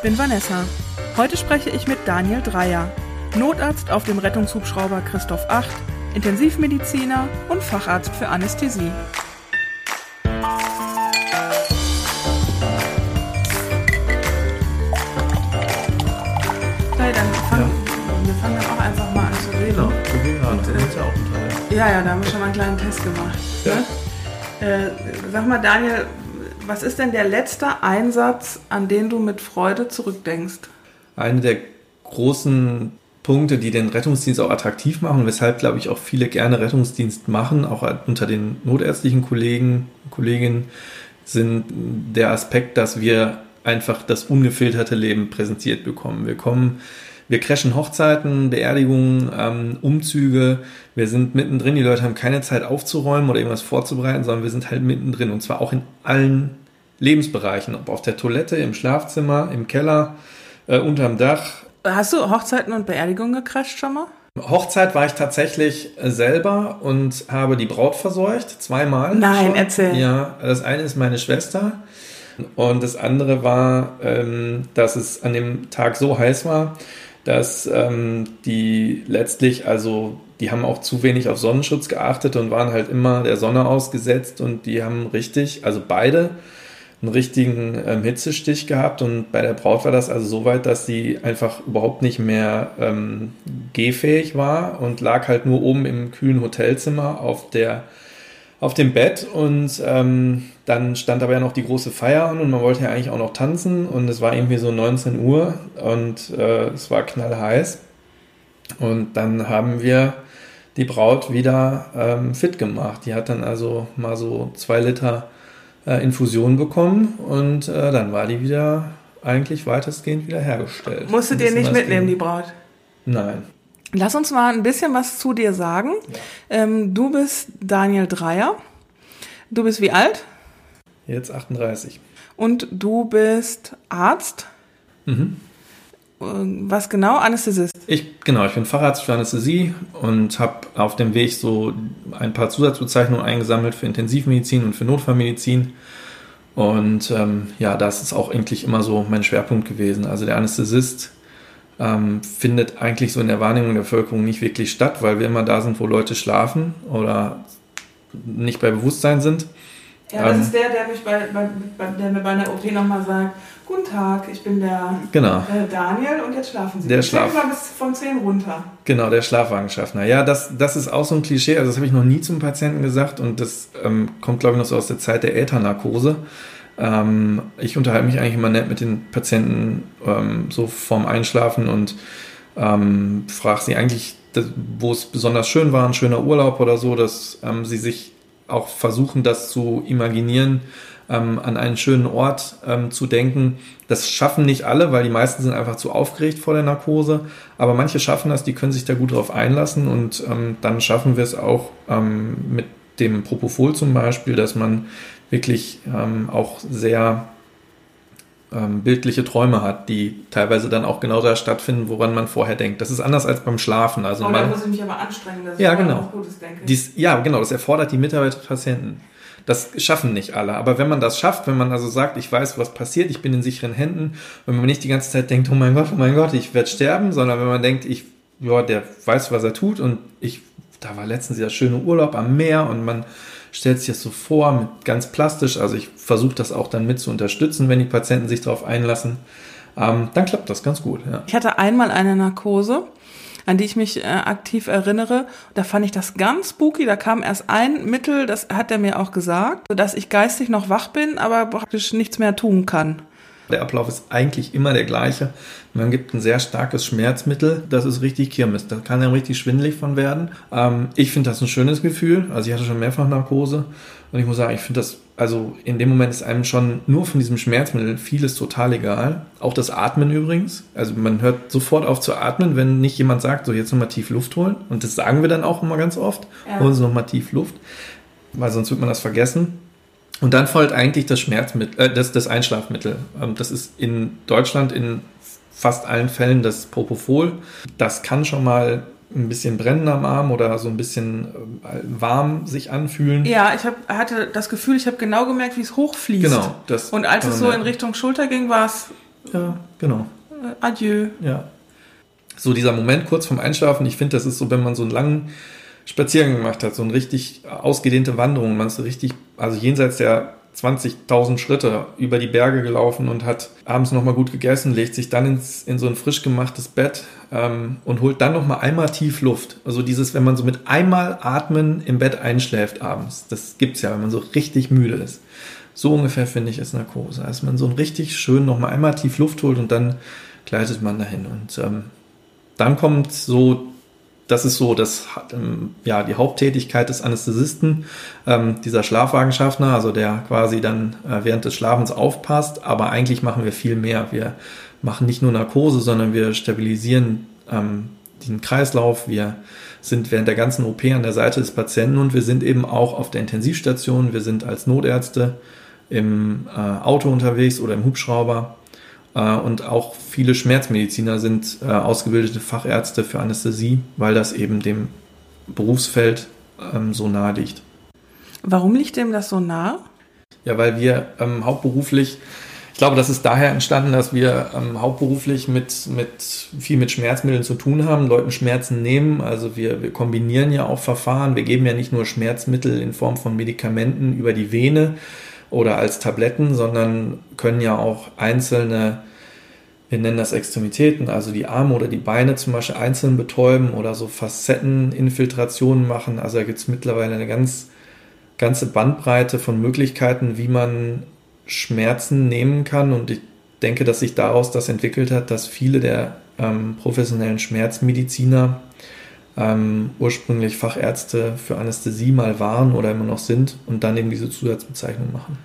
Ich bin Vanessa. Heute spreche ich mit Daniel Dreier, Notarzt auf dem Rettungshubschrauber Christoph 8, Intensivmediziner und Facharzt für Anästhesie. Okay, dann fangen wir fangen dann auch einfach mal an zu reden. Genau, Korea, das ist ja auch ein Teil. Ja, ja, da haben wir schon mal einen kleinen Test gemacht. Ja. Ne? Äh, sag mal, Daniel, was ist denn der letzte Einsatz, an den du mit Freude zurückdenkst? Eine der großen Punkte, die den Rettungsdienst auch attraktiv machen, weshalb, glaube ich, auch viele gerne Rettungsdienst machen, auch unter den notärztlichen Kollegen, Kolleginnen, sind der Aspekt, dass wir einfach das ungefilterte Leben präsentiert bekommen. Wir kommen, wir crashen Hochzeiten, Beerdigungen, ähm, Umzüge. Wir sind mittendrin. Die Leute haben keine Zeit aufzuräumen oder irgendwas vorzubereiten, sondern wir sind halt mittendrin und zwar auch in allen Lebensbereichen, ob auf der Toilette, im Schlafzimmer, im Keller, äh, unterm Dach. Hast du Hochzeiten und Beerdigungen gecrasht schon mal? Hochzeit war ich tatsächlich äh, selber und habe die Braut verseucht, zweimal. Nein, schon. erzähl. Ja, das eine ist meine Schwester und das andere war, ähm, dass es an dem Tag so heiß war, dass ähm, die letztlich, also die haben auch zu wenig auf Sonnenschutz geachtet und waren halt immer der Sonne ausgesetzt und die haben richtig, also beide, einen richtigen ähm, Hitzestich gehabt und bei der Braut war das also so weit, dass sie einfach überhaupt nicht mehr ähm, gehfähig war und lag halt nur oben im kühlen Hotelzimmer auf der auf dem Bett und ähm, dann stand aber ja noch die große Feier an und man wollte ja eigentlich auch noch tanzen und es war irgendwie so 19 Uhr und äh, es war knallheiß und dann haben wir die Braut wieder ähm, fit gemacht. Die hat dann also mal so zwei Liter äh, Infusion bekommen und äh, dann war die wieder eigentlich weitestgehend wieder hergestellt. Musst du dir nicht mitnehmen, die ging. Braut? Nein. Lass uns mal ein bisschen was zu dir sagen. Ähm, du bist Daniel Dreier. Du bist wie alt? Jetzt 38. Und du bist Arzt. Mhm. Äh, Was genau? Anästhesist. Ich, genau, ich bin Facharzt für Anästhesie und habe auf dem Weg so ein paar Zusatzbezeichnungen eingesammelt für Intensivmedizin und für Notfallmedizin. Und ähm, ja, das ist auch eigentlich immer so mein Schwerpunkt gewesen. Also der Anästhesist ähm, findet eigentlich so in der Wahrnehmung der Bevölkerung nicht wirklich statt, weil wir immer da sind, wo Leute schlafen oder nicht bei Bewusstsein sind. Ja, das Ähm. ist der, der, mich bei, bei, bei, der mir bei einer OP nochmal sagt, guten Tag, ich bin der Genau. äh, Daniel und jetzt schlafen Sie. Der Schlaf. mal bis von 10 runter. Genau, der Schlafwagenschaffner. Ja, das, das ist auch so ein Klischee. Also das habe ich noch nie zum Patienten gesagt und das ähm, kommt, glaube ich, noch so aus der Zeit der Elternnarkose. Ähm, ich unterhalte mich eigentlich immer nett mit den Patienten ähm, so vorm Einschlafen und ähm, frage sie eigentlich, wo es besonders schön war, ein schöner Urlaub oder so, dass ähm, sie sich auch versuchen, das zu imaginieren, ähm, an einen schönen Ort ähm, zu denken. Das schaffen nicht alle, weil die meisten sind einfach zu aufgeregt vor der Narkose. Aber manche schaffen das, die können sich da gut drauf einlassen und ähm, dann schaffen wir es auch ähm, mit dem Propofol zum Beispiel, dass man wirklich ähm, auch sehr ähm, bildliche Träume hat, die teilweise dann auch genau da stattfinden, woran man vorher denkt. Das ist anders als beim Schlafen. Also Oh, man, muss ich mich aber anstrengen, dass Ja, ich genau. Gutes denke. dies, ja, genau, das erfordert die Mitarbeit des Patienten. Das schaffen nicht alle. Aber wenn man das schafft, wenn man also sagt, ich weiß, was passiert, ich bin in sicheren Händen, wenn man nicht die ganze Zeit denkt, oh mein Gott, oh mein Gott, ich werde sterben, sondern wenn man denkt, ich, ja, der weiß, was er tut und ich, da war letztens dieser schöne Urlaub am Meer und man stellt sich das so vor, mit ganz plastisch, also ich versuche das auch dann mit zu unterstützen, wenn die Patienten sich darauf einlassen, ähm, dann klappt das ganz gut, ja. Ich hatte einmal eine Narkose, an die ich mich äh, aktiv erinnere. Da fand ich das ganz spooky. Da kam erst ein Mittel, das hat er mir auch gesagt, dass ich geistig noch wach bin, aber praktisch nichts mehr tun kann. Der Ablauf ist eigentlich immer der gleiche. Man gibt ein sehr starkes Schmerzmittel, das ist richtig Kirmes. Da kann er richtig schwindelig von werden. Ähm, ich finde das ein schönes Gefühl. Also ich hatte schon mehrfach Narkose und ich muss sagen, ich finde das, also in dem Moment ist einem schon nur von diesem Schmerzmittel vieles total egal. Auch das Atmen übrigens. Also man hört sofort auf zu atmen, wenn nicht jemand sagt, so jetzt nochmal tief Luft holen. Und das sagen wir dann auch immer ganz oft. Ja. Holen Sie nochmal tief Luft. Weil sonst wird man das vergessen. Und dann folgt eigentlich das Schmerzmittel, äh, das, das Einschlafmittel. Ähm, das ist in Deutschland in fast allen Fällen das Propofol. Das kann schon mal ein bisschen brennen am Arm oder so ein bisschen äh, warm sich anfühlen. Ja, ich hab, hatte das Gefühl, ich habe genau gemerkt, wie es hochfließt. Genau. Das Und als es so in merken. Richtung Schulter ging, war es Ja, genau. Äh, adieu. Ja. So dieser Moment kurz vorm Einschlafen, ich finde, das ist so, wenn man so einen langen Spaziergang gemacht hat, so eine richtig ausgedehnte Wanderung, man ist so richtig, also jenseits der 20.000 Schritte über die Berge gelaufen und hat abends nochmal gut gegessen, legt sich dann ins, in so ein frisch gemachtes Bett ähm, und holt dann nochmal einmal tief Luft. Also dieses, wenn man so mit einmal atmen im Bett einschläft abends, das gibt's ja, wenn man so richtig müde ist. So ungefähr finde ich ist Narkose. Also man so ein richtig schön nochmal einmal tief Luft holt und dann gleitet man dahin. Und ähm, dann kommt so das ist so das, ähm, ja, die Haupttätigkeit des Anästhesisten, ähm, dieser Schlafwagenschaffner, also der quasi dann äh, während des Schlafens aufpasst. Aber eigentlich machen wir viel mehr. Wir machen nicht nur Narkose, sondern wir stabilisieren ähm, den Kreislauf. Wir sind während der ganzen OP an der Seite des Patienten und wir sind eben auch auf der Intensivstation. Wir sind als Notärzte im äh, Auto unterwegs oder im Hubschrauber und auch viele Schmerzmediziner sind äh, ausgebildete Fachärzte für Anästhesie, weil das eben dem Berufsfeld ähm, so nahe liegt. Warum liegt dem das so nah? Ja, weil wir ähm, hauptberuflich, ich glaube, das ist daher entstanden, dass wir ähm, hauptberuflich mit, mit viel mit Schmerzmitteln zu tun haben, Leuten Schmerzen nehmen. Also wir, wir kombinieren ja auch Verfahren. Wir geben ja nicht nur Schmerzmittel in Form von Medikamenten über die Vene, oder als Tabletten, sondern können ja auch einzelne, wir nennen das Extremitäten, also die Arme oder die Beine zum Beispiel einzeln betäuben oder so Facetteninfiltrationen machen. Also da gibt es mittlerweile eine ganz ganze Bandbreite von Möglichkeiten, wie man Schmerzen nehmen kann. Und ich denke, dass sich daraus das entwickelt hat, dass viele der ähm, professionellen Schmerzmediziner ähm, ursprünglich Fachärzte für Anästhesie mal waren oder immer noch sind und dann eben diese Zusatzbezeichnung machen.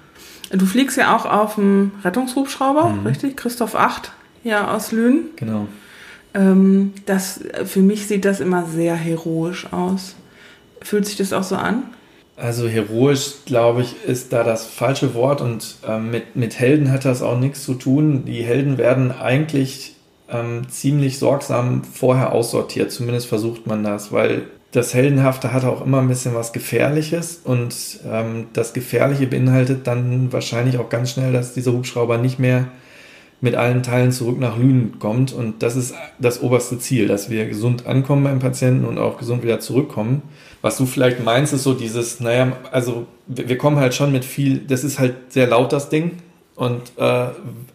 Du fliegst ja auch auf dem Rettungshubschrauber, mhm. richtig? Christoph 8, ja, aus Lünen. Genau. Ähm, das, für mich sieht das immer sehr heroisch aus. Fühlt sich das auch so an? Also heroisch, glaube ich, ist da das falsche Wort und ähm, mit, mit Helden hat das auch nichts zu tun. Die Helden werden eigentlich ähm, ziemlich sorgsam vorher aussortiert. Zumindest versucht man das, weil das Heldenhafte hat auch immer ein bisschen was Gefährliches und ähm, das Gefährliche beinhaltet dann wahrscheinlich auch ganz schnell, dass dieser Hubschrauber nicht mehr mit allen Teilen zurück nach Lünen kommt und das ist das oberste Ziel, dass wir gesund ankommen beim Patienten und auch gesund wieder zurückkommen. Was du vielleicht meinst, ist so dieses, naja, also wir kommen halt schon mit viel, das ist halt sehr laut das Ding, und äh,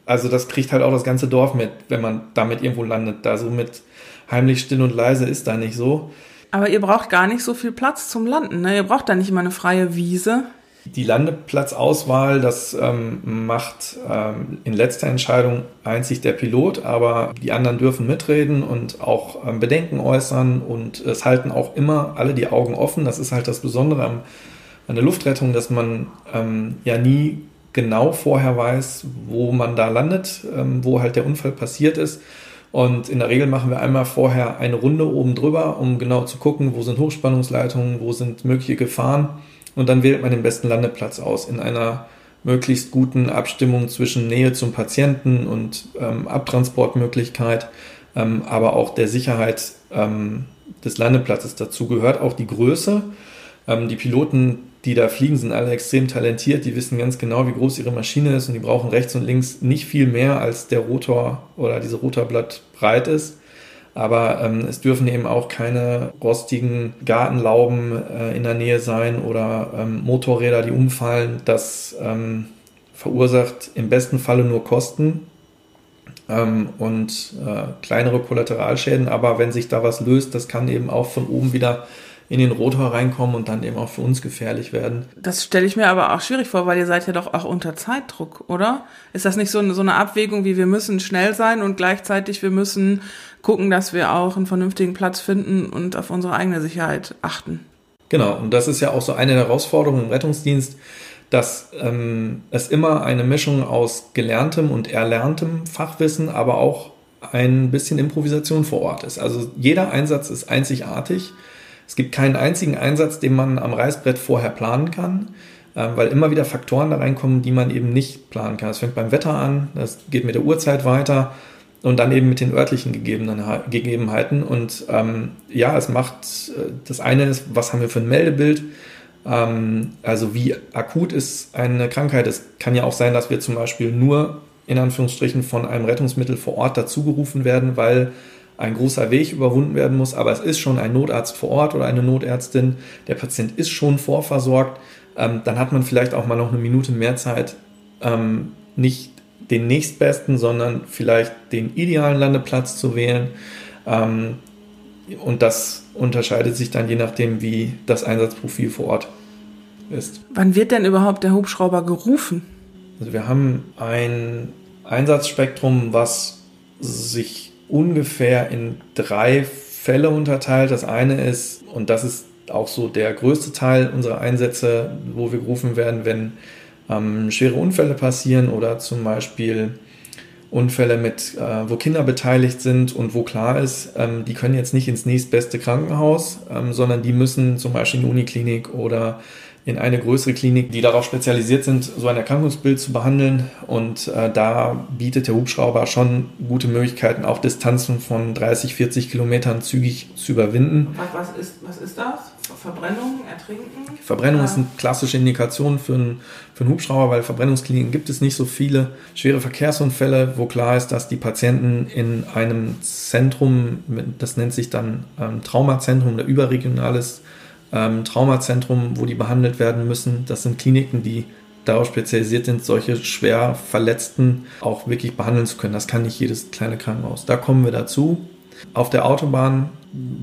also das kriegt halt auch das ganze Dorf mit, wenn man damit irgendwo landet. Da so mit heimlich still und leise ist da nicht so. Aber ihr braucht gar nicht so viel Platz zum Landen. Ne? Ihr braucht da nicht immer eine freie Wiese. Die Landeplatzauswahl, das ähm, macht ähm, in letzter Entscheidung einzig der Pilot, aber die anderen dürfen mitreden und auch ähm, Bedenken äußern und es halten auch immer alle die Augen offen. Das ist halt das Besondere am, an der Luftrettung, dass man ähm, ja nie genau vorher weiß, wo man da landet, ähm, wo halt der Unfall passiert ist. Und in der Regel machen wir einmal vorher eine Runde oben drüber, um genau zu gucken, wo sind Hochspannungsleitungen, wo sind mögliche Gefahren. Und dann wählt man den besten Landeplatz aus in einer möglichst guten Abstimmung zwischen Nähe zum Patienten und ähm, Abtransportmöglichkeit, ähm, aber auch der Sicherheit ähm, des Landeplatzes. Dazu gehört auch die Größe. Ähm, die Piloten die da fliegen, sind alle extrem talentiert. Die wissen ganz genau, wie groß ihre Maschine ist und die brauchen rechts und links nicht viel mehr, als der Rotor oder diese Rotorblatt breit ist. Aber ähm, es dürfen eben auch keine rostigen Gartenlauben äh, in der Nähe sein oder ähm, Motorräder, die umfallen. Das ähm, verursacht im besten Falle nur Kosten ähm, und äh, kleinere Kollateralschäden. Aber wenn sich da was löst, das kann eben auch von oben wieder in den Rotor reinkommen und dann eben auch für uns gefährlich werden. Das stelle ich mir aber auch schwierig vor, weil ihr seid ja doch auch unter Zeitdruck, oder? Ist das nicht so eine, so eine Abwägung, wie wir müssen schnell sein und gleichzeitig wir müssen gucken, dass wir auch einen vernünftigen Platz finden und auf unsere eigene Sicherheit achten? Genau, und das ist ja auch so eine Herausforderung im Rettungsdienst, dass ähm, es immer eine Mischung aus gelerntem und erlerntem Fachwissen, aber auch ein bisschen Improvisation vor Ort ist. Also jeder Einsatz ist einzigartig es gibt keinen einzigen Einsatz, den man am Reißbrett vorher planen kann, äh, weil immer wieder Faktoren da reinkommen, die man eben nicht planen kann. Es fängt beim Wetter an, das geht mit der Uhrzeit weiter und dann eben mit den örtlichen Gegebenheiten. Und ähm, ja, es macht, äh, das eine ist, was haben wir für ein Meldebild? Ähm, also wie akut ist eine Krankheit? Es kann ja auch sein, dass wir zum Beispiel nur in Anführungsstrichen von einem Rettungsmittel vor Ort dazugerufen werden, weil ein großer Weg überwunden werden muss, aber es ist schon ein Notarzt vor Ort oder eine Notärztin, der Patient ist schon vorversorgt, ähm, dann hat man vielleicht auch mal noch eine Minute mehr Zeit, ähm, nicht den nächstbesten, sondern vielleicht den idealen Landeplatz zu wählen. Ähm, und das unterscheidet sich dann je nachdem, wie das Einsatzprofil vor Ort ist. Wann wird denn überhaupt der Hubschrauber gerufen? Also wir haben ein Einsatzspektrum, was sich ungefähr in drei Fälle unterteilt. Das eine ist, und das ist auch so der größte Teil unserer Einsätze, wo wir gerufen werden, wenn ähm, schwere Unfälle passieren oder zum Beispiel Unfälle mit, äh, wo Kinder beteiligt sind und wo klar ist, ähm, die können jetzt nicht ins nächstbeste Krankenhaus, ähm, sondern die müssen zum Beispiel in die Uniklinik oder in eine größere Klinik, die darauf spezialisiert sind, so ein Erkrankungsbild zu behandeln. Und äh, da bietet der Hubschrauber schon gute Möglichkeiten, auch Distanzen von 30, 40 Kilometern zügig zu überwinden. Was, was, ist, was ist das? Verbrennung, Ertrinken? Verbrennung ja. ist eine klassische Indikation für einen, für einen Hubschrauber, weil Verbrennungskliniken gibt es nicht so viele. Schwere Verkehrsunfälle, wo klar ist, dass die Patienten in einem Zentrum, das nennt sich dann ähm, Traumazentrum oder überregionales ähm, Traumazentrum, wo die behandelt werden müssen. Das sind Kliniken, die darauf spezialisiert sind, solche schwer Verletzten auch wirklich behandeln zu können. Das kann nicht jedes kleine Krankenhaus. Da kommen wir dazu. Auf der Autobahn,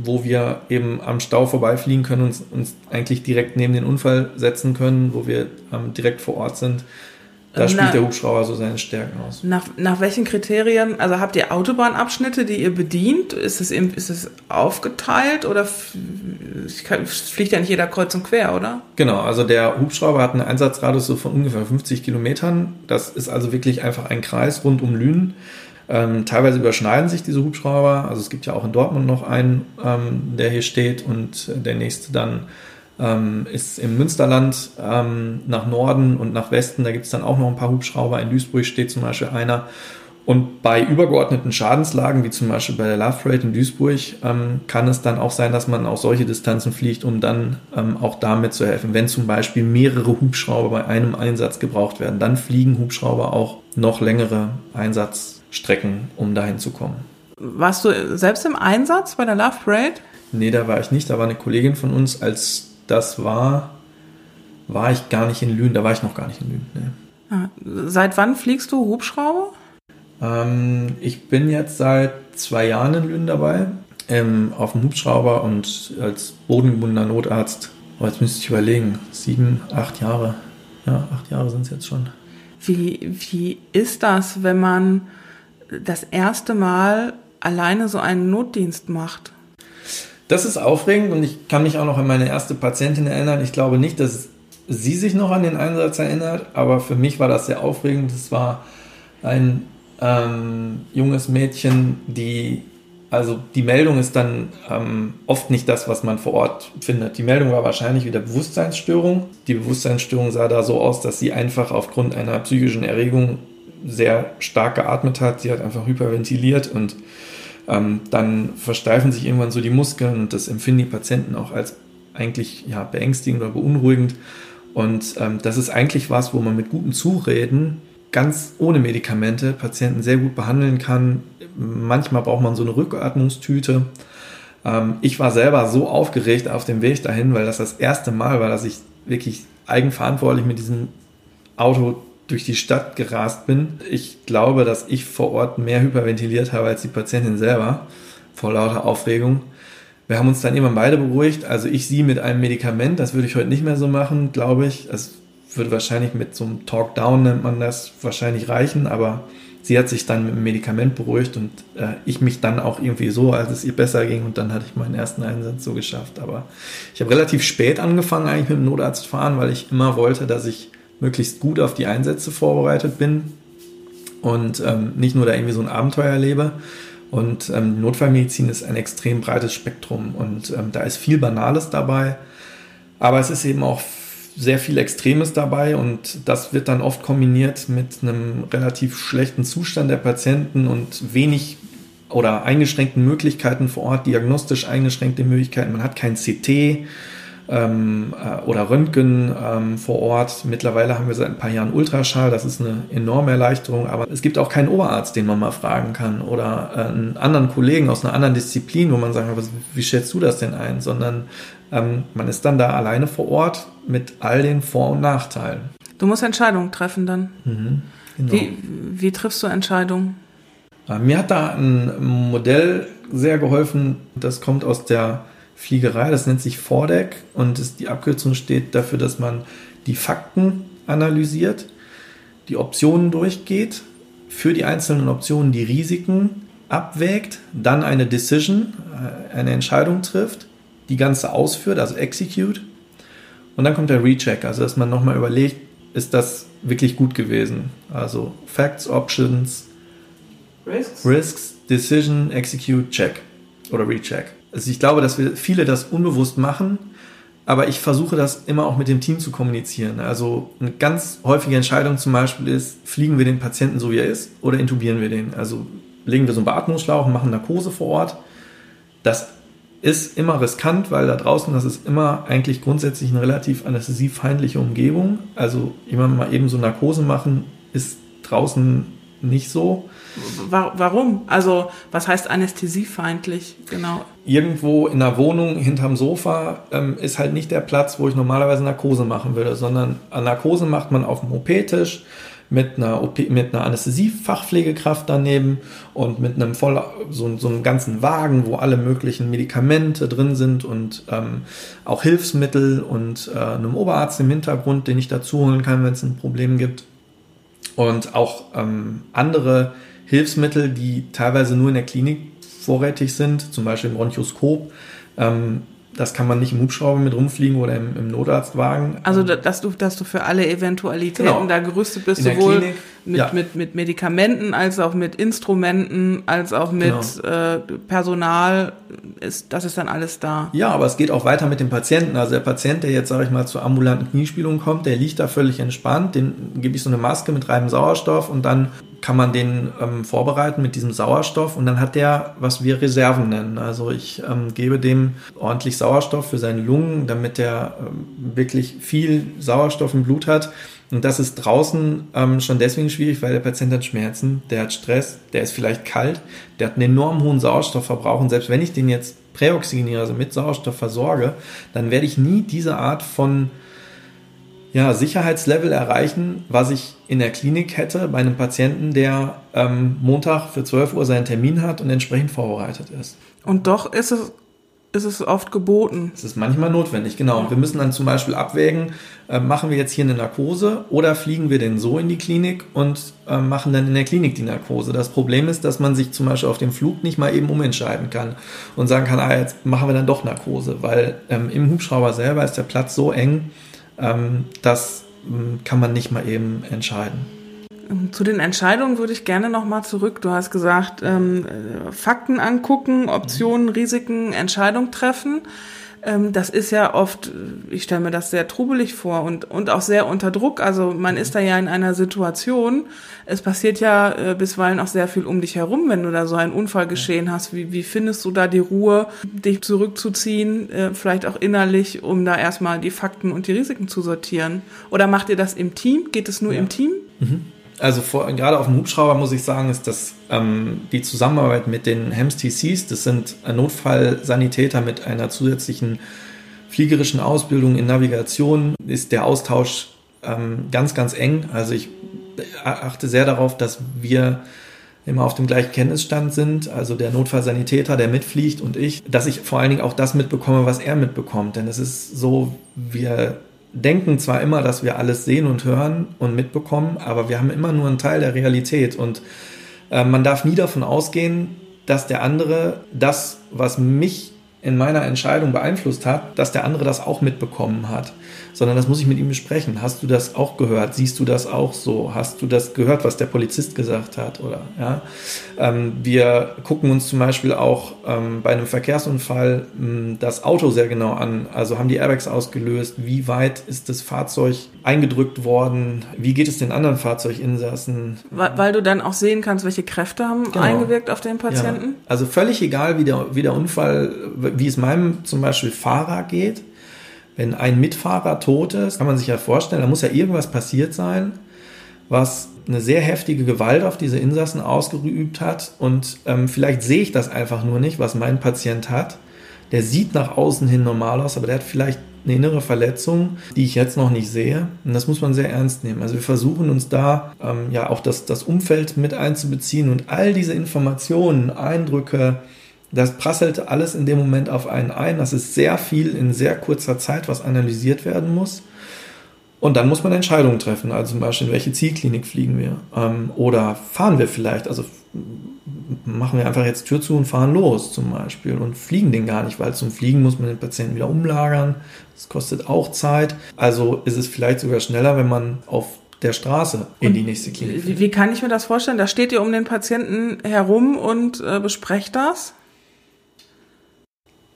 wo wir eben am Stau vorbeifliegen können und uns eigentlich direkt neben den Unfall setzen können, wo wir ähm, direkt vor Ort sind, da spielt der Hubschrauber so seine Stärken aus. Nach, nach welchen Kriterien, also habt ihr Autobahnabschnitte, die ihr bedient? Ist es, ist es aufgeteilt oder fliegt ja nicht jeder kreuz und quer, oder? Genau, also der Hubschrauber hat einen Einsatzradius so von ungefähr 50 Kilometern. Das ist also wirklich einfach ein Kreis rund um Lünen. Ähm, teilweise überschneiden sich diese Hubschrauber. Also es gibt ja auch in Dortmund noch einen, ähm, der hier steht und der nächste dann ähm, ist im Münsterland ähm, nach Norden und nach Westen. Da gibt es dann auch noch ein paar Hubschrauber. In Duisburg steht zum Beispiel einer. Und bei übergeordneten Schadenslagen, wie zum Beispiel bei der Love Parade in Duisburg, ähm, kann es dann auch sein, dass man auch solche Distanzen fliegt, um dann ähm, auch damit zu helfen. Wenn zum Beispiel mehrere Hubschrauber bei einem Einsatz gebraucht werden, dann fliegen Hubschrauber auch noch längere Einsatzstrecken, um dahin zu kommen. Warst du selbst im Einsatz bei der Love Parade? Nee, da war ich nicht. Da war eine Kollegin von uns als das war, war ich gar nicht in Lünen, da war ich noch gar nicht in Lünen. Ah, seit wann fliegst du Hubschrauber? Ähm, ich bin jetzt seit zwei Jahren in Lünen dabei, ähm, auf dem Hubschrauber und als bodengebundener Notarzt. Oh, jetzt müsste ich überlegen, sieben, acht Jahre. Ja, acht Jahre sind es jetzt schon. Wie, wie ist das, wenn man das erste Mal alleine so einen Notdienst macht? Das ist aufregend und ich kann mich auch noch an meine erste Patientin erinnern. Ich glaube nicht, dass sie sich noch an den Einsatz erinnert, aber für mich war das sehr aufregend. Es war ein ähm, junges Mädchen, die, also die Meldung ist dann ähm, oft nicht das, was man vor Ort findet. Die Meldung war wahrscheinlich wieder Bewusstseinsstörung. Die Bewusstseinsstörung sah da so aus, dass sie einfach aufgrund einer psychischen Erregung sehr stark geatmet hat. Sie hat einfach hyperventiliert und ähm, dann versteifen sich irgendwann so die Muskeln und das empfinden die Patienten auch als eigentlich ja, beängstigend oder beunruhigend. Und ähm, das ist eigentlich was, wo man mit guten Zureden ganz ohne Medikamente Patienten sehr gut behandeln kann. Manchmal braucht man so eine Rückatmungstüte. Ähm, ich war selber so aufgeregt auf dem Weg dahin, weil das das erste Mal war, dass ich wirklich eigenverantwortlich mit diesem Auto durch die Stadt gerast bin. Ich glaube, dass ich vor Ort mehr hyperventiliert habe als die Patientin selber vor lauter Aufregung. Wir haben uns dann immer beide beruhigt. Also ich sie mit einem Medikament, das würde ich heute nicht mehr so machen, glaube ich. Es würde wahrscheinlich mit so einem Talk-Down nennt man das wahrscheinlich reichen, aber sie hat sich dann mit dem Medikament beruhigt und äh, ich mich dann auch irgendwie so, als es ihr besser ging und dann hatte ich meinen ersten Einsatz so geschafft. Aber ich habe relativ spät angefangen eigentlich mit dem Notarzt fahren, weil ich immer wollte, dass ich möglichst gut auf die Einsätze vorbereitet bin und ähm, nicht nur da irgendwie so ein Abenteuer erlebe. Und ähm, Notfallmedizin ist ein extrem breites Spektrum und ähm, da ist viel Banales dabei, aber es ist eben auch sehr viel Extremes dabei und das wird dann oft kombiniert mit einem relativ schlechten Zustand der Patienten und wenig oder eingeschränkten Möglichkeiten vor Ort, diagnostisch eingeschränkte Möglichkeiten. Man hat kein CT, ähm, äh, oder Röntgen ähm, vor Ort. Mittlerweile haben wir seit ein paar Jahren Ultraschall, das ist eine enorme Erleichterung, aber es gibt auch keinen Oberarzt, den man mal fragen kann oder äh, einen anderen Kollegen aus einer anderen Disziplin, wo man sagen kann, wie schätzt du das denn ein, sondern ähm, man ist dann da alleine vor Ort mit all den Vor- und Nachteilen. Du musst Entscheidungen treffen dann. Mhm, genau. wie, wie triffst du Entscheidungen? Äh, mir hat da ein Modell sehr geholfen, das kommt aus der Fliegerei, das nennt sich Vordeck und ist, die Abkürzung steht dafür, dass man die Fakten analysiert, die Optionen durchgeht, für die einzelnen Optionen die Risiken abwägt, dann eine Decision, äh, eine Entscheidung trifft, die ganze ausführt, also execute und dann kommt der Recheck, also dass man nochmal überlegt, ist das wirklich gut gewesen? Also Facts, Options, Risks, Risks Decision, Execute, Check oder Recheck. Also ich glaube, dass wir viele das unbewusst machen, aber ich versuche das immer auch mit dem Team zu kommunizieren. Also eine ganz häufige Entscheidung zum Beispiel ist, fliegen wir den Patienten so wie er ist oder intubieren wir den? Also legen wir so einen Beatmungsschlauch und machen Narkose vor Ort. Das ist immer riskant, weil da draußen, das ist immer eigentlich grundsätzlich eine relativ anästhesiefeindliche Umgebung. Also jemand mal eben so Narkose machen, ist draußen nicht so. Warum? Also, was heißt anästhesiefeindlich? Genau. Irgendwo in der Wohnung hinterm Sofa ähm, ist halt nicht der Platz, wo ich normalerweise Narkose machen würde, sondern Narkose macht man auf dem OP-Tisch mit einer, OP, mit einer Anästhesiefachpflegekraft daneben und mit einem voll, so, so einem ganzen Wagen, wo alle möglichen Medikamente drin sind und ähm, auch Hilfsmittel und äh, einem Oberarzt im Hintergrund, den ich dazu holen kann, wenn es ein Problem gibt. Und auch ähm, andere Hilfsmittel, die teilweise nur in der Klinik vorrätig sind, zum Beispiel im Bronchoskop. Ähm, das kann man nicht im Hubschrauber mit rumfliegen oder im, im Notarztwagen. Also, dass du, dass du für alle Eventualitäten genau. da gerüstet bist, sowohl mit, ja. mit, mit Medikamenten als auch mit Instrumenten, als auch mit genau. äh, Personal. Ist, das ist dann alles da. Ja, aber es geht auch weiter mit dem Patienten. Also der Patient, der jetzt, sage ich mal, zur ambulanten Kniespielung kommt, der liegt da völlig entspannt. Dem gebe ich so eine Maske mit reinem Sauerstoff und dann kann man den ähm, vorbereiten mit diesem Sauerstoff und dann hat der, was wir Reserven nennen. Also ich ähm, gebe dem ordentlich Sauerstoff für seine Lungen, damit er ähm, wirklich viel Sauerstoff im Blut hat. Und das ist draußen ähm, schon deswegen schwierig, weil der Patient hat Schmerzen, der hat Stress, der ist vielleicht kalt, der hat einen enorm hohen Sauerstoffverbrauch und selbst wenn ich den jetzt präoxygeniere, also mit Sauerstoff versorge, dann werde ich nie diese Art von ja, Sicherheitslevel erreichen, was ich in der Klinik hätte bei einem Patienten, der ähm, Montag für 12 Uhr seinen Termin hat und entsprechend vorbereitet ist. Und doch ist es, ist es oft geboten. Es ist manchmal notwendig, genau. Und wir müssen dann zum Beispiel abwägen, äh, machen wir jetzt hier eine Narkose oder fliegen wir denn so in die Klinik und äh, machen dann in der Klinik die Narkose. Das Problem ist, dass man sich zum Beispiel auf dem Flug nicht mal eben umentscheiden kann und sagen kann, ah, jetzt machen wir dann doch Narkose, weil ähm, im Hubschrauber selber ist der Platz so eng, das ähm, kann man nicht mal eben entscheiden. Ähm, zu den Entscheidungen würde ich gerne nochmal zurück. Du hast gesagt, ähm, äh, Fakten angucken, Optionen, Risiken, Entscheidung treffen. Ähm, das ist ja oft, ich stelle mir das sehr trubelig vor und, und auch sehr unter Druck. Also man ist da ja in einer Situation, es passiert ja äh, bisweilen auch sehr viel um dich herum, wenn du da so einen Unfall geschehen hast. Wie, wie findest du da die Ruhe, dich zurückzuziehen, äh, vielleicht auch innerlich, um da erstmal die Fakten und die Risiken zu sortieren? Oder macht ihr das im Team? Geht es nur ja. im Team? Mhm also vor, gerade auf dem Hubschrauber muss ich sagen, ist das ähm, die Zusammenarbeit mit den HEMS TCs, das sind Notfallsanitäter mit einer zusätzlichen fliegerischen Ausbildung in Navigation, ist der Austausch ähm, ganz, ganz eng. Also ich achte sehr darauf, dass wir immer auf dem gleichen Kenntnisstand sind, also der Notfallsanitäter, der mitfliegt und ich, dass ich vor allen Dingen auch das mitbekomme, was er mitbekommt. Denn es ist so, wir denken zwar immer, dass wir alles sehen und hören und mitbekommen, aber wir haben immer nur einen Teil der Realität und äh, man darf nie davon ausgehen, dass der andere das, was mich in meiner Entscheidung beeinflusst hat, dass der andere das auch mitbekommen hat sondern das muss ich mit ihm besprechen. Hast du das auch gehört? Siehst du das auch so? Hast du das gehört, was der Polizist gesagt hat? Oder ja, ähm, wir gucken uns zum Beispiel auch ähm, bei einem Verkehrsunfall mh, hm, das Auto sehr genau an. Also haben die Airbags ausgelöst? Wie weit ist das Fahrzeug eingedrückt worden? Wie geht es den anderen Fahrzeuginsassen? Weil, weil du dann auch sehen kannst, welche Kräfte haben genau. eingewirkt auf den Patienten? Ja. Also völlig egal, wie der, wie der Unfall, wie es meinem zum Beispiel Fahrer geht Wenn ein Mitfahrer tot ist, kann man sich ja vorstellen, da muss ja irgendwas passiert sein, was eine sehr heftige Gewalt auf diese Insassen ausgeübt hat. Und ähm, vielleicht sehe ich das einfach nur nicht, was mein Patient hat. Der sieht nach außen hin normal aus, aber der hat vielleicht eine innere Verletzung, die ich jetzt noch nicht sehe. Und das muss man sehr ernst nehmen. Also wir versuchen uns da ähm, ja auch das, das Umfeld mit einzubeziehen und all diese Informationen, Eindrücke, das prasselt alles in dem Moment auf einen ein. Das ist sehr viel in sehr kurzer Zeit, was analysiert werden muss. Und dann muss man Entscheidungen treffen, also zum Beispiel, in welche Zielklinik fliegen wir ähm, oder fahren wir vielleicht, also machen wir einfach jetzt Tür zu und fahren los zum Beispiel und fliegen den gar nicht, weil zum Fliegen muss man den Patienten wieder umlagern, das kostet auch Zeit. Also ist es vielleicht sogar schneller, wenn man auf der Straße in und die nächste Klinik fliegt. Wie kann ich mir das vorstellen? Da steht ihr um den Patienten herum und äh, besprecht das?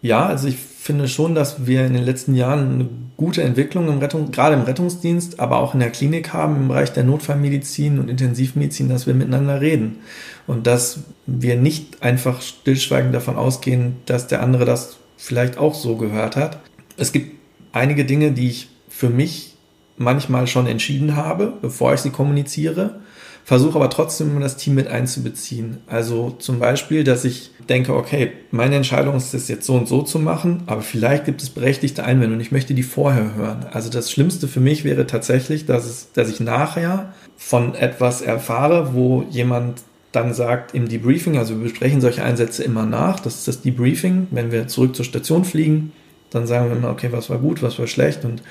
Ja, also ich finde schon, dass wir in den letzten Jahren eine gute Entwicklung im Rettung, gerade im Rettungsdienst, aber auch in der Klinik haben, im Bereich der Notfallmedizin und Intensivmedizin, dass wir miteinander reden. Und dass wir nicht einfach stillschweigend davon ausgehen, dass der andere das vielleicht auch so gehört hat. Es gibt einige Dinge, die ich für mich manchmal schon entschieden habe, bevor ich sie kommuniziere versuche aber trotzdem immer das Team mit einzubeziehen. Also zum Beispiel, dass ich denke, okay, meine Entscheidung ist es jetzt so und so zu machen, aber vielleicht gibt es berechtigte Einwände und ich möchte die vorher hören. Also das Schlimmste für mich wäre tatsächlich, dass, es, dass ich nachher von etwas erfahre, wo jemand dann sagt im Debriefing, also wir besprechen solche Einsätze immer nach, das ist das Debriefing, wenn wir zurück zur Station fliegen, dann sagen wir immer, okay, was war gut, was war schlecht und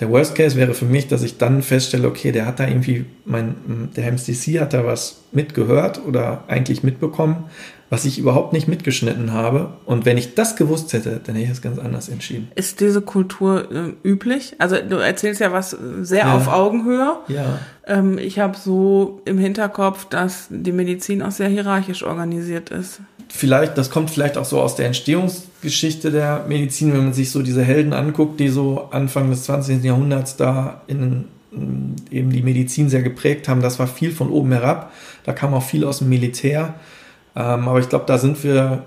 der Worst Case wäre für mich, dass ich dann feststelle, okay, der hat da irgendwie, mein, der MCC hat da was mitgehört oder eigentlich mitbekommen, was ich überhaupt nicht mitgeschnitten habe. Und wenn ich das gewusst hätte, dann hätte ich es ganz anders entschieden. Ist diese Kultur äh, üblich? Also du erzählst ja was sehr ja. auf Augenhöhe. Ja. Ähm, ich habe so im Hinterkopf, dass die Medizin auch sehr hierarchisch organisiert ist vielleicht, das kommt vielleicht auch so aus der Entstehungsgeschichte der Medizin, wenn man sich so diese Helden anguckt, die so Anfang des 20. Jahrhunderts da in, eben die Medizin sehr geprägt haben. Das war viel von oben herab. Da kam auch viel aus dem Militär. Ähm, aber ich glaube, da sind wir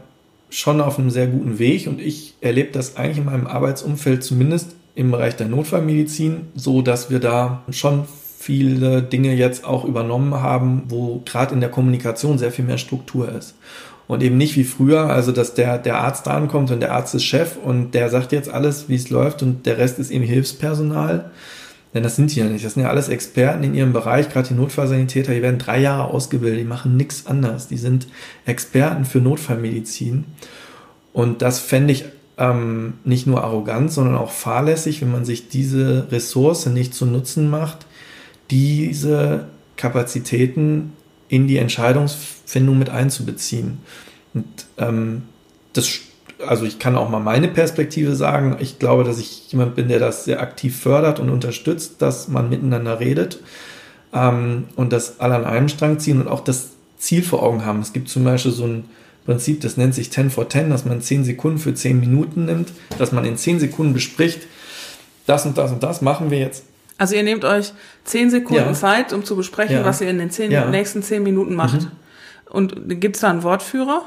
schon auf einem sehr guten Weg und ich erlebe das eigentlich in meinem Arbeitsumfeld zumindest im Bereich der Notfallmedizin so, dass wir da schon viele Dinge jetzt auch übernommen haben, wo gerade in der Kommunikation sehr viel mehr Struktur ist und eben nicht wie früher, also dass der, der Arzt da ankommt und der Arzt ist Chef und der sagt jetzt alles, wie es läuft und der Rest ist eben Hilfspersonal. Denn das sind die ja nicht. Das sind ja alles Experten in ihrem Bereich, gerade die Notfallsanitäter, die werden drei Jahre ausgebildet, die machen nichts anders. Die sind Experten für Notfallmedizin. Und das fände ich ähm, nicht nur arrogant, sondern auch fahrlässig, wenn man sich diese Ressource nicht zu Nutzen macht, diese Kapazitäten in die Entscheidungsfindung mit einzubeziehen. Und ähm, das, also ich kann auch mal meine Perspektive sagen. Ich glaube, dass ich jemand bin, der das sehr aktiv fördert und unterstützt, dass man miteinander redet ähm, und das alle an einem Strang ziehen und auch das Ziel vor Augen haben. Es gibt zum Beispiel so ein Prinzip, das nennt sich 10 for 10, dass man 10 Sekunden für 10 Minuten nimmt, dass man in 10 Sekunden bespricht, das und das und das machen wir jetzt also ihr nehmt euch zehn Sekunden ja. Zeit, um zu besprechen, ja. was ihr in den zehn, ja. nächsten zehn Minuten macht. Mhm. Und gibt es da einen Wortführer?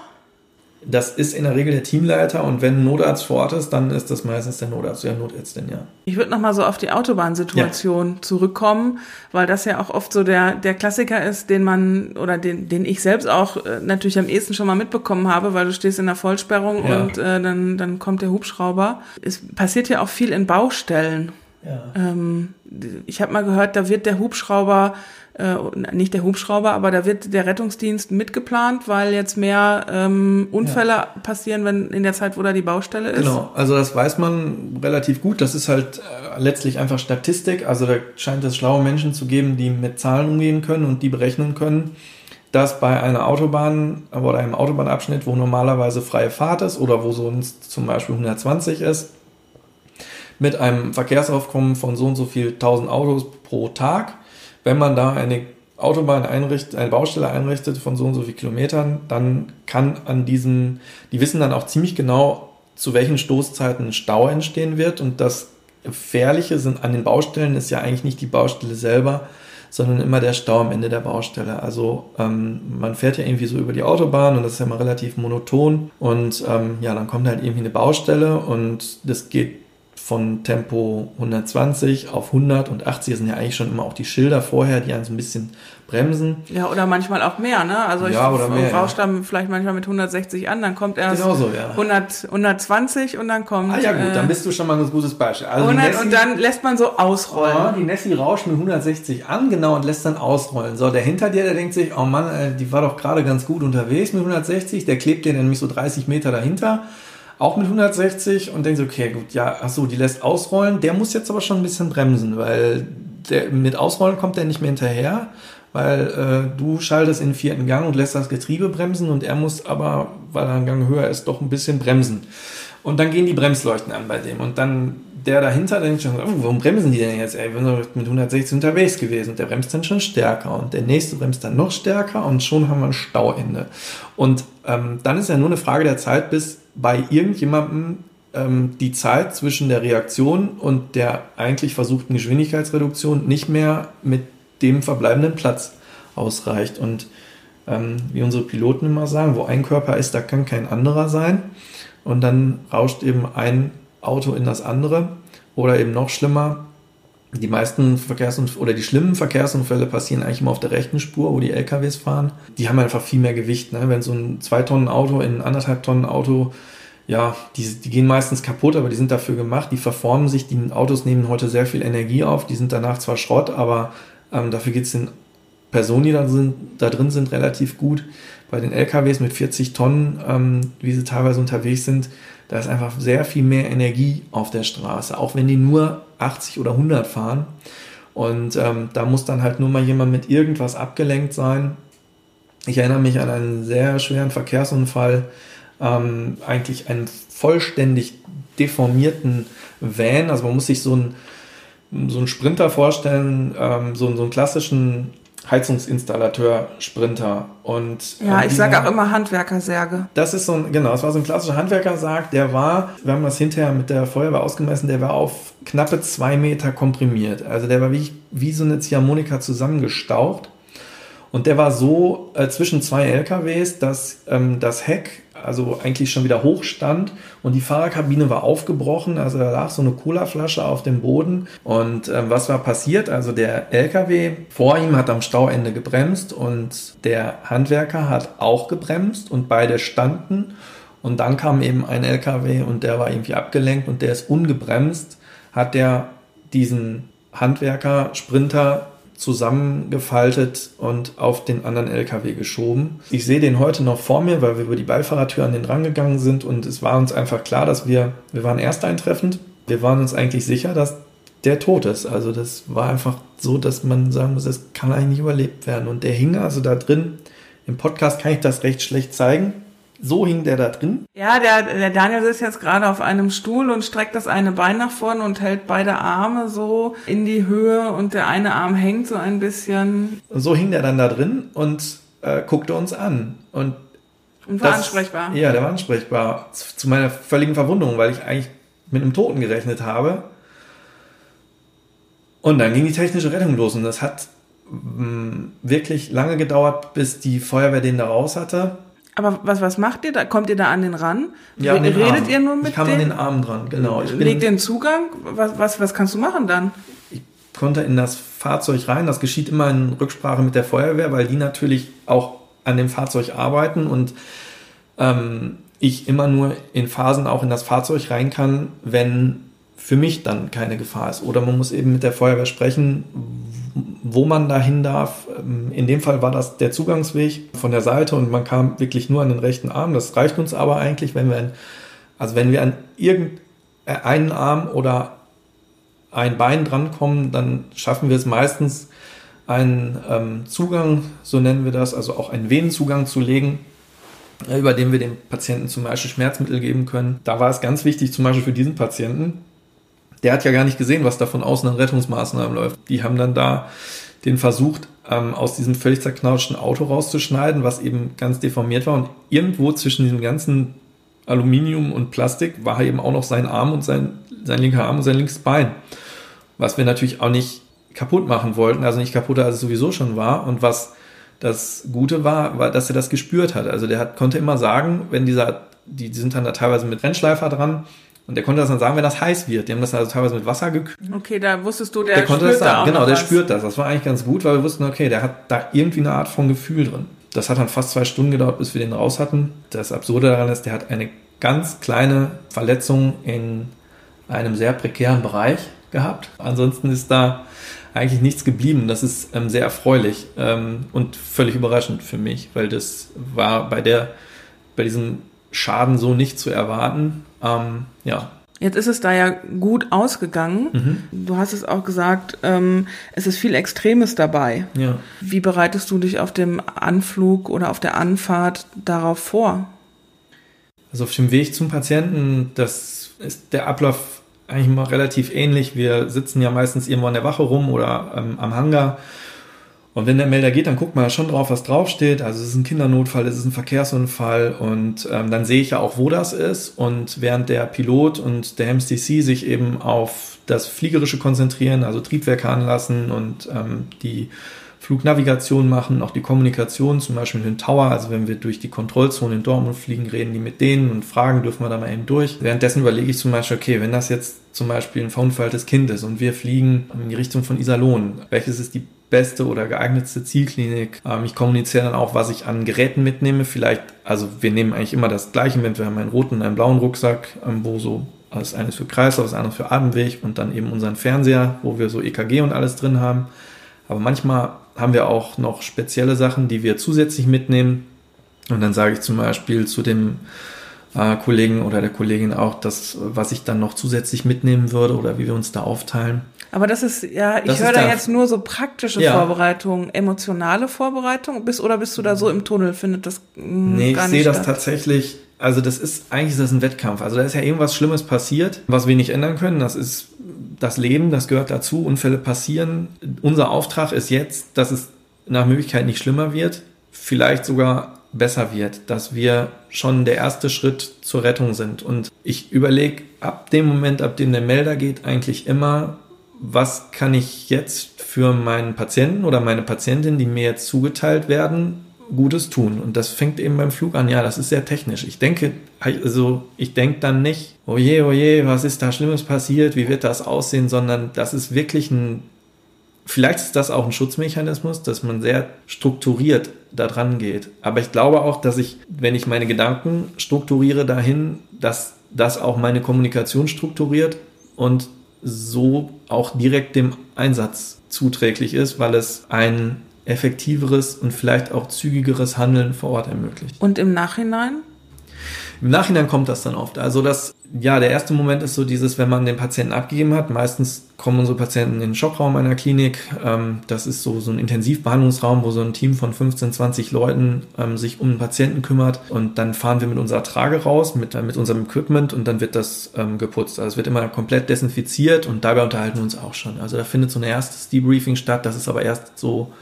Das ist in der Regel der Teamleiter und wenn ein Notarzt vor Ort ist, dann ist das meistens der Notarzt, ja Notärztin, ja. Ich würde nochmal so auf die Autobahnsituation ja. zurückkommen, weil das ja auch oft so der, der Klassiker ist, den man oder den, den ich selbst auch äh, natürlich am ehesten schon mal mitbekommen habe, weil du stehst in der Vollsperrung ja. und äh, dann, dann kommt der Hubschrauber. Es passiert ja auch viel in Baustellen. Ja. Ähm, ich habe mal gehört, da wird der Hubschrauber, äh, nicht der Hubschrauber, aber da wird der Rettungsdienst mitgeplant, weil jetzt mehr ähm, Unfälle ja. passieren, wenn in der Zeit, wo da die Baustelle ist. Genau, also das weiß man relativ gut. Das ist halt äh, letztlich einfach Statistik. Also da scheint es schlaue Menschen zu geben, die mit Zahlen umgehen können und die berechnen können dass bei einer Autobahn oder einem Autobahnabschnitt, wo normalerweise freie Fahrt ist oder wo sonst zum Beispiel 120 ist, mit einem Verkehrsaufkommen von so und so viel tausend Autos pro Tag. Wenn man da eine Autobahn einrichtet, eine Baustelle einrichtet von so und so viel Kilometern, dann kann an diesen, die wissen dann auch ziemlich genau, zu welchen Stoßzeiten Stau entstehen wird. Und das Gefährliche sind an den Baustellen ist ja eigentlich nicht die Baustelle selber, sondern immer der Stau am Ende der Baustelle. Also ähm, man fährt ja irgendwie so über die Autobahn und das ist ja mal relativ monoton und ähm, ja, dann kommt halt irgendwie eine Baustelle und das geht von Tempo 120 auf 100 und 80 sind ja eigentlich schon immer auch die Schilder vorher, die einen so ein bisschen bremsen. Ja, oder manchmal auch mehr, ne? Also ja, ich oder mehr, rausche dann vielleicht manchmal mit 160 an, dann kommt erst Genauso, ja. 100, 120 und dann kommt... Ah ja gut, äh, dann bist du schon mal ein gutes Beispiel. Also 100 Nessie- und dann lässt man so ausrollen. Ja, die Nessie rauscht mit 160 an, genau, und lässt dann ausrollen. So, der hinter dir, der denkt sich, oh Mann, äh, die war doch gerade ganz gut unterwegs mit 160, der klebt dir nämlich so 30 Meter dahinter, auch mit 160 und denkt so, okay, gut, ja, ach so, die lässt ausrollen, der muss jetzt aber schon ein bisschen bremsen, weil der, mit Ausrollen kommt der nicht mehr hinterher, weil äh, du schaltest in den vierten Gang und lässt das Getriebe bremsen und er muss aber, weil er einen Gang höher ist, doch ein bisschen bremsen. Und dann gehen die Bremsleuchten an bei dem. Und dann der dahinter denkt schon, oh, warum bremsen die denn jetzt? Ey, wir sind doch mit 160 unterwegs gewesen. Und der bremst dann schon stärker. Und der nächste bremst dann noch stärker. Und schon haben wir ein Stauende. Und ähm, dann ist ja nur eine Frage der Zeit, bis bei irgendjemandem ähm, die Zeit zwischen der Reaktion und der eigentlich versuchten Geschwindigkeitsreduktion nicht mehr mit dem verbleibenden Platz ausreicht. Und ähm, wie unsere Piloten immer sagen, wo ein Körper ist, da kann kein anderer sein. Und dann rauscht eben ein Auto in das andere. Oder eben noch schlimmer, die meisten Verkehrsunfälle oder die schlimmen Verkehrsunfälle passieren eigentlich immer auf der rechten Spur, wo die LKWs fahren. Die haben einfach viel mehr Gewicht. Ne? Wenn so ein 2-Tonnen-Auto in ein anderthalb Tonnen Auto, ja, die, die gehen meistens kaputt, aber die sind dafür gemacht. Die verformen sich. Die Autos nehmen heute sehr viel Energie auf. Die sind danach zwar Schrott, aber ähm, dafür geht es den Personen, die da, sind, da drin sind, relativ gut. Bei den LKWs mit 40 Tonnen, ähm, wie sie teilweise unterwegs sind, da ist einfach sehr viel mehr Energie auf der Straße, auch wenn die nur 80 oder 100 fahren. Und ähm, da muss dann halt nur mal jemand mit irgendwas abgelenkt sein. Ich erinnere mich an einen sehr schweren Verkehrsunfall, ähm, eigentlich einen vollständig deformierten Van. Also man muss sich so einen, so einen Sprinter vorstellen, ähm, so, so einen klassischen Heizungsinstallateur Sprinter und Ja, ähm, ich sage auch immer Handwerkersärge. das ist so ein, genau, das war so ein klassischer Handwerkersarg, der war, wir haben das hinterher mit der Feuerwehr ausgemessen, der war auf knappe zwei Meter komprimiert. Also der war wie, wie so eine Ziehharmonika zusammengestaucht. Und der war so äh, zwischen zwei LKWs, dass ähm, das Heck also eigentlich schon wieder hoch stand und die Fahrerkabine war aufgebrochen, also da lag so eine Colaflasche auf dem Boden. Und ähm, was war passiert? Also der LKW vor ihm hat am Stauende gebremst und der Handwerker hat auch gebremst und beide standen. Und dann kam eben ein LKW und der war irgendwie abgelenkt und der ist ungebremst, hat der diesen Handwerker, Sprinter zusammengefaltet und auf den anderen LKW geschoben. Ich sehe den heute noch vor mir, weil wir über die Beifahrertür an den rangegangen sind und es war uns einfach klar, dass wir, wir waren ersteintreffend, wir waren uns eigentlich sicher, dass der tot ist. Also das war einfach so, dass man sagen muss, das kann eigentlich überlebt werden. Und der hing also da drin. Im Podcast kann ich das recht schlecht zeigen. So hing der da drin. Ja, der, der Daniel sitzt jetzt gerade auf einem Stuhl und streckt das eine Bein nach vorne und hält beide Arme so in die Höhe und der eine Arm hängt so ein bisschen Und so hing der dann da drin und äh, guckte uns an. Und und war Das- ansprechbar. Ja, der war ansprechbar. Zu zu meiner völligen Verwunderung, weil ich eigentlich mit einem Toten gerechnet habe. Und dann ging die technische Rettung los und das hat mh, wirklich lange gedauert, bis die Feuerwehr den da raus hatte. Aber was, was macht ihr da? Kommt ihr da an den ran? Ja, an den Redet Arm. ihr nur mit Ich kam an denen? den Arm dran, genau. Ich Legt den Zugang? Was, was, was kannst du machen dann? ich konnte in das Fahrzeug rein. Das geschieht immer in Rücksprache mit der Feuerwehr, weil die natürlich auch an dem Fahrzeug arbeiten und ähm, ich immer nur in Phasen auch in das Fahrzeug rein kann, wenn für mich dann keine Gefahr ist. Oder man muss eben mit der Feuerwehr sprechen, wo man dahin darf. Ähm, In dem Fall war das der Zugangsweg von der Seite und man kam wirklich nur an den rechten Arm. Das reicht uns aber eigentlich, wenn wir, an, also wenn wir an irgendeinen Arm oder ein Bein drankommen, dann schaffen wir es meistens, einen ähm, Zugang, so nennen wir das, also auch einen Venenzugang zu legen, äh, über den wir dem Patienten zum Beispiel Schmerzmittel geben können. Da war es ganz wichtig, zum Beispiel für diesen Patienten, der hat ja gar nicht gesehen, was da von außen an Rettungsmaßnahmen läuft. Die haben dann da den versucht, ähm, aus diesem völlig zerknautschten Auto rauszuschneiden, was eben ganz deformiert war. Und irgendwo zwischen diesem ganzen Aluminium und Plastik war eben auch noch sein Arm und sein, sein linker Arm und sein linkes Bein. Was wir natürlich auch nicht kaputt machen wollten, also nicht kaputter, als es sowieso schon war. Und was das Gute war, war, dass er das gespürt hat. Also der hat, konnte immer sagen, wenn dieser, die, die sind dann da teilweise mit Rennschleifer dran Und der konnte das dann sagen, wenn das heiß wird. Die haben das also teilweise mit Wasser gekühlt. Okay, da wusstest du, der, Der konnte spürt das sagen. da Genau, der was. spürt das. Das war eigentlich ganz gut, weil wir wussten, okay, der hat da irgendwie eine Art von Gefühl drin. Das hat dann fast zwei Stunden gedauert, bis wir den raus hatten. Das Absurde daran ist, der hat eine ganz kleine Verletzung in einem sehr prekären Bereich gehabt. Ansonsten ist da eigentlich nichts geblieben. Das ist ähm, sehr erfreulich ähm, und völlig überraschend für mich, weil das war bei der, bei diesem Schaden so nicht zu erwarten. Ähm, ja, Jetzt ist es da ja gut ausgegangen. Mhm. Du hast es auch gesagt, ähm, es ist viel Extremes dabei. ja. Wie bereitest du dich auf dem Anflug oder auf der Anfahrt darauf vor? Also auf dem Weg zum Patienten, das ist der Ablauf eigentlich immer relativ ähnlich. Wir sitzen ja meistens irgendwo an der Wache rum oder ähm, am Hangar. Und wenn der Melder geht, dann guckt man ja schon drauf, was draufsteht. Also es ist ein Kindernotfall, es ist ein Verkehrsunfall und ähm, dann sehe ich ja auch, wo das ist. Und während der Pilot und der MSTC sich eben auf das Fliegerische konzentrieren, also Triebwerke anlassen und ähm, die Flugnavigation machen, auch die Kommunikation, zum Beispiel mit dem Tower. Also wenn wir durch die Kontrollzone in Dortmund fliegen, reden die mit denen und fragen, dürfen wir da mal eben durch. Währenddessen überlege ich zum Beispiel, okay, wenn das jetzt zum Beispiel ein verunfalltes Kind ist und wir fliegen in die Richtung von Iserlohn, welches ist die beste oder geeignetste Zielklinik? Ähm, ich kommuniziere dann auch, was ich an Geräten mitnehme. Vielleicht, also wir nehmen eigentlich immer das Gleiche mit. Wir haben einen roten und einen blauen Rucksack, ähm, wo so das eine ist für Kreislauf, das andere für Atemweg und dann eben unseren Fernseher, wo wir so EKG und alles drin haben. Aber manchmal haben wir auch noch spezielle Sachen, die wir zusätzlich mitnehmen. Und dann sage ich zum Beispiel zu dem äh, Kollegen oder der Kollegin auch, das, was ich dann noch zusätzlich mitnehmen würde oder wie wir uns da aufteilen. Aber das ist, ja, ich höre da jetzt nur so praktische Ja. Vorbereitung, emotionale Vorbereitung. Bist, oder bist du da so im Tunnel, findet das mh, Nee, ich sehe das tatsächlich, also das ist, eigentlich ist das ein Wettkampf. Also da ist ja irgendwas Schlimmes passiert, was wir nicht ändern können. Das ist das Leben, das gehört dazu. Unfälle passieren. Unser Auftrag ist jetzt, dass es nach Möglichkeit nicht schlimmer wird, vielleicht sogar besser wird, dass wir schon der erste Schritt zur Rettung sind. Und ich überlege ab dem Moment, ab dem der Melder geht, eigentlich immer, was kann ich jetzt für meinen Patienten oder meine Patientin, die mir jetzt zugeteilt werden, Gutes tun. Und das fängt eben beim Flug an. Ja, das ist sehr technisch. Ich denke, also ich denke dann nicht, oh je, oh je, was ist da Schlimmes passiert, wie wird das aussehen, sondern das ist wirklich ein, vielleicht ist das auch ein Schutzmechanismus, dass man sehr strukturiert da dran geht. Aber ich glaube auch, dass ich, wenn ich meine Gedanken strukturiere dahin, dass das auch meine Kommunikation strukturiert und so auch direkt dem Einsatz zuträglich ist, weil es ein effektiveres und vielleicht auch zügigeres Handeln vor Ort ermöglicht. Und im Nachhinein? Im Nachhinein kommt das dann oft. Also das, ja, der erste Moment ist so dieses, wenn man den Patienten abgegeben hat. Meistens kommen unsere Patienten in den Schockraum einer Klinik. Ähm, das ist so, so ein Intensivbehandlungsraum, wo so ein Team von 15, 20 Leuten ähm, sich um den Patienten kümmert. Und dann fahren wir mit unserer Trage raus, mit, mit unserem Equipment und dann wird das ähm, geputzt. Also es wird immer komplett desinfiziert und dabei unterhalten wir uns auch schon. Also da findet so ein erstes Debriefing statt. Das ist aber erst so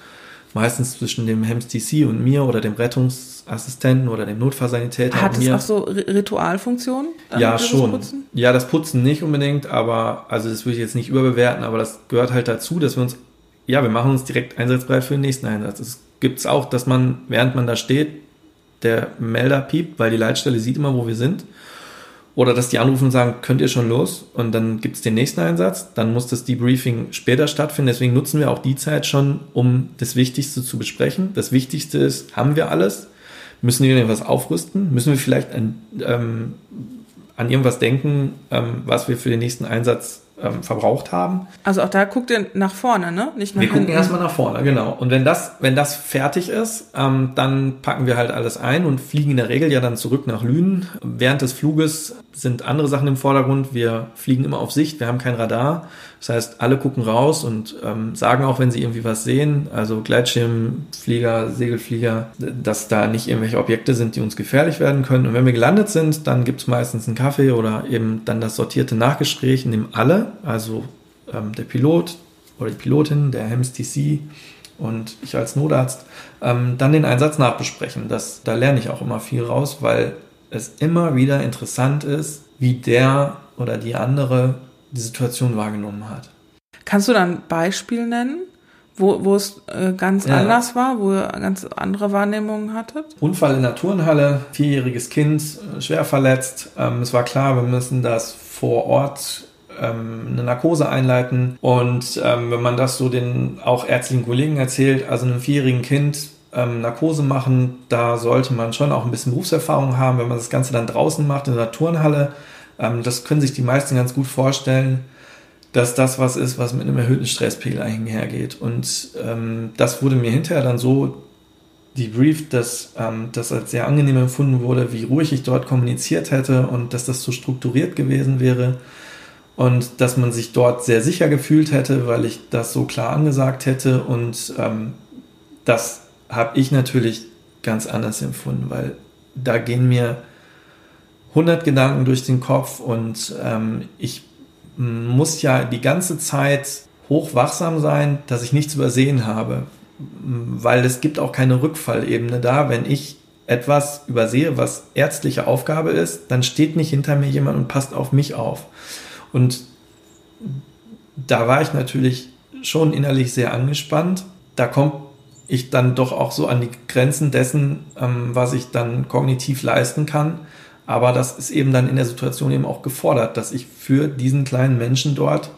meistens zwischen dem HEMS-TC und mir oder dem Rettungsassistenten oder dem Notfallsanitäter Hat es auch so Ri- Ritualfunktionen? dann ja, schon. Putzen? Ja, das Putzen nicht unbedingt, aber also das würde ich jetzt nicht überbewerten, aber das gehört halt dazu, dass wir uns, ja, wir machen uns direkt einsatzbereit für den nächsten Einsatz. Es gibt auch, dass man, während man da steht, der Melder piept, weil die Leitstelle sieht immer, wo wir sind. Oder dass die anrufen und sagen, könnt ihr schon los? Und dann gibt es den nächsten Einsatz. Dann muss das Debriefing später stattfinden. Deswegen nutzen wir auch die Zeit schon, um das Wichtigste zu besprechen. Das Wichtigste ist, haben wir alles? Müssen wir irgendwas aufrüsten? Müssen wir vielleicht an, ähm, an irgendwas denken, ähm, was wir für den nächsten Einsatz ähm, verbraucht haben? Also auch da guckt ihr nach vorne, ne? Nicht nach Wir gucken erstmal nach vorne, genau. Und wenn das, wenn das fertig ist, ähm, dann packen wir halt alles ein und fliegen in der Regel ja dann zurück nach Lünen. Während des Fluges sind andere Sachen im Vordergrund. Wir fliegen immer auf Sicht, wir haben kein Radar. Das heißt, alle gucken raus und ähm, sagen auch, wenn sie irgendwie was sehen, also Gleitschirmflieger, Segelflieger, dass da nicht irgendwelche Objekte sind, die uns gefährlich werden können. Und wenn wir gelandet sind, dann gibt es meistens einen Kaffee oder eben dann das sortierte Nachgespräch, in dem alle, also ähm, der Pilot oder die Pilotin, der HEMS-TC und ich als Notarzt, ähm, dann den Einsatz nachbesprechen. Das, da lerne ich auch immer viel raus, weil es immer wieder interessant ist, wie der oder die andere die Situation wahrgenommen hat. Kannst du da ein Beispiel nennen, wo, wo es äh, ganz ja. anders war, wo ihr ganz andere Wahrnehmungen hattet? Unfall in der Turnhalle, vierjähriges Kind, äh, schwer verletzt. Ähm, es war klar, wir müssen das vor Ort ähm, eine Narkose einleiten. Und ähm, wenn man das so den auch ärztlichen Kollegen erzählt, also einem vierjährigen Kind ähm, Narkose machen, da sollte man schon auch ein bisschen Berufserfahrung haben, wenn man das Ganze dann draußen macht in der Turnhalle. Ähm, das können sich die meisten ganz gut vorstellen dass das was ist, was mit einem erhöhten Stresspegel einhergeht. Und ähm, das wurde mir hinterher dann so debrieft, dass ähm, das als sehr angenehm empfunden wurde, wie ruhig ich dort kommuniziert hätte und dass das so strukturiert gewesen wäre und dass man sich dort sehr sicher gefühlt hätte, weil ich das so klar angesagt hätte und ähm, das habe ich natürlich ganz anders empfunden, weil da gehen mir 100 Gedanken durch den Kopf und ähm, ich muss ja die ganze Zeit hochwachsam sein, dass ich nichts übersehen habe, weil es gibt auch keine Rückfallebene da. Wenn ich etwas übersehe, was ärztliche Aufgabe ist, dann steht nicht hinter mir jemand und passt auf mich auf. Und da war ich natürlich schon innerlich sehr angespannt. Da kommt ich dann doch auch so an die Grenzen dessen, ähm, was ich dann kognitiv leisten kann. Aber das ist eben dann in der Situation eben auch gefordert, dass ich für diesen kleinen Menschen dort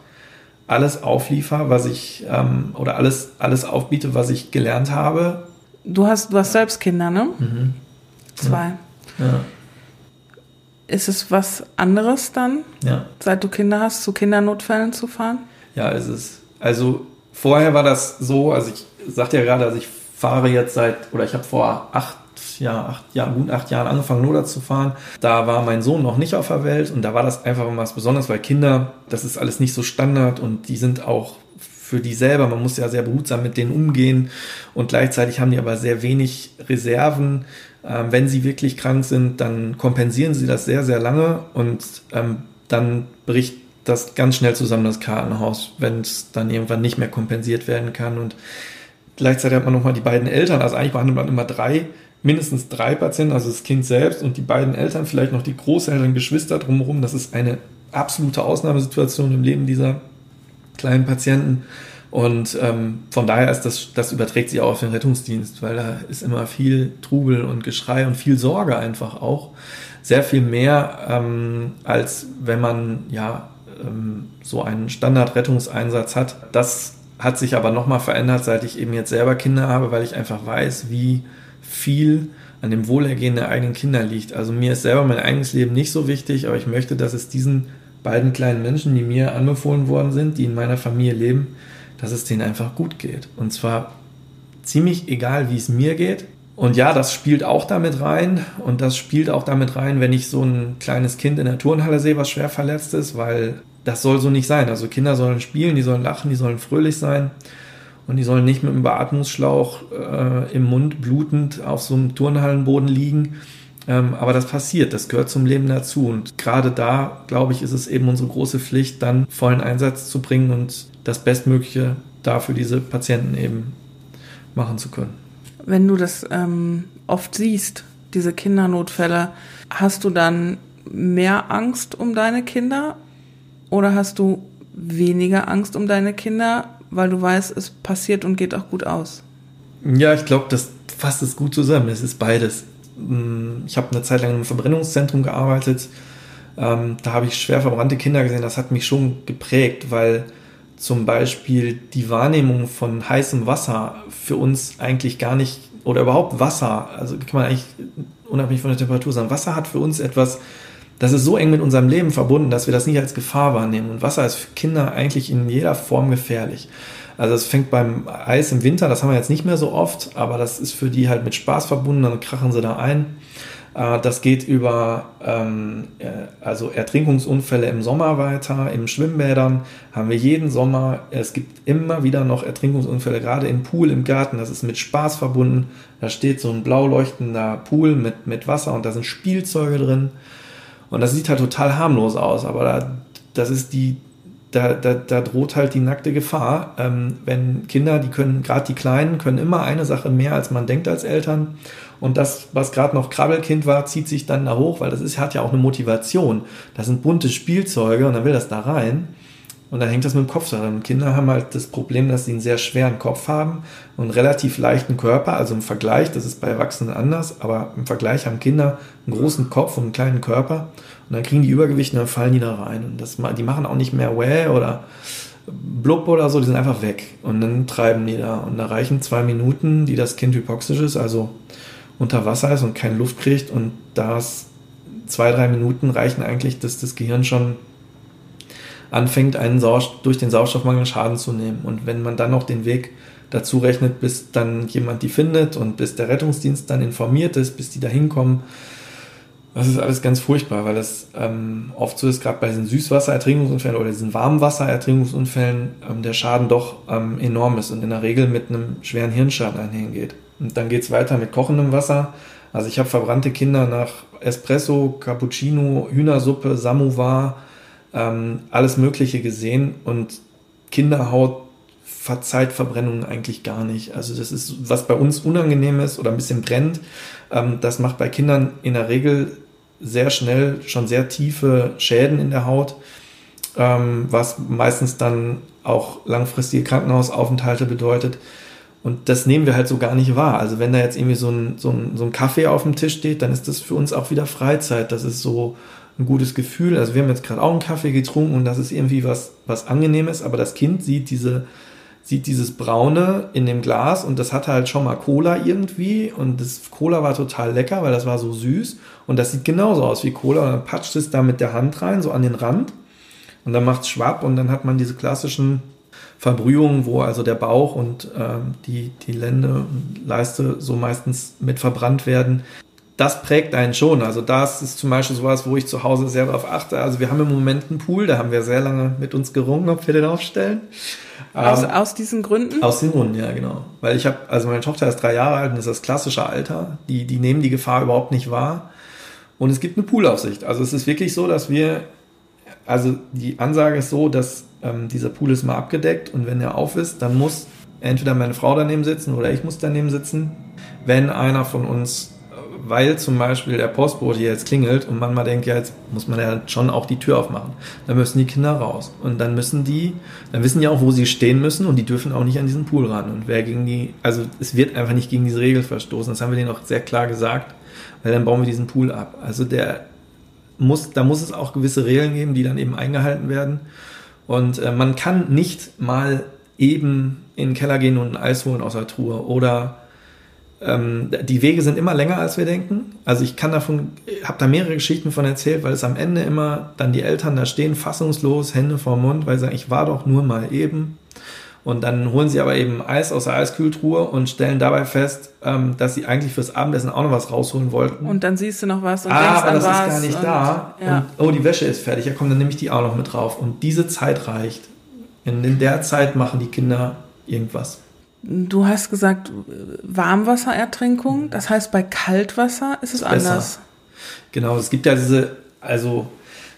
alles aufliefer, was ich ähm, oder alles, alles aufbiete, was ich gelernt habe. Du hast, du hast selbst Kinder, ne? Mhm. Zwei. Ja. ja. Ist es was anderes dann, ja. seit du Kinder hast, zu Kindernotfällen zu fahren? Ja, ist es. Also vorher war das so, also ich sagte ja gerade, also ich fahre jetzt seit, oder ich habe vor acht ja, acht Jahren, gut acht Jahren angefangen, Loda zu fahren. Da war mein Sohn noch nicht auf der Welt und da war das einfach mal was Besonderes, weil Kinder, das ist alles nicht so Standard und die sind auch für die selber, man muss ja sehr behutsam mit denen umgehen und gleichzeitig haben die aber sehr wenig Reserven. Ähm, wenn sie wirklich krank sind, dann kompensieren sie das sehr, sehr lange und ähm, dann bricht das ganz schnell zusammen, das Kartenhaus, wenn es dann irgendwann nicht mehr kompensiert werden kann und gleichzeitig hat man nochmal die beiden Eltern, also eigentlich waren man immer drei mindestens drei Patienten, also das Kind selbst und die beiden Eltern, vielleicht noch die Großeltern, Geschwister drumherum. Das ist eine absolute Ausnahmesituation im Leben dieser kleinen Patienten. Und ähm, von daher ist das, das überträgt sich auch auf den Rettungsdienst, weil da ist immer viel Trubel und Geschrei und viel Sorge einfach auch. Sehr viel mehr, ähm, als wenn man ja ähm, so einen Standardrettungseinsatz hat. Das hat sich aber nochmal verändert, seit ich eben jetzt selber Kinder habe, weil ich einfach weiß, wie viel an dem Wohlergehen der eigenen Kinder liegt. Also mir ist selber mein eigenes Leben nicht so wichtig, aber ich möchte, dass es diesen beiden kleinen Menschen, die mir anbefohlen worden sind, die in meiner Familie leben, dass es denen einfach gut geht. Und zwar ziemlich egal, wie es mir geht. Und ja, das spielt auch damit rein. Und das spielt auch damit rein, wenn ich so ein kleines Kind in der Turnhalle sehe, was schwer verletzt ist, weil das soll so nicht sein. Also Kinder sollen spielen, die sollen lachen, die sollen fröhlich sein und die sollen nicht mit einem Beatmungsschlauch äh, im Mund blutend auf so einem Turnhallenboden liegen. Ähm, aber das passiert, das gehört zum Leben dazu. Und gerade da, glaube ich, ist es eben unsere große Pflicht, dann vollen Einsatz zu bringen und das Bestmögliche da für diese Patienten eben machen zu können. Wenn du das ähm, oft siehst, diese Kindernotfälle, hast du dann mehr Angst um deine Kinder oder hast du weniger Angst um deine Kinder, weil du weißt, es passiert und geht auch gut aus. Ja, ich glaube, das fasst es gut zusammen. Es ist beides. Mm, ich habe eine Zeit lang im Verbrennungszentrum gearbeitet. Ähm, da habe ich schwer verbrannte Kinder gesehen. Das hat mich schon geprägt, weil zum Beispiel die Wahrnehmung von heißem Wasser für uns eigentlich gar nicht, oder überhaupt Wasser, also kann man eigentlich unabhängig von der Temperatur sagen, Wasser hat für uns etwas, das ist so eng mit unserem Leben verbunden, dass wir das nicht als Gefahr wahrnehmen. Und Wasser ist für Kinder eigentlich in jeder Form gefährlich. Also es fängt beim Eis im Winter, das haben wir jetzt nicht mehr so oft, aber das ist für die halt mit Spaß verbunden, dann krachen sie da ein. Äh, das geht über ähm, äh, also Ertrinkungsunfälle im Sommer weiter, im Schwimmbädern haben wir jeden Sommer. Es gibt immer wieder noch Ertrinkungsunfälle, gerade im Pool, im Garten. Das ist mit Spaß verbunden. Da steht so ein blau leuchtender Pool mit, mit Wasser und da sind Spielzeuge drin. Und das sieht halt total harmlos aus, aber da, das ist die, da, da, da droht halt die nackte Gefahr. Ähm, wenn Kinder, die können, gerade die Kleinen, können immer eine Sache mehr, als man denkt als Eltern. Und das, was gerade noch Krabbelkind war, zieht sich dann da hoch, weil das ist, hat ja auch eine Motivation. Das sind bunte Spielzeuge und dann will das da rein. Und dann hängt das mit dem Kopf daran. Kinder haben halt das Problem, dass sie einen sehr schweren Kopf haben und einen relativ leichten Körper. Also im Vergleich, das ist bei Erwachsenen anders, aber im Vergleich haben Kinder einen großen Kopf und einen kleinen Körper. Und dann kriegen die Übergewicht und dann fallen die da rein. Und das, die machen auch nicht mehr Wäh oder blub oder so, die sind einfach weg. Und dann treiben die da. Und da reichen zwei Minuten, die das Kind hypoxisch ist, also unter Wasser ist und keine Luft kriegt. Und das zwei, drei Minuten reichen eigentlich, dass das Gehirn schon anfängt, einen Sauerstoff, durch den Sauerstoffmangel Schaden zu nehmen. Und wenn man dann noch den Weg dazu rechnet, bis dann jemand die findet und bis der Rettungsdienst dann informiert ist, bis die da hinkommen, das ist alles ganz furchtbar, weil das ähm, oft so ist, gerade bei diesen Süßwasserertrinkungsunfällen oder diesen Warmwasserertrinkungsunfällen, ähm, der Schaden doch ähm, enorm ist und in der Regel mit einem schweren Hirnschaden einhergeht. Und dann geht's weiter mit kochendem Wasser. Also ich habe verbrannte Kinder nach Espresso, Cappuccino, Hühnersuppe, Samovar, ähm, alles Mögliche gesehen und Kinderhaut verzeiht Verbrennungen eigentlich gar nicht. Also das ist, was bei uns unangenehm ist oder ein bisschen brennt, ähm, das macht bei Kindern in der Regel sehr schnell schon sehr tiefe Schäden in der Haut, ähm, was meistens dann auch langfristige Krankenhausaufenthalte bedeutet. Und das nehmen wir halt so gar nicht wahr. Also wenn da jetzt irgendwie so ein, so ein, so ein Kaffee auf dem Tisch steht, dann ist das für uns auch wieder Freizeit. Das ist so ein gutes Gefühl. Also wir haben jetzt gerade auch einen Kaffee getrunken und das ist irgendwie was, was angenehmes, aber das Kind sieht diese, sieht dieses Braune in dem Glas und das hatte halt schon mal Cola irgendwie. Und das Cola war total lecker, weil das war so süß. Und das sieht genauso aus wie Cola. Und dann patscht es da mit der Hand rein, so an den Rand. Und dann macht es schwapp und dann hat man diese klassischen Verbrühungen, wo also der Bauch und ähm, die, die Lende und Leiste so meistens mit verbrannt werden. Das prägt einen schon. Also das ist zum Beispiel sowas, wo ich zu Hause sehr darauf achte. Also wir haben im Moment einen Pool, da haben wir sehr lange mit uns gerungen, ob wir den aufstellen. Aus, ähm, aus diesen Gründen? Aus den Gründen, ja, genau. Weil ich habe, also meine Tochter ist drei Jahre alt und ist das klassische Alter. Die, die nehmen die Gefahr überhaupt nicht wahr. Und es gibt eine Poolaufsicht. Also es ist wirklich so, dass wir, also die Ansage ist so, dass ähm, dieser Pool ist mal abgedeckt und wenn er auf ist, dann muss entweder meine Frau daneben sitzen oder ich muss daneben sitzen. Wenn einer von uns, weil zum Beispiel der Postbote jetzt klingelt und man mal denkt, ja, jetzt muss man ja schon auch die Tür aufmachen, dann müssen die Kinder raus. Und dann müssen die, dann wissen die auch, wo sie stehen müssen und die dürfen auch nicht an diesen Pool ran. Und wer gegen die, also es wird einfach nicht gegen diese Regel verstoßen. Das haben wir denen auch sehr klar gesagt, weil dann bauen wir diesen Pool ab. Also der muss, da muss es auch gewisse Regeln geben, die dann eben eingehalten werden. Und äh, man kann nicht mal eben in den Keller gehen und ein Eis holen aus der Truhe. Oder ähm, die Wege sind immer länger, als wir denken. Also ich kann davon, habe da mehrere Geschichten von erzählt, weil es am Ende immer dann die Eltern da stehen, fassungslos, Hände vor Mund, weil sie sagen, ich war doch nur mal eben. Und dann holen sie aber eben Eis aus der Eiskühltruhe und stellen dabei fest, ähm, dass sie eigentlich fürs Abendessen auch noch was rausholen wollten. Und dann siehst du noch was und ah, denkst aber das ist gar nicht und, da. Ja. Und, oh, die Wäsche ist fertig. Ja, komm, dann nehme ich die auch noch mit drauf. Und diese Zeit reicht. In, in der Zeit machen die Kinder irgendwas. Du hast gesagt, Warmwasserertrinkung. Das heißt, bei Kaltwasser ist es Besser. anders. Genau, es gibt ja diese, also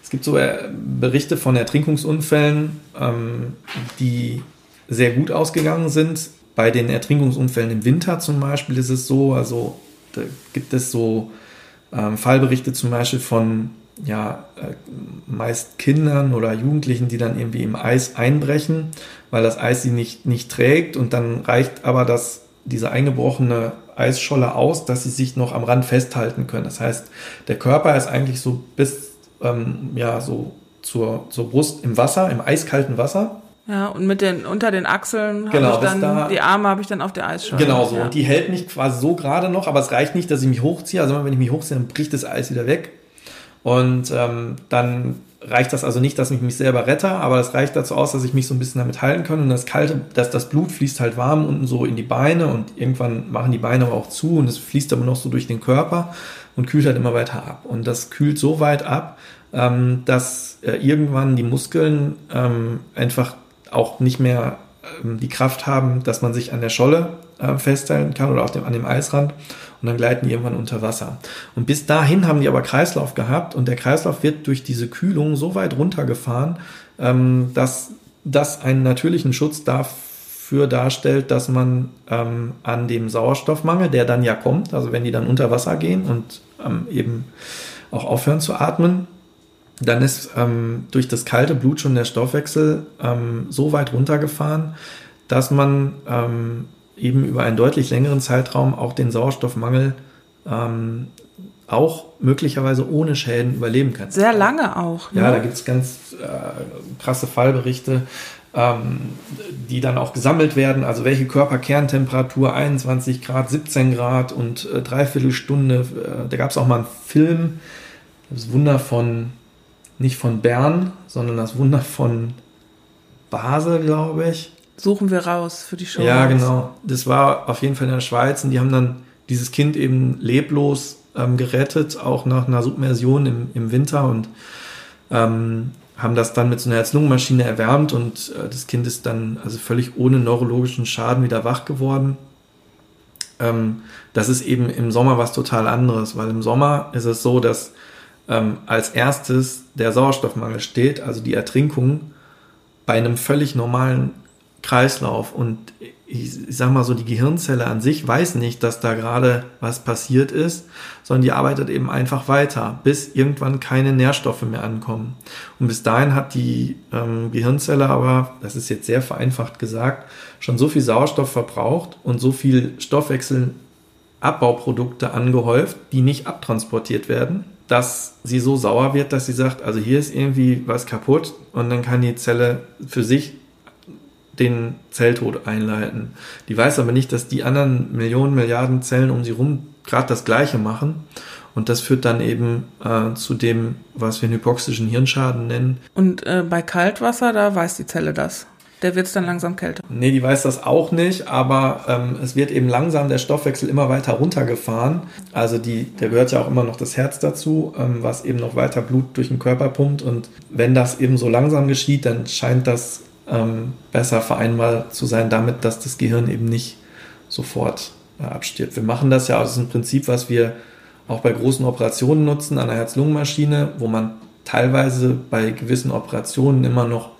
es gibt so äh, Berichte von Ertrinkungsunfällen, ähm, die sehr gut ausgegangen sind. Bei den Ertrinkungsunfällen im Winter zum Beispiel ist es so, also da gibt es so ähm, Fallberichte zum Beispiel von ja, äh, meist Kindern oder Jugendlichen, die dann irgendwie im Eis einbrechen, weil das Eis sie nicht, nicht trägt und dann reicht aber das, diese eingebrochene Eisscholle aus, dass sie sich noch am Rand festhalten können. Das heißt, der Körper ist eigentlich so bis ähm, ja, so zur, zur Brust im Wasser, im eiskalten Wasser Ja, und mit den unter den Achseln habe Genau, ich bis dann da- die Arme habe ich dann auf der Eisscholle. Genau so. Ja. Und die hält mich quasi so gerade noch, aber es reicht nicht, dass ich mich hochziehe. Also wenn ich mich hochziehe, dann bricht das Eis wieder weg. Und ähm, dann reicht das also nicht, dass ich mich selber rette, aber das reicht dazu aus, dass ich mich so ein bisschen damit halten kann. Und das kalte, dass das Blut fließt halt warm unten so in die Beine und irgendwann machen die Beine aber auch zu und es fließt aber noch so durch den Körper und kühlt halt immer weiter ab. Und das kühlt so weit ab, ähm, dass äh, irgendwann die Muskeln ähm, einfach auch nicht mehr ähm, die Kraft haben, dass man sich an der Scholle äh, festhalten kann oder auf dem, an dem Eisrand und dann gleiten die irgendwann unter Wasser. Und bis dahin haben die aber Kreislauf gehabt und der Kreislauf wird durch diese Kühlung so weit runtergefahren, ähm, dass das einen natürlichen Schutz dafür darstellt, dass man ähm, an dem Sauerstoffmangel, der dann ja kommt, also wenn die dann unter Wasser gehen und ähm, eben auch aufhören zu atmen, dann ist ähm, durch das kalte Blut schon der Stoffwechsel ähm, so weit runtergefahren, dass man ähm, eben über einen deutlich längeren Zeitraum auch den Sauerstoffmangel ähm, auch möglicherweise ohne Schäden überleben kann. Sehr lange auch. Ne? Ja, da gibt es ganz äh, krasse Fallberichte, ähm, die dann auch gesammelt werden. Also welche Körperkerntemperatur, 21 Grad, 17 Grad und äh, dreiviertel Stunde. Äh, da gab es auch mal einen Film, das Wunder von, nicht von Bern, sondern das Wunder von Basel, glaube ich. Suchen wir raus für die Show. Ja, genau. Das war auf jeden Fall in der Schweiz und die haben dann dieses Kind eben leblos ähm, gerettet, auch nach einer Submersion im, im Winter und ähm, haben das dann mit so einer Herz-Lungen-Maschine erwärmt und äh, das Kind ist dann also völlig ohne neurologischen Schaden wieder wach geworden. Ähm, das ist eben im Sommer was total anderes, weil im Sommer ist es so, dass ähm, als erstes der Sauerstoffmangel steht, also die Ertrinkung bei einem völlig normalen Kreislauf und ich, ich sag mal so, die Gehirnzelle an sich weiß nicht, dass da gerade was passiert ist, sondern die arbeitet eben einfach weiter, bis irgendwann keine Nährstoffe mehr ankommen. Und bis dahin hat die ähm, Gehirnzelle aber, das ist jetzt sehr vereinfacht gesagt, schon so viel Sauerstoff verbraucht und so viel Stoffwechselabbauprodukte angehäuft, die nicht abtransportiert werden, dass sie so sauer wird, dass sie sagt, also hier ist irgendwie was kaputt und dann kann die Zelle für sich den Zelltod einleiten. Die weiß aber nicht, dass die anderen Millionen, Milliarden Zellen um sie rum gerade das Gleiche machen. Und das führt dann eben äh, zu dem, was wir einen hypoxischen Hirnschaden nennen. Und äh, bei Kaltwasser, da weiß die Zelle das. Der wird es dann langsam kälter. Nee, die weiß das auch nicht, aber ähm, es wird eben langsam der Stoffwechsel immer weiter runtergefahren. Also die, da gehört ja auch immer noch das Herz dazu, ähm, was eben noch weiter Blut durch den Körper pumpt. Und wenn das eben so langsam geschieht, dann scheint das ähm, besser vereinbar zu sein damit, dass das Gehirn eben nicht sofort äh, abstirbt. Wir machen das ja, das ist ein Prinzip, was wir auch bei großen Operationen nutzen, an der Herz-Lungen-Maschine, wo man teilweise bei gewissen Operationen immer noch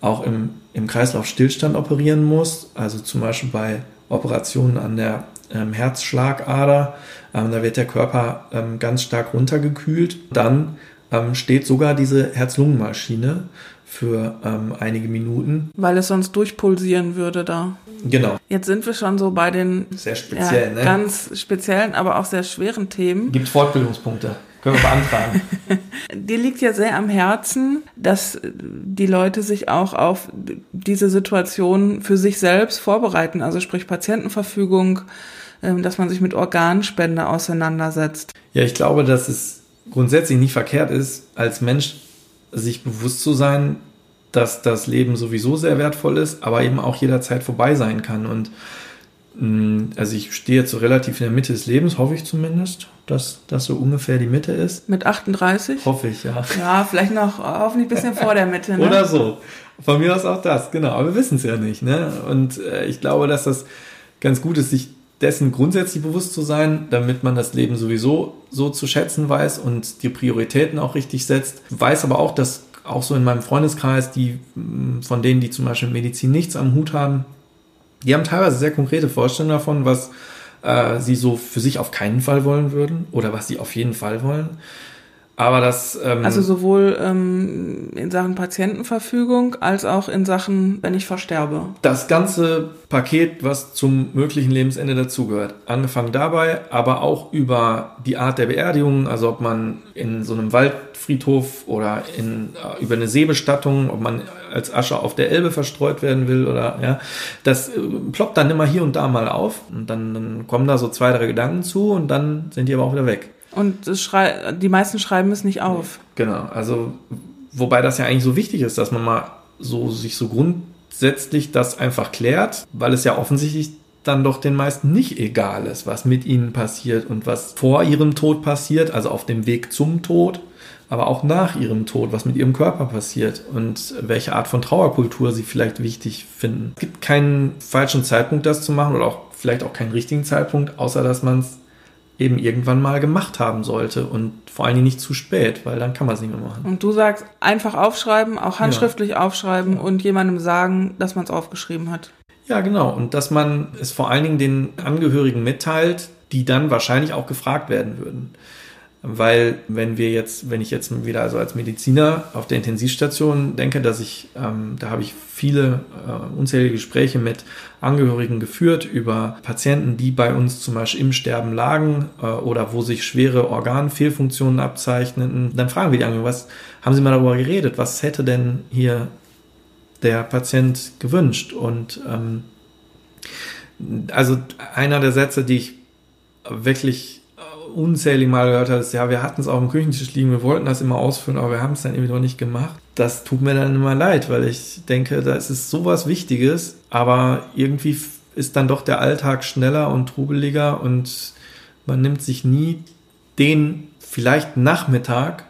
auch im, im Kreislaufstillstand operieren muss. Also zum Beispiel bei Operationen an der ähm, Herzschlagader. Ähm, da wird der Körper ähm, ganz stark runtergekühlt. Dann ähm, steht sogar diese Herz-Lungen-Maschine für ähm, einige Minuten. Weil es sonst durchpulsieren würde da. Genau. Jetzt sind wir schon so bei den sehr speziellen, ja, ne? ganz speziellen, aber auch sehr schweren Themen. Gibt Fortbildungspunkte. Können wir beantragen. Dir liegt ja sehr am Herzen, dass die Leute sich auch auf diese Situation für sich selbst vorbereiten, also sprich Patientenverfügung, ähm, dass man sich mit Organspende auseinandersetzt. Ja, ich glaube, dass es grundsätzlich nicht verkehrt ist, als Mensch sich bewusst zu sein, dass das Leben sowieso sehr wertvoll ist, aber eben auch jederzeit vorbei sein kann. Und mm, also ich stehe jetzt so relativ in der Mitte des Lebens, hoffe ich zumindest, dass das so ungefähr die Mitte ist. Mit 38? Hoffe ich, ja. Ja, vielleicht noch hoffentlich ein bisschen vor der Mitte. Ne? Oder so. Von mir aus auch das, genau. Aber wir wissen es ja nicht. Ne? Und äh, ich glaube, dass das ganz gut ist, sich dessen grundsätzlich bewusst zu sein, damit man das Leben sowieso so zu schätzen weiß und die Prioritäten auch richtig setzt. Weiß aber auch, dass auch so in meinem Freundeskreis, die mm, von denen, die zum Beispiel Medizin nichts am Hut haben, die haben teilweise sehr konkrete Vorstellungen davon, was äh, sie so für sich auf keinen Fall wollen würden oder was sie auf jeden Fall wollen. Aber das. Ähm, also sowohl ähm, in Sachen Patientenverfügung als auch in Sachen, wenn ich versterbe. Das ganze Paket, was zum möglichen Lebensende dazugehört. Angefangen dabei, aber auch über die Art der Beerdigung, also ob man in so einem Waldfriedhof oder in, äh, über eine Seebestattung, ob man als Asche auf der Elbe verstreut werden will oder ja, das äh, ploppt dann immer hier und da mal auf und dann, dann kommen da so zwei, drei Gedanken zu und dann sind die aber auch wieder weg. Und die meisten schreiben es nicht auf. Genau, also wobei das ja eigentlich so wichtig ist, dass man mal so sich so grundsätzlich das einfach klärt, weil es ja offensichtlich dann doch den meisten nicht egal ist, was mit ihnen passiert und was vor ihrem Tod passiert, also auf dem Weg zum Tod, aber auch nach ihrem Tod, was mit ihrem Körper passiert und welche Art von Trauerkultur sie vielleicht wichtig finden. Es gibt keinen falschen Zeitpunkt, das zu machen oder auch vielleicht auch keinen richtigen Zeitpunkt, außer dass man es eben irgendwann mal gemacht haben sollte und vor allen Dingen nicht zu spät, weil dann kann man es nicht mehr machen. Und du sagst, einfach aufschreiben, auch handschriftlich ja. aufschreiben und jemandem sagen, dass man es aufgeschrieben hat. Ja, genau. Und dass man es vor allen Dingen den Angehörigen mitteilt, die dann wahrscheinlich auch gefragt werden würden. Weil wenn wir jetzt, wenn ich jetzt wieder also als Mediziner auf der Intensivstation denke, dass ich, ähm, da habe ich viele äh, unzählige Gespräche mit Angehörigen geführt über Patienten, die bei uns zum Beispiel im Sterben lagen äh, oder wo sich schwere Organfehlfunktionen abzeichneten. Dann fragen wir die Angehörigen, was haben Sie mal darüber geredet? Was hätte denn hier der Patient gewünscht? Und ähm, also einer der Sätze, die ich wirklich unzählig Mal gehört habe, ist, ja, wir hatten es auf dem Küchentisch liegen, wir wollten das immer ausfüllen, aber wir haben es dann irgendwie noch nicht gemacht. Das tut mir dann immer leid, weil ich denke, da ist es sowas Wichtiges, aber irgendwie ist dann doch der Alltag schneller und trubeliger und man nimmt sich nie den vielleicht Nachmittag,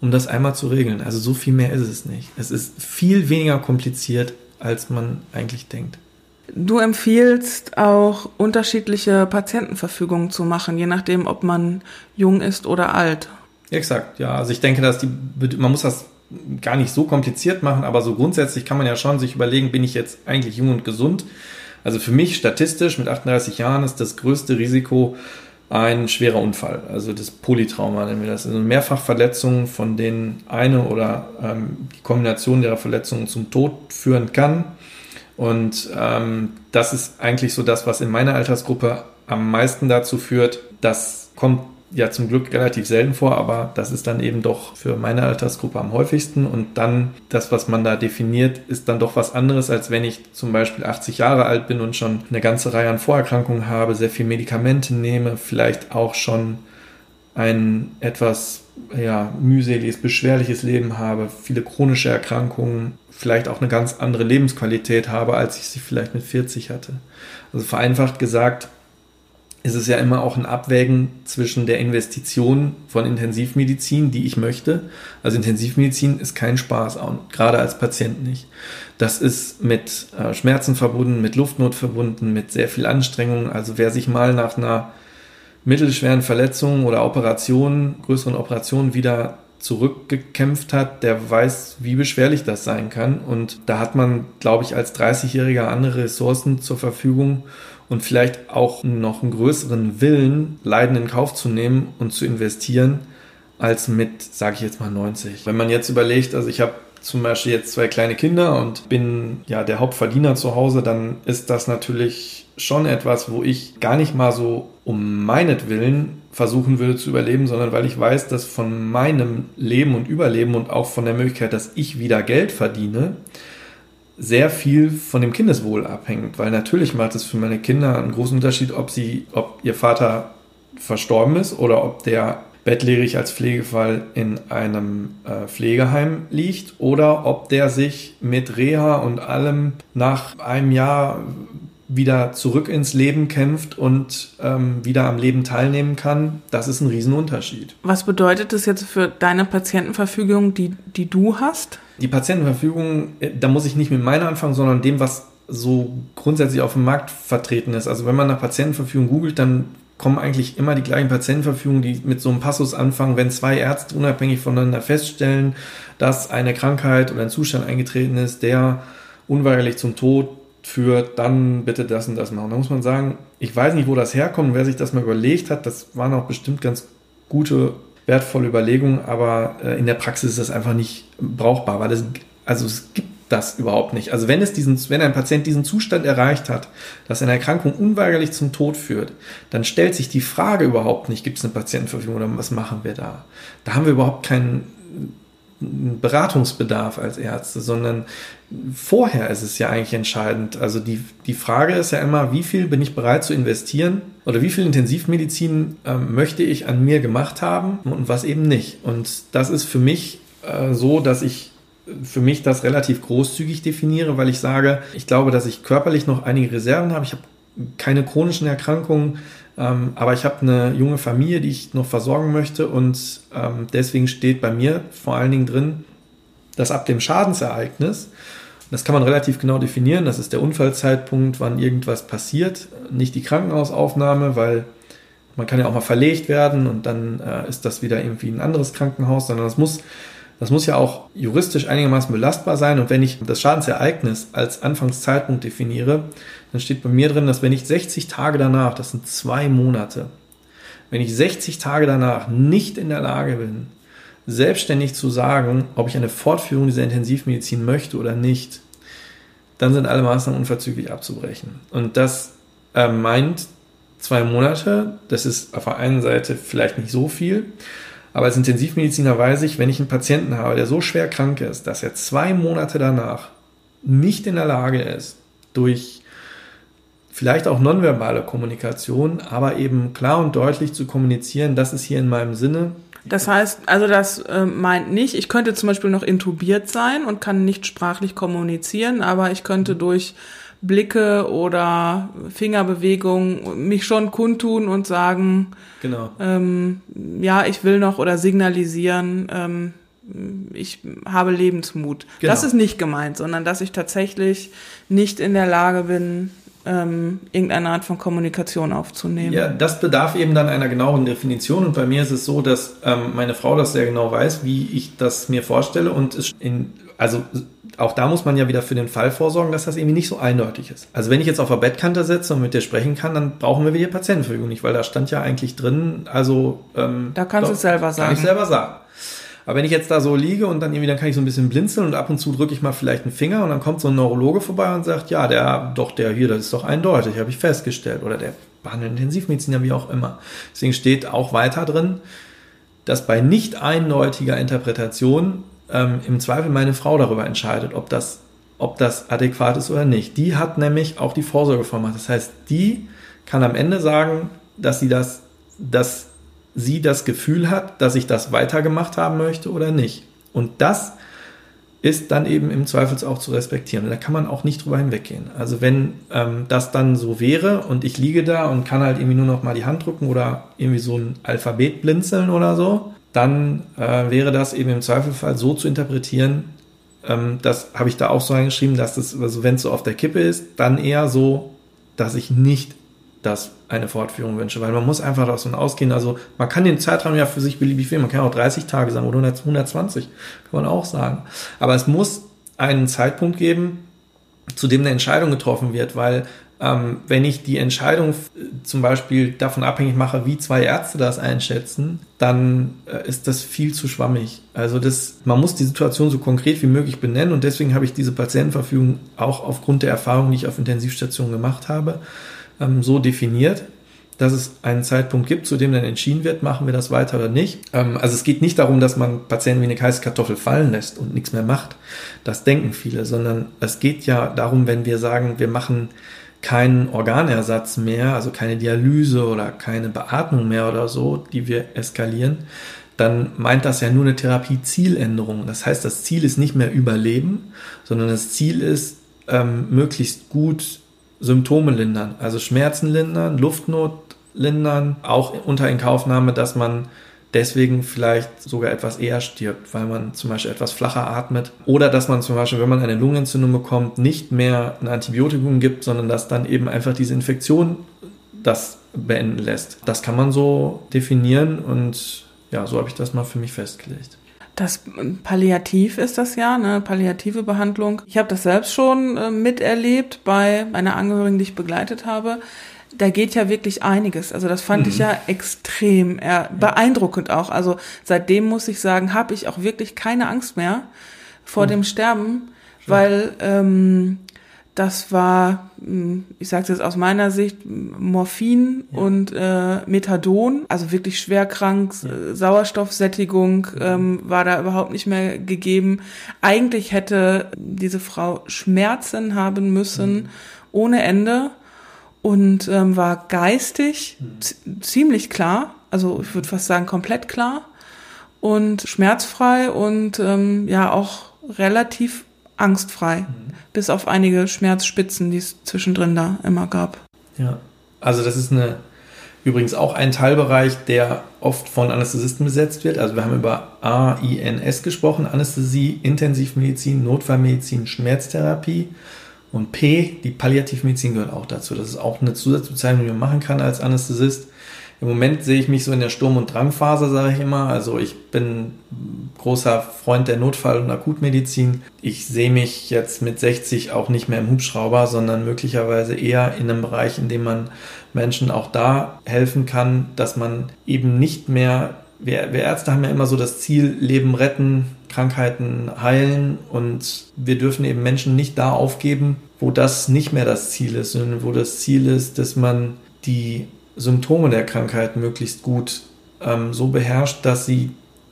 um das einmal zu regeln. Also so viel mehr ist es nicht. Es ist viel weniger kompliziert, als man eigentlich denkt. Du empfiehlst auch unterschiedliche Patientenverfügungen zu machen, je nachdem, ob man jung ist oder alt. Exakt, ja. Also ich denke, dass die, man muss das gar nicht so kompliziert machen, aber so grundsätzlich kann man ja schon sich überlegen, bin ich jetzt eigentlich jung und gesund? Also für mich statistisch mit 38 Jahren ist das größte Risiko ein schwerer Unfall, also das Polytrauma nennen wir das. Also Mehrfachverletzungen, von denen eine oder ähm, die Kombination der Verletzungen zum Tod führen kann. Und ähm, das ist eigentlich so das, was in meiner Altersgruppe am meisten dazu führt. Das kommt ja zum Glück relativ selten vor, aber das ist dann eben doch für meine Altersgruppe am häufigsten. Und dann das, was man da definiert, ist dann doch was anderes, als wenn ich zum Beispiel 80 Jahre alt bin und schon eine ganze Reihe an Vorerkrankungen habe, sehr viel Medikamente nehme, vielleicht auch schon ein etwas ja, mühseliges, beschwerliches Leben habe, viele chronische Erkrankungen, vielleicht auch eine ganz andere Lebensqualität habe, als ich sie vielleicht mit 40 hatte. Also vereinfacht gesagt, ist es ja immer auch ein Abwägen zwischen der Investition von Intensivmedizin, die ich möchte. Also Intensivmedizin ist kein Spaß, gerade als Patient nicht. Das ist mit äh, Schmerzen verbunden, mit Luftnot verbunden, mit sehr viel Anstrengung. Also wer sich mal nach einer mittelschweren Verletzungen oder Operationen, größeren Operationen wieder zurückgekämpft hat, der weiß, wie beschwerlich das sein kann. Und da hat man, glaube ich, als 30-Jähriger andere Ressourcen zur Verfügung und vielleicht auch noch einen größeren Willen, Leiden in Kauf zu nehmen und zu investieren, als mit, sage ich jetzt mal, 90. Wenn man jetzt überlegt, also ich habe zum Beispiel jetzt zwei kleine Kinder und bin ja der Hauptverdiener zu Hause, dann ist das natürlich schon etwas, wo ich gar nicht mal so um meinetwillen versuchen würde zu überleben, sondern weil ich weiß, dass von meinem Leben und Überleben und auch von der Möglichkeit, dass ich wieder Geld verdiene, sehr viel von dem Kindeswohl abhängt. Weil natürlich macht es für meine Kinder einen großen Unterschied, ob sie, ob ihr Vater verstorben ist oder ob der bettlägerig als Pflegefall in einem äh, Pflegeheim liegt oder ob der sich mit Reha und allem nach einem Jahr wieder zurück ins Leben kämpft und ähm, wieder am Leben teilnehmen kann, das ist ein Riesenunterschied. Was bedeutet das jetzt für deine Patientenverfügung, die, die du hast? Die Patientenverfügung, äh, da muss ich nicht mit meiner anfangen, sondern dem, was so grundsätzlich auf dem Markt vertreten ist. Also wenn man nach Patientenverfügung googelt, dann kommen eigentlich immer die gleichen Patientenverfügungen, die mit so einem Passus anfangen, wenn zwei Ärzte unabhängig voneinander feststellen, dass eine Krankheit oder ein Zustand eingetreten ist, der unweigerlich zum Tod führt, dann bitte das und das machen. Da muss man sagen, ich weiß nicht, wo das herkommt, wer sich das mal überlegt hat. Das waren auch bestimmt ganz gute, wertvolle Überlegungen, aber äh, in der Praxis ist das einfach nicht brauchbar, weil es, also es gibt das überhaupt nicht. Also wenn es diesen, wenn ein Patient diesen Zustand erreicht hat, dass eine Erkrankung unweigerlich zum Tod führt, dann stellt sich die Frage überhaupt nicht, gibt es eine Patientenverfügung oder was machen wir da? Da haben wir überhaupt keinen Beratungsbedarf als Ärzte, sondern vorher ist es ja eigentlich entscheidend. Also die, die Frage ist ja immer, wie viel bin ich bereit zu investieren oder wie viel Intensivmedizin äh, möchte ich an mir gemacht haben und was eben nicht. Und das ist für mich äh, so, dass ich für mich das relativ großzügig definiere, weil ich sage, ich glaube, dass ich körperlich noch einige Reserven habe. Ich habe keine chronischen Erkrankungen, ähm, aber ich habe eine junge Familie, die ich noch versorgen möchte und ähm, deswegen steht bei mir vor allen Dingen drin, dass ab dem Schadensereignis, das kann man relativ genau definieren, das ist der Unfallzeitpunkt, wann irgendwas passiert, nicht die Krankenhausaufnahme, weil man kann ja auch mal verlegt werden und dann äh, ist das wieder irgendwie ein anderes Krankenhaus, sondern das muss das muss ja auch juristisch einigermaßen belastbar sein. Und wenn ich das Schadensereignis als Anfangszeitpunkt definiere, dann steht bei mir drin, dass wenn ich 60 Tage danach, das sind zwei Monate, wenn ich 60 Tage danach nicht in der Lage bin, selbstständig zu sagen, ob ich eine Fortführung dieser Intensivmedizin möchte oder nicht, dann sind alle Maßnahmen unverzüglich abzubrechen. Und das äh, meint zwei Monate. Das ist auf der einen Seite vielleicht nicht so viel, aber als Intensivmediziner weiß ich, wenn ich einen Patienten habe, der so schwer krank ist, dass er zwei Monate danach nicht in der Lage ist, durch vielleicht auch nonverbale Kommunikation, aber eben klar und deutlich zu kommunizieren, das ist hier in meinem Sinne. Das heißt, also das äh, meint nicht, ich könnte zum Beispiel noch intubiert sein und kann nicht sprachlich kommunizieren, aber ich könnte durch Blicke oder Fingerbewegungen mich schon kundtun und sagen, genau. ähm, ja, ich will noch oder signalisieren, ähm, ich habe Lebensmut. Genau. Das ist nicht gemeint, sondern dass ich tatsächlich nicht in der Lage bin, ähm, irgendeine Art von Kommunikation aufzunehmen. Ja, das bedarf eben dann einer genaueren Definition und bei mir ist es so, dass ähm, meine Frau das sehr genau weiß, wie ich das mir vorstelle und es in, also auch da muss man ja wieder für den Fall vorsorgen, dass das irgendwie nicht so eindeutig ist. Also wenn ich jetzt auf der Bettkante sitze und mit dir sprechen kann, dann brauchen wir wieder Patientenverfügung nicht, weil da stand ja eigentlich drin, also ähm, da kannst du es selber sagen. Kann ich selber sagen. Aber wenn ich jetzt da so liege und dann irgendwie, dann kann ich so ein bisschen blinzeln und ab und zu drücke ich mal vielleicht einen Finger und dann kommt so ein Neurologe vorbei und sagt, ja, der, doch, der hier, das ist doch eindeutig, habe ich festgestellt. Oder der behandelnde Intensivmediziner, wie auch immer. Deswegen steht auch weiter drin, dass bei nicht eindeutiger Interpretation ähm, im Zweifel meine Frau darüber entscheidet, ob das, ob das adäquat ist oder nicht. Die hat nämlich auch die Vorsorgevollmacht. Das heißt, die kann am Ende sagen, dass sie das, dass sie das Gefühl hat, dass ich das weitergemacht haben möchte oder nicht. Und das ist dann eben im Zweifels auch zu respektieren. Da kann man auch nicht drüber hinweggehen. Also wenn ähm, das dann so wäre und ich liege da und kann halt irgendwie nur noch mal die Hand drücken oder irgendwie so ein Alphabet blinzeln oder so, dann äh, wäre das eben im Zweifelfall so zu interpretieren, ähm, das habe ich da auch so reingeschrieben, dass das, also wenn es so auf der Kippe ist, dann eher so, dass ich nicht das eine Fortführung wünsche, weil man muss einfach davon ausgehen, also man kann den Zeitraum ja für sich beliebig wählen, man kann auch 30 Tage sagen oder 120, kann man auch sagen. Aber es muss einen Zeitpunkt geben, zu dem eine Entscheidung getroffen wird, weil ähm, wenn ich die Entscheidung zum Beispiel davon abhängig mache, wie zwei Ärzte das einschätzen, dann äh, ist das viel zu schwammig. Also das, man muss die Situation so konkret wie möglich benennen und deswegen habe ich diese Patientenverfügung auch aufgrund der Erfahrung, die ich auf Intensivstationen gemacht habe, ähm, so definiert dass es einen Zeitpunkt gibt, zu dem dann entschieden wird, machen wir das weiter oder nicht. Ähm, also es geht nicht darum, dass man Patienten wie eine heiße Kartoffel fallen lässt und nichts mehr macht. Das denken viele, sondern es geht ja darum, wenn wir sagen, wir machen keinen Organersatz mehr, also keine Dialyse oder keine Beatmung mehr oder so, die wir eskalieren, dann meint das ja nur eine Therapiezieländerung. Das heißt, das Ziel ist nicht mehr Überleben, sondern das Ziel ist, ähm, möglichst gut Symptome lindern, also Schmerzen lindern, Luftnot lindern, auch unter Inkaufnahme, dass man deswegen vielleicht sogar etwas eher stirbt, weil man zum Beispiel etwas flacher atmet. Oder dass man zum Beispiel, wenn man eine Lungenentzündung bekommt, nicht mehr ein Antibiotikum gibt, sondern dass dann eben einfach diese Infektion das beenden lässt. Das kann man so definieren und ja, so habe ich das mal für mich festgelegt. Das Palliativ ist das ja, eine palliative Behandlung. Ich habe das selbst schon äh, miterlebt bei einer Angehörigen, die ich begleitet habe da geht ja wirklich einiges. Also das fand mhm. ich ja extrem äh, beeindruckend auch. Also seitdem muss ich sagen, habe ich auch wirklich keine Angst mehr vor mhm. dem Sterben, Schön. weil ähm, das war, hm, ich sage es jetzt aus meiner Sicht, Morphin ja. und äh, Methadon, also wirklich schwer krank, ja. Sauerstoffsättigung mhm. ähm, war da überhaupt nicht mehr gegeben. Eigentlich hätte diese Frau Schmerzen haben müssen mhm. ohne Ende und ähm, war geistig mhm. ziemlich klar, also ich würde fast sagen komplett klar und schmerzfrei und ähm, ja auch relativ angstfrei, mhm. bis auf einige Schmerzspitzen, die es zwischendrin da immer gab. Ja, also das ist eine übrigens auch ein Teilbereich, der oft von Anästhesisten besetzt wird. Also wir haben über AINS gesprochen, Anästhesie, Intensivmedizin, Notfallmedizin, Schmerztherapie. Und P, die Palliativmedizin gehört auch dazu. Das ist auch eine Zusatzbezeichnung, die man machen kann als Anästhesist. Im Moment sehe ich mich so in der Sturm- und Drangphase, sage ich immer. Also ich bin großer Freund der Notfall- und Akutmedizin. Ich sehe mich jetzt mit 60 auch nicht mehr im Hubschrauber, sondern möglicherweise eher in einem Bereich, in dem man Menschen auch da helfen kann, dass man eben nicht mehr, wir, wir Ärzte haben ja immer so das Ziel, Leben retten, Krankheiten heilen und wir dürfen eben Menschen nicht da aufgeben, wo das nicht mehr das Ziel ist, sondern wo das Ziel ist, dass man die Symptome der Krankheit möglichst gut ähm, so beherrscht, dass sie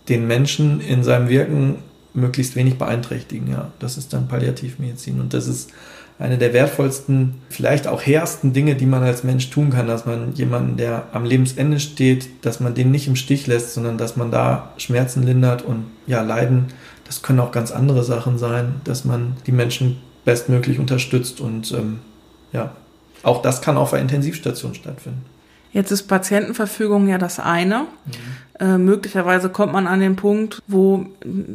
den Menschen in seinem Wirken möglichst wenig beeinträchtigen. Ja, das ist dann Palliativmedizin und das ist eine der wertvollsten, vielleicht auch hehrsten Dinge, die man als Mensch tun kann, dass man jemanden, der am Lebensende steht, dass man den nicht im Stich lässt, sondern dass man da Schmerzen lindert und ja, Leiden. Das können auch ganz andere Sachen sein, dass man die Menschen bestmöglich unterstützt und ähm, ja, auch das kann auf einer Intensivstation stattfinden. Jetzt ist Patientenverfügung ja das eine. Mhm. Äh, möglicherweise kommt man an den Punkt, wo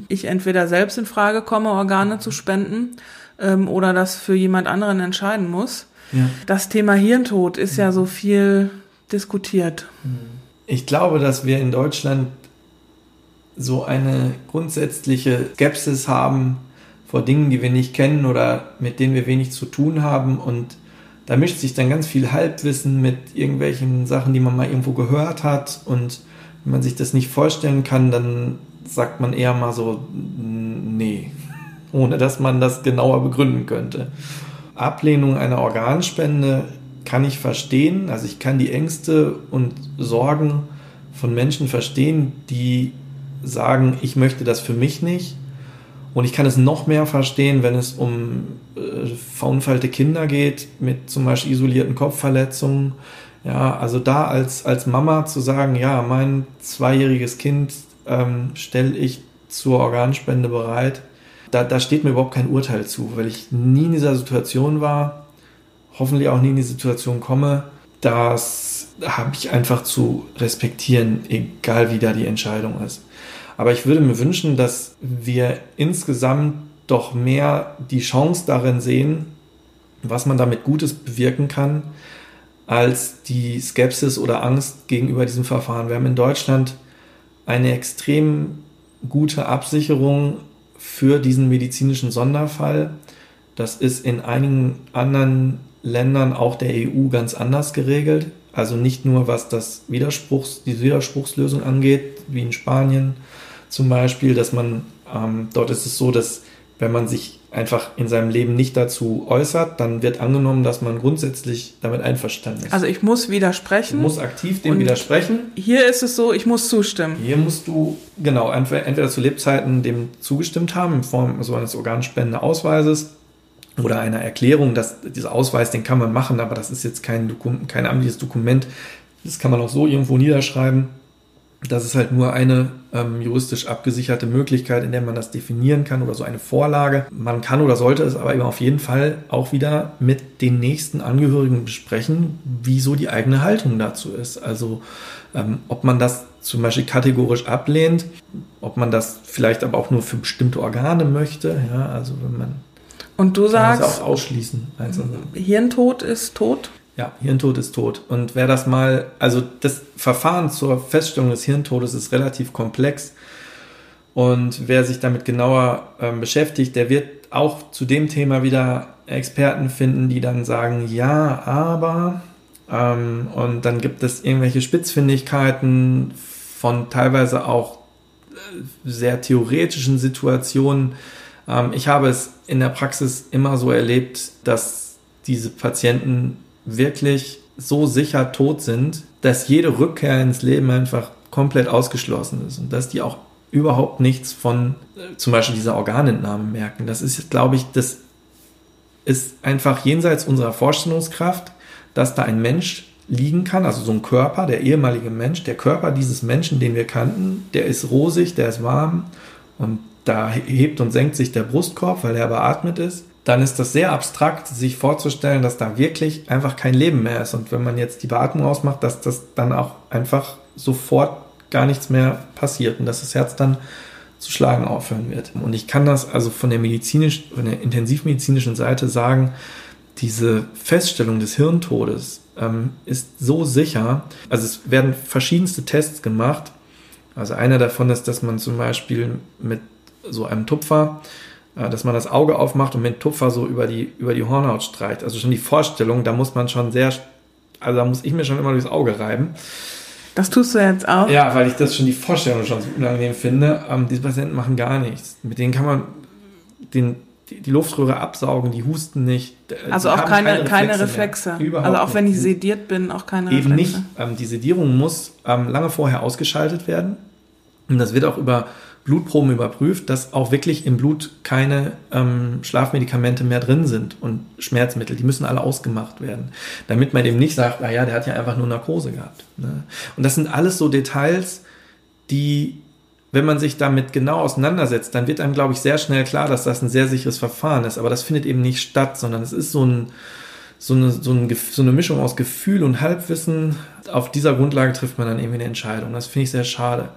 ich entweder selbst in Frage komme, Organe zu spenden ähm, oder das für jemand anderen entscheiden muss. Ja. Das Thema Hirntod ist ja so viel diskutiert. Ich glaube, dass wir in Deutschland so eine grundsätzliche Skepsis haben vor Dingen, die wir nicht kennen oder mit denen wir wenig zu tun haben. Und da mischt sich dann ganz viel Halbwissen mit irgendwelchen Sachen, die man mal irgendwo gehört hat. Und wenn man sich das nicht vorstellen kann, dann sagt man eher mal so, nee, ohne dass man das genauer begründen könnte. Ablehnung einer Organspende kann ich verstehen. Also ich kann die Ängste und Sorgen von Menschen verstehen, die sagen, ich möchte das für mich nicht. Und ich kann es noch mehr verstehen, wenn es um äh, verunfallte Kinder geht, mit zum Beispiel isolierten Kopfverletzungen. Ja, also da als, als Mama zu sagen, ja, mein zweijähriges Kind ähm, stelle ich zur Organspende bereit, da, da steht mir überhaupt kein Urteil zu, weil ich nie in dieser Situation war, hoffentlich auch nie in die Situation komme. Das habe ich einfach zu respektieren, egal wie da die Entscheidung ist. Aber ich würde mir wünschen, dass wir insgesamt doch mehr die Chance darin sehen, was man damit Gutes bewirken kann, als die Skepsis oder Angst gegenüber diesem Verfahren. Wir haben in Deutschland eine extrem gute Absicherung für diesen medizinischen Sonderfall. Das ist in einigen anderen Ländern auch der EU ganz anders geregelt. Also nicht nur was das Widerspruchs, die Widerspruchslösung angeht, wie in Spanien zum Beispiel, dass man, ähm, dort ist es so, dass wenn man sich einfach in seinem Leben nicht dazu äußert, dann wird angenommen, dass man grundsätzlich damit einverstanden ist. Also ich muss widersprechen. Du musst aktiv dem widersprechen. Hier ist es so, ich muss zustimmen. Hier musst du, genau, entweder, zu Lebzeiten dem zugestimmt haben, in Form so eines Organspendeausweises oder einer Erklärung, dass dieser Ausweis, den kann man machen, aber das ist jetzt kein, Dokum kein amtliches Dokument. Das kann man auch so irgendwo niederschreiben. Das ist halt nur eine ähm, juristisch abgesicherte Möglichkeit, in der man das definieren kann oder so eine Vorlage. Man kann oder sollte es aber eben auf jeden Fall auch wieder mit den nächsten Angehörigen besprechen, wieso die eigene Haltung dazu ist. Also ähm, ob man das zum Beispiel kategorisch ablehnt, ob man das vielleicht aber auch nur für bestimmte Organe möchte. Ja, also wenn man und du sagst auch ausschließen. Hirntod ist tot. Ja, Hirntod ist tot. Und wer das mal, also das Verfahren zur Feststellung des Hirntodes ist relativ komplex. Und wer sich damit genauer ähm, beschäftigt, der wird auch zu dem Thema wieder Experten finden, die dann sagen, ja, aber. Ähm, und dann gibt es irgendwelche Spitzfindigkeiten von teilweise auch äh, sehr theoretischen Situationen. Ähm, ich habe es in der Praxis immer so erlebt, dass diese Patienten wirklich so sicher tot sind, dass jede Rückkehr ins Leben einfach komplett ausgeschlossen ist und dass die auch überhaupt nichts von äh, zum Beispiel dieser Organentnahme merken. Das ist, glaube ich, das ist einfach jenseits unserer Vorstellungskraft, dass da ein Mensch liegen kann, also so ein Körper, der ehemalige Mensch, der Körper dieses Menschen, den wir kannten, der ist rosig, der ist warm und da hebt und senkt sich der Brustkorb, weil er beatmet ist dann ist das sehr abstrakt, sich vorzustellen, dass da wirklich einfach kein Leben mehr ist. Und wenn man jetzt die Beatmung ausmacht, dass das dann auch einfach sofort gar nichts mehr passiert und dass das Herz dann zu schlagen aufhören wird. Und ich kann das also von der medizinisch, von der intensivmedizinischen Seite sagen, diese Feststellung des Hirntodes ähm, ist so sicher. Also es werden verschiedenste Tests gemacht. Also einer davon ist, dass man zum Beispiel mit so einem Tupfer, dass man das Auge aufmacht und mit Tupfer so über die, über die Hornhaut streicht. Also schon die Vorstellung, da muss man schon sehr, also da muss ich mir schon immer durchs Auge reiben. Das tust du jetzt auch? Ja, weil ich das schon die Vorstellung schon so unangenehm finde. Ähm, diese Patienten machen gar nichts. Mit denen kann man den, die, die Luftröhre absaugen, die husten nicht. Also auch keine, keine Reflexe. Keine Reflexe. Also auch wenn ich sediert bin, auch keine Eben Reflexe. Eben nicht. Ähm, die Sedierung muss ähm, lange vorher ausgeschaltet werden. Und das wird auch über Blutproben überprüft, dass auch wirklich im Blut keine ähm, Schlafmedikamente mehr drin sind und Schmerzmittel. Die müssen alle ausgemacht werden, damit man eben nicht sagt, naja, der hat ja einfach nur Narkose gehabt. Ne? Und das sind alles so Details, die, wenn man sich damit genau auseinandersetzt, dann wird einem, glaube ich, sehr schnell klar, dass das ein sehr sicheres Verfahren ist. Aber das findet eben nicht statt, sondern es ist so ein so eine, so, ein, so eine Mischung aus Gefühl und Halbwissen. Auf dieser Grundlage trifft man dann irgendwie eine Entscheidung. Das finde ich sehr schade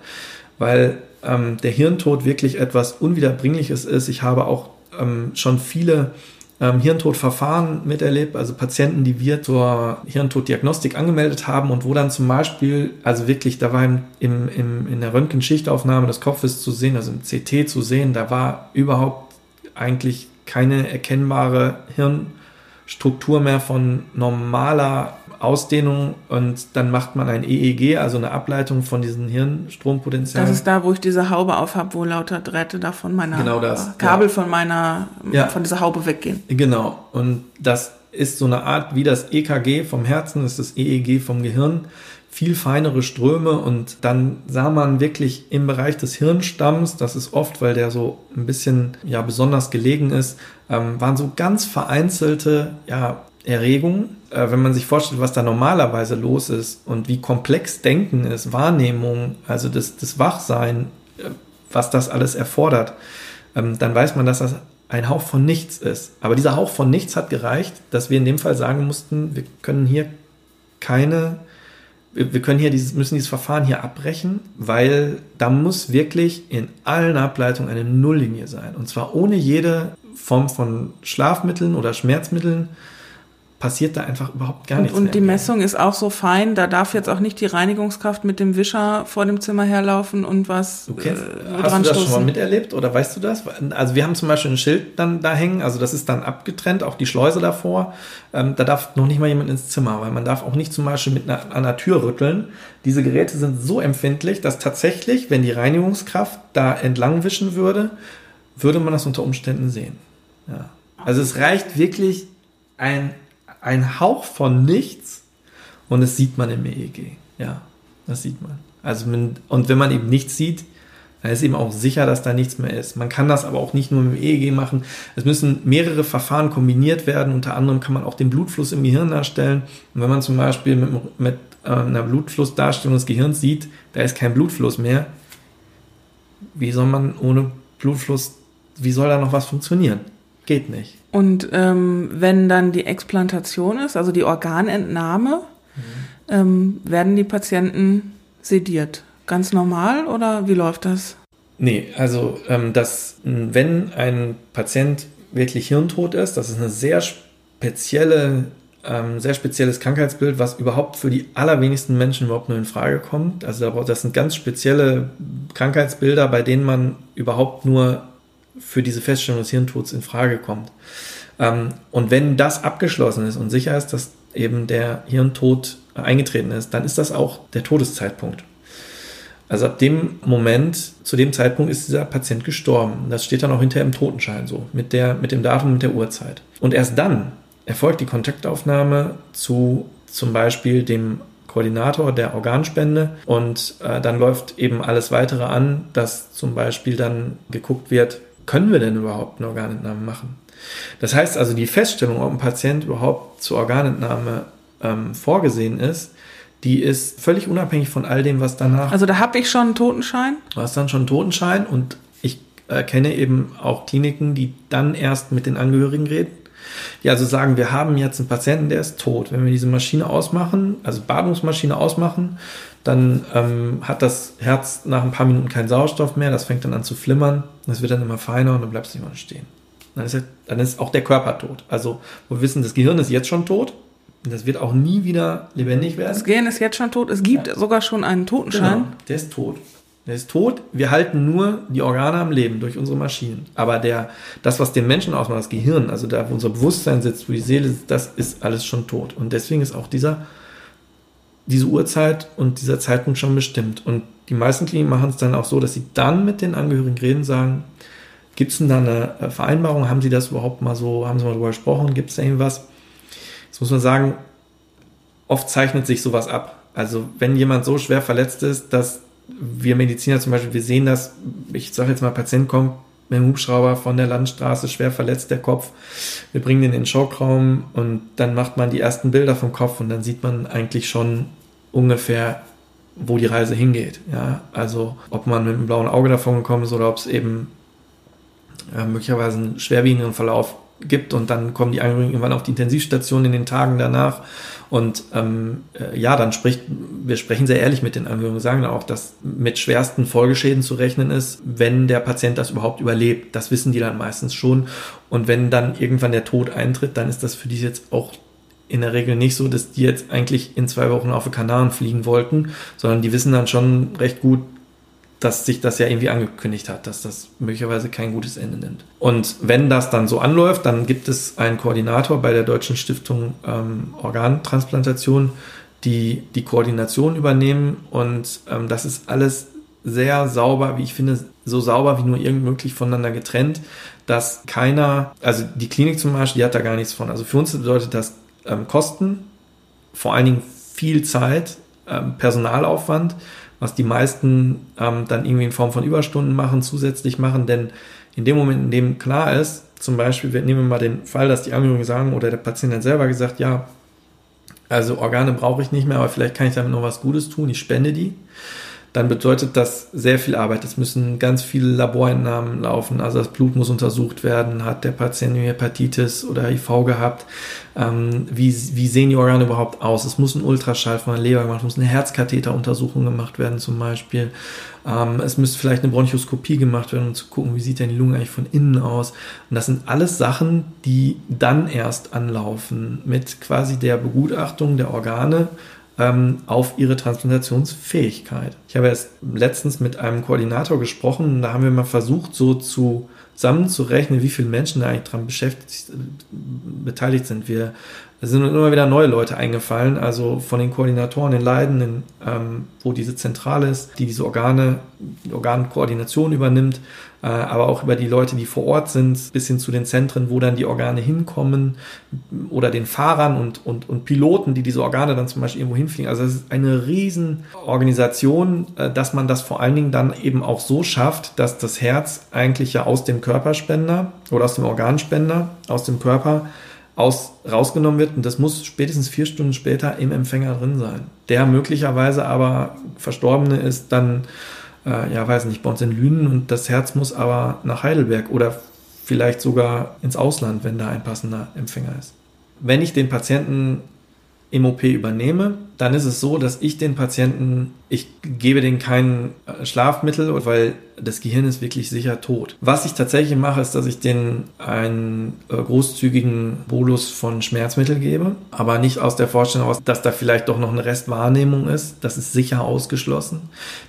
weil ähm, der Hirntod wirklich etwas Unwiederbringliches ist. Ich habe auch ähm, schon viele ähm, Hirntodverfahren miterlebt, also Patienten, die wir zur Hirntoddiagnostik angemeldet haben und wo dann zum Beispiel, also wirklich, da war im, im, im, in der Röntgenschichtaufnahme des Kopfes zu sehen, also im CT zu sehen, da war überhaupt eigentlich keine erkennbare Hirnstruktur mehr von normaler Ausdehnung und dann macht man ein EEG, also eine Ableitung von diesen Hirnstrompotenzialen. Das ist da, wo ich diese Haube aufhab, wo lauter Drähte da von meiner genau das, Kabel ja. von meiner ja. von dieser Haube weggehen. Genau. Und das ist so eine Art wie das EKG vom Herzen, ist das EEG vom Gehirn. Viel feinere Ströme und dann sah man wirklich im Bereich des Hirnstamms, das ist oft, weil der so ein bisschen ja besonders gelegen ist, ähm, waren so ganz vereinzelte ja Erregungen äh, wenn man sich vorstellt, was da normalerweise los ist und wie komplex Denken ist, Wahrnehmung, also das, das Wachsein, äh, was das alles erfordert, ähm, dann weiß man, dass das ein Hauch von nichts ist. Aber dieser Hauch von nichts hat gereicht, dass wir in dem Fall sagen mussten, wir können hier keine, wir können hier dieses, müssen dieses Verfahren hier abbrechen, weil da muss wirklich in allen Ableitungen eine Nulllinie sein. Und zwar ohne jede Form von Schlafmitteln oder Schmerzmitteln passiert da einfach überhaupt gar und, nichts. Und die Messung ist auch so fein, da darf jetzt auch nicht die Reinigungskraft mit dem Wischer vor dem Zimmer herlaufen und was du kennst, äh, Hast du das stoßen. schon mal miterlebt oder weißt du das? Also wir haben zum Beispiel ein Schild dann da hängen, also das ist dann abgetrennt, auch die Schleuse davor. Ähm, da darf noch nicht mal jemand ins Zimmer, weil man darf auch nicht zum Beispiel mit einer, an der Tür rütteln. Diese Geräte sind so empfindlich, dass tatsächlich, wenn die Reinigungskraft da entlang wischen würde, würde man das unter Umständen sehen. Ja. Also es reicht wirklich ein ein Hauch von nichts und das sieht man im EEG. Ja, das sieht man. Also man, und wenn man eben nichts sieht, dann ist eben auch sicher, dass da nichts mehr ist. Man kann das aber auch nicht nur mit dem EEG machen. Es müssen mehrere Verfahren kombiniert werden. Unter anderem kann man auch den Blutfluss im Gehirn darstellen. Und wenn man zum Beispiel mit, mit äh, einer Blutflussdarstellung des Gehirns sieht, da ist kein Blutfluss mehr, wie soll man ohne Blutfluss, wie soll da noch was funktionieren? Geht nicht. Und ähm, wenn dann die Explantation ist, also die Organentnahme, mhm. ähm, werden die Patienten sediert. Ganz normal oder wie läuft das? Nee, also ähm, dass, wenn ein Patient wirklich hirntot ist, das ist eine sehr spezielle, ähm, sehr spezielles Krankheitsbild, was überhaupt für die allerwenigsten Menschen überhaupt nur in Frage kommt. Also das sind ganz spezielle Krankheitsbilder, bei denen man überhaupt nur für diese Feststellung des Hirntods in Frage kommt. Ähm, und wenn das abgeschlossen ist und sicher ist, dass eben der Hirntod eingetreten ist, dann ist das auch der Todeszeitpunkt. Also ab dem Moment, zu dem Zeitpunkt ist dieser Patient gestorben. Das steht dann auch hinterher im Totenschein so, mit, der, mit dem Datum, mit der Uhrzeit. Und erst dann erfolgt die Kontaktaufnahme zu zum Beispiel dem Koordinator der Organspende und äh, dann läuft eben alles weitere an, dass zum Beispiel dann geguckt wird, können wir denn überhaupt eine Organentnahme machen? Das heißt also, die Feststellung, ob ein Patient überhaupt zur Organentnahme ähm, vorgesehen ist, die ist völlig unabhängig von all dem, was danach. Also da habe ich schon einen Totenschein? Du hast dann schon einen Totenschein und ich äh, kenne eben auch Kliniken, die dann erst mit den Angehörigen reden. Die also sagen, wir haben jetzt einen Patienten, der ist tot. Wenn wir diese Maschine ausmachen, also Badungsmaschine ausmachen, dann ähm, hat das Herz nach ein paar Minuten keinen Sauerstoff mehr, das fängt dann an zu flimmern, das wird dann immer feiner und dann bleibt es immer stehen. Dann ist, dann ist auch der Körper tot. Also wir wissen, das Gehirn ist jetzt schon tot. Das wird auch nie wieder lebendig werden. Das Gehirn ist jetzt schon tot. Es gibt ja. sogar schon einen Totenschein. Genau, der ist tot. Der ist tot. Wir halten nur die Organe am Leben durch unsere Maschinen. Aber der, das, was den Menschen ausmacht, das Gehirn, also da, wo unser Bewusstsein sitzt, wo die Seele sitzt, das ist alles schon tot. Und deswegen ist auch dieser, diese Uhrzeit und dieser Zeitpunkt schon bestimmt. Und die meisten Kliniken machen es dann auch so, dass sie dann mit den Angehörigen reden, sagen, gibt es denn da eine äh, Vereinbarung? Haben Sie das überhaupt mal so, haben Sie mal darüber gesprochen? Gibt es da irgendwas? Jetzt muss man sagen, oft zeichnet sich sowas ab. Also wenn jemand so schwer verletzt ist, dass wir Mediziner zum Beispiel, wir sehen das, ich sage jetzt mal, Patient kommt mit dem Hubschrauber von der Landstraße, schwer verletzt der Kopf. Wir bringen den in den Schockraum und dann macht man die ersten Bilder vom Kopf und dann sieht man eigentlich schon ungefähr, wo die Reise hingeht. Ja, also ob man mit einem blauen Auge davon gekommen ist oder ob es eben äh, möglicherweise einen schwerwiegenden Verlauf gibt und dann kommen die Angehörigen irgendwann auf die Intensivstation in den Tagen danach und ähm, äh, ja, dann spricht, wir sprechen sehr ehrlich mit den Angehörigen, sagen auch, dass mit schwersten Folgeschäden zu rechnen ist, wenn der Patient das überhaupt überlebt. Das wissen die dann meistens schon. Und wenn dann irgendwann der Tod eintritt, dann ist das für die jetzt auch in der Regel nicht so, dass die jetzt eigentlich in zwei Wochen auf die Kanaren fliegen wollten, sondern die wissen dann schon recht gut, dass sich das ja irgendwie angekündigt hat, dass das möglicherweise kein gutes Ende nimmt. Und wenn das dann so anläuft, dann gibt es einen Koordinator bei der Deutschen Stiftung ähm, Organtransplantation, die die Koordination übernehmen. Und ähm, das ist alles sehr sauber, wie ich finde, so sauber wie nur irgend möglich voneinander getrennt, dass keiner, also die Klinik zum Beispiel, die hat da gar nichts von. Also für uns bedeutet das ähm, Kosten, vor allen Dingen viel Zeit, ähm, Personalaufwand was die meisten ähm, dann irgendwie in Form von Überstunden machen, zusätzlich machen, denn in dem Moment, in dem klar ist, zum Beispiel, wir nehmen mal den Fall, dass die Angehörigen sagen oder der Patient hat selber gesagt, ja, also Organe brauche ich nicht mehr, aber vielleicht kann ich damit noch was Gutes tun, ich spende die dann bedeutet das sehr viel Arbeit. Es müssen ganz viele Laborentnahmen laufen. Also das Blut muss untersucht werden. Hat der Patient Hepatitis oder HIV gehabt? Ähm, wie, wie sehen die Organe überhaupt aus? Es muss ein Ultraschall von der Leber gemacht, es muss eine Herzkatheteruntersuchung gemacht werden zum Beispiel. Ähm, es müsste vielleicht eine Bronchoskopie gemacht werden, um zu gucken, wie sieht denn die Lunge eigentlich von innen aus. Und das sind alles Sachen, die dann erst anlaufen mit quasi der Begutachtung der Organe ähm, auf ihre Transplantationsfähigkeit. Ich habe erst letztens mit einem Koordinator gesprochen da haben wir mal versucht, so zu zusammenzurechnen, wie viele Menschen da eigentlich dran beschäftigt, beteiligt sind. Wir es sind immer wieder neue Leute eingefallen, also von den Koordinatoren in Leiden, in, ähm, wo diese Zentrale ist, die diese Organe, die Organkoordination übernimmt, äh, aber auch über die Leute, die vor Ort sind, bis hin zu den Zentren, wo dann die Organe hinkommen oder den Fahrern und, und, und Piloten, die diese Organe dann zum Beispiel irgendwo hinfliegen. Also es ist eine Riesenorganisation, äh, dass man das vor allen Dingen dann eben auch so schafft, dass das Herz eigentlich ja aus dem Körperspender oder aus dem Organspender, aus dem Körper aus, rausgenommen wird und das muss spätestens vier Stunden später im Empfänger drin sein. Der möglicherweise aber Verstorbene ist dann, äh, ja, weiß nicht, bei uns in Lünen und das Herz muss aber nach Heidelberg oder vielleicht sogar ins Ausland, wenn da ein passender Empfänger ist. Wenn ich den Patienten im OP übernehme, dann ist es so, dass ich den Patienten, ich gebe denen kein äh, Schlafmittel, weil das Gehirn ist wirklich sicher tot. Was ich tatsächlich mache, ist, dass ich denen einen äh, großzügigen Bolus von Schmerzmittel gebe, aber nicht aus der Vorstellung aus, dass da vielleicht doch noch eine Restwahrnehmung ist. Das ist sicher ausgeschlossen.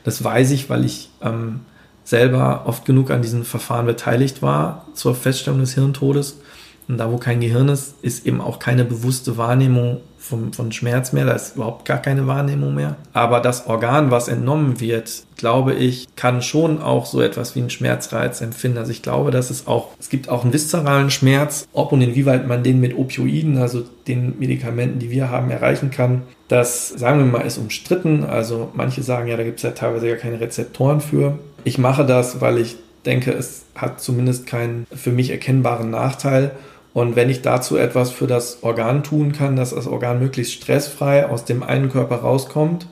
Das weiß ich, weil ich ähm, selber oft genug an diesem Verfahren beteiligt war zur Feststellung des Hirntodes. Und da, wo kein Gehirn ist, ist eben auch keine bewusste Wahrnehmung vom, von Schmerz mehr, da ist überhaupt gar keine Wahrnehmung mehr. Aber das Organ, was entnommen wird, glaube ich, kann schon auch so etwas wie einen Schmerzreiz empfinden. Also ich glaube, dass es auch, es gibt auch einen viszeralen Schmerz, ob und inwieweit man den mit Opioiden, also den Medikamenten, die wir haben, erreichen kann. Das, sagen wir mal, ist umstritten. Also manche sagen ja, da gibt es ja teilweise gar keine Rezeptoren für. Ich mache das, weil ich denke, es hat zumindest keinen für mich erkennbaren Nachteil und wenn ich dazu etwas für das Organ tun kann, dass das Organ möglichst stressfrei aus dem einen Körper rauskommt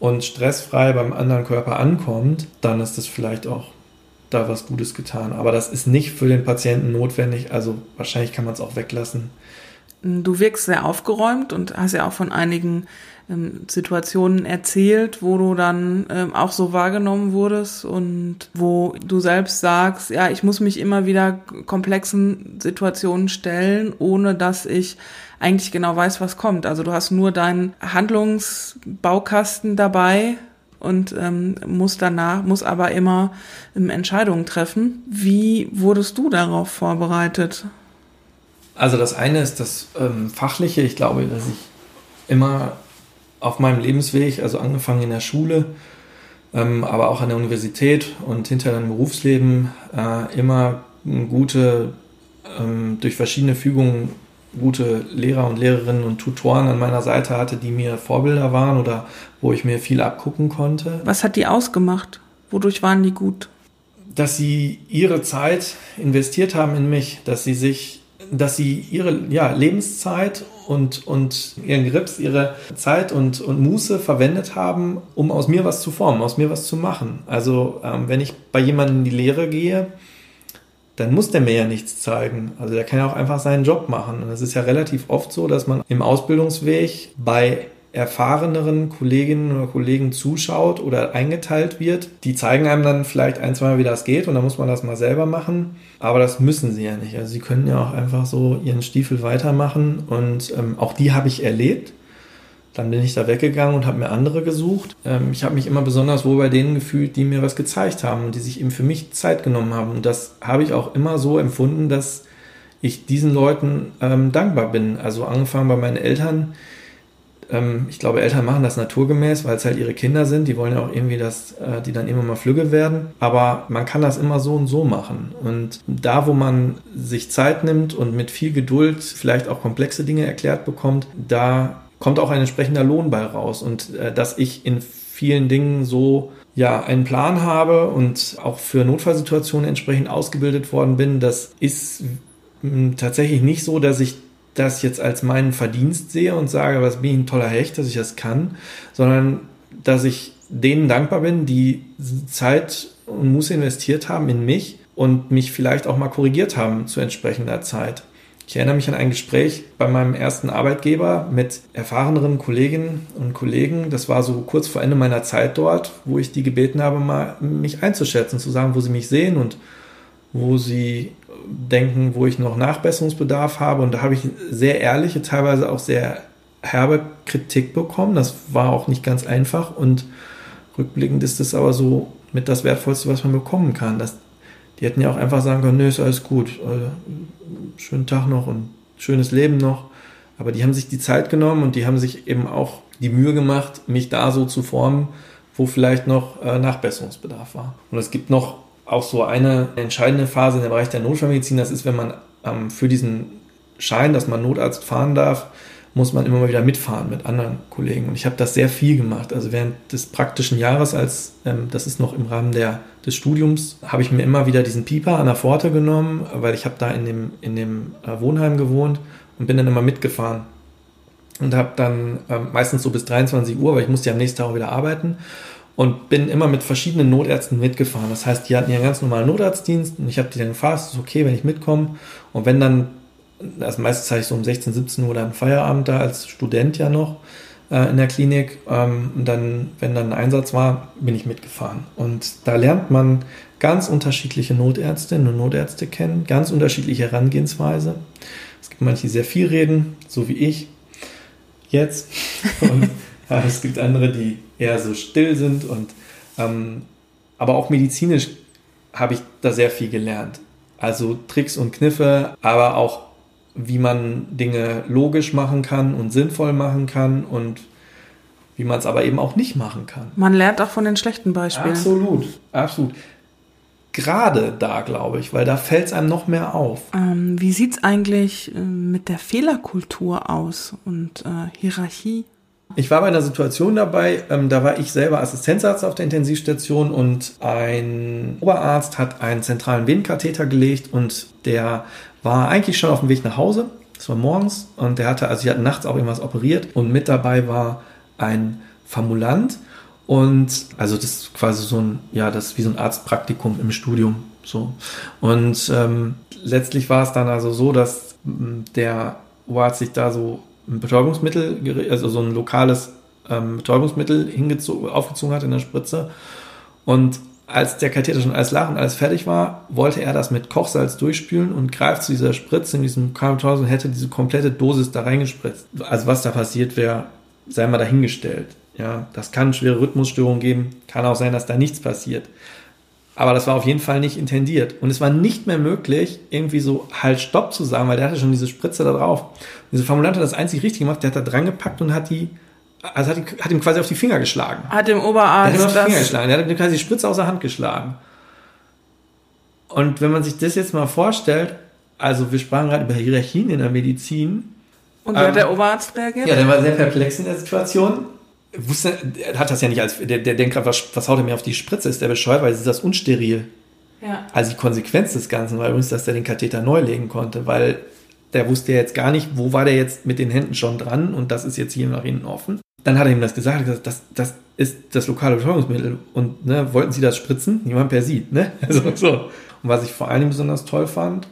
und stressfrei beim anderen Körper ankommt, dann ist das vielleicht auch da was Gutes getan. Aber das ist nicht für den Patienten notwendig. Also wahrscheinlich kann man es auch weglassen. Du wirkst sehr aufgeräumt und hast ja auch von einigen ähm, Situationen erzählt, wo du dann ähm, auch so wahrgenommen wurdest und wo du selbst sagst, ja, ich muss mich immer wieder komplexen Situationen stellen, ohne dass ich eigentlich genau weiß, was kommt. Also du hast nur deinen Handlungsbaukasten dabei und ähm, muss danach, muss aber immer ähm, Entscheidungen treffen. Wie wurdest du darauf vorbereitet? Also das eine ist das ähm, Fachliche. Ich glaube, dass ich immer auf meinem Lebensweg, also angefangen in der Schule, ähm, aber auch an der Universität und hinterher im Berufsleben, äh, immer gute, ähm, durch verschiedene Fügungen gute Lehrer und Lehrerinnen und Tutoren an meiner Seite hatte, die mir Vorbilder waren oder wo ich mir viel abgucken konnte. Was hat die ausgemacht? Wodurch waren die gut? Dass sie ihre Zeit investiert haben in mich, dass sie sich, dass sie ihre ja, Lebenszeit und, und ihren Grips, ihre Zeit und, und Muße verwendet haben, um aus mir was zu formen, aus mir was zu machen. Also ähm, wenn ich bei jemandem in die Lehre gehe, dann muss der mir ja nichts zeigen. Also der kann ja auch einfach seinen Job machen. Und es ist ja relativ oft so, dass man im Ausbildungsweg bei erfahreneren Kolleginnen oder Kollegen zuschaut oder eingeteilt wird. Die zeigen einem dann vielleicht ein, zwei Mal, wie das geht und dann muss man das mal selber machen. Aber das müssen sie ja nicht. Also sie können ja auch einfach so ihren Stiefel weitermachen und ähm, auch die habe ich erlebt. Dann bin ich da weggegangen und habe mir andere gesucht. Ähm, ich habe mich immer besonders wohl bei denen gefühlt, die mir was gezeigt haben und die sich eben für mich Zeit genommen haben. Und das habe ich auch immer so empfunden, dass ich diesen Leuten ähm, dankbar bin. Also angefangen bei meinen Eltern. Ähm, ich glaube, Eltern machen das naturgemäß, weil es halt ihre Kinder sind. Die wollen ja auch irgendwie, dass äh, die dann immer mal flügge werden. Aber man kann das immer so und so machen. Und da, wo man sich Zeit nimmt und mit viel Geduld vielleicht auch komplexe Dinge erklärt bekommt, da kommt auch ein entsprechender Lohn bei raus. Und äh, dass ich in vielen Dingen so ja einen Plan habe und auch für Notfallsituationen entsprechend ausgebildet worden bin, das ist tatsächlich nicht so, dass ich das jetzt als meinen Verdienst sehe und sage, was bin ich ein toller Hecht, dass ich das kann, sondern dass ich denen dankbar bin, die Zeit und Muße investiert haben in mich und mich vielleicht auch mal korrigiert haben zu entsprechender Zeit. Ich erinnere mich an ein Gespräch bei meinem ersten Arbeitgeber mit erfahreneren Kolleginnen und Kollegen. Das war so kurz vor Ende meiner Zeit dort, wo ich die gebeten habe, mal mich einzuschätzen, zu sagen, wo sie mich sehen und wo sie denken, wo ich noch Nachbesserungsbedarf habe. Und da habe ich sehr ehrliche, teilweise auch sehr herbe Kritik bekommen. Das war auch nicht ganz einfach. Und rückblickend ist es aber so mit das Wertvollste, was man bekommen kann. Das, die hätten ja auch einfach sagen können, nö, ist alles gut. Also, schönen Tag noch und schönes Leben noch. Aber die haben sich die Zeit genommen und die haben sich eben auch die Mühe gemacht, mich da so zu formen, wo vielleicht noch äh, Nachbesserungsbedarf war. Und es gibt noch auch so eine entscheidende Phase in der Bereich der Notfallmedizin. Das ist, wenn man ähm, für diesen Schein, dass man Notarzt fahren darf, muss man immer mal wieder mitfahren mit anderen Kollegen. Und ich habe das sehr viel gemacht. Also während des praktischen Jahres, als ähm, das ist noch im Rahmen der, des Studiums, habe ich mir immer wieder diesen Pieper an der Pforte genommen, weil ich habe da in dem, in dem äh, Wohnheim gewohnt und bin dann immer mitgefahren. Und habe dann äh, meistens so bis 23 Uhr, weil ich musste ja am nächsten Tag auch wieder arbeiten und bin immer mit verschiedenen Notärzten mitgefahren. Das heißt, die hatten einen ganz normalen Notarztdienst und ich habe die dann gefragt, es ist okay, wenn ich mitkomme. Und wenn dann also meistens hatte ich so um 16, 17 Uhr dann Feierabend da als Student ja noch äh, in der Klinik. Ähm, und dann, wenn dann ein Einsatz war, bin ich mitgefahren. Und da lernt man ganz unterschiedliche Notärztinnen und Notärzte kennen, ganz unterschiedliche Herangehensweise. Es gibt manche, die sehr viel reden, so wie ich jetzt. Und ja, es gibt andere, die eher so still sind. Und ähm, aber auch medizinisch habe ich da sehr viel gelernt. Also Tricks und Kniffe, aber auch wie man Dinge logisch machen kann und sinnvoll machen kann und wie man es aber eben auch nicht machen kann. Man lernt auch von den schlechten Beispielen. Absolut, absolut. Gerade da, glaube ich, weil da fällt es einem noch mehr auf. Ähm, wie sieht es eigentlich äh, mit der Fehlerkultur aus und äh, Hierarchie? Ich war bei einer Situation dabei, ähm, da war ich selber Assistenzarzt auf der Intensivstation und ein Oberarzt hat einen zentralen Venenkatheter gelegt und der war eigentlich schon auf dem Weg nach Hause. Das war morgens und der hatte, also sie hatten nachts auch irgendwas operiert und mit dabei war ein Formulant und also das ist quasi so ein, ja, das ist wie so ein Arztpraktikum im Studium. So. Und ähm, letztlich war es dann also so, dass der Oberarzt sich da so ein Betäubungsmittel, also so ein lokales ähm, Betäubungsmittel aufgezogen hat in der Spritze. Und als der Katheter schon alles lach und alles fertig war, wollte er das mit Kochsalz durchspülen und greift zu dieser Spritze in diesem Carbon und hätte diese komplette Dosis da reingespritzt. Also was da passiert wäre, sei mal dahingestellt. Ja, das kann schwere Rhythmusstörungen geben, kann auch sein, dass da nichts passiert. Aber das war auf jeden Fall nicht intendiert. Und es war nicht mehr möglich, irgendwie so halt Stopp zu sagen, weil der hatte schon diese Spritze da drauf. Und diese Formulant hat das einzig richtig gemacht, der hat da dran gepackt und hat die also hat, hat ihm quasi auf die Finger geschlagen. Hat dem Oberarzt. Der hat ihm auf die Finger geschlagen. Der hat ihm quasi die Spritze aus der Hand geschlagen. Und wenn man sich das jetzt mal vorstellt, also wir sprachen gerade über Hierarchien in der Medizin. Und wie ähm, hat der Oberarzt reagiert? Ja, der war sehr perplex in der Situation. Wusste, er hat das ja nicht als, der, der denkt gerade, was, was haut er mir auf die Spritze? Ist der bescheuert, weil ist das unsteril. Ja. Also die Konsequenz des Ganzen war übrigens, dass der den Katheter neu legen konnte, weil der wusste ja jetzt gar nicht, wo war der jetzt mit den Händen schon dran und das ist jetzt hier nach hinten offen. Dann hat er ihm das gesagt, gesagt das, das ist das lokale Betäubungsmittel. Und ne, wollten Sie das spritzen? Niemand per sieht, ne? Also, so. Und was ich vor allem besonders toll fand,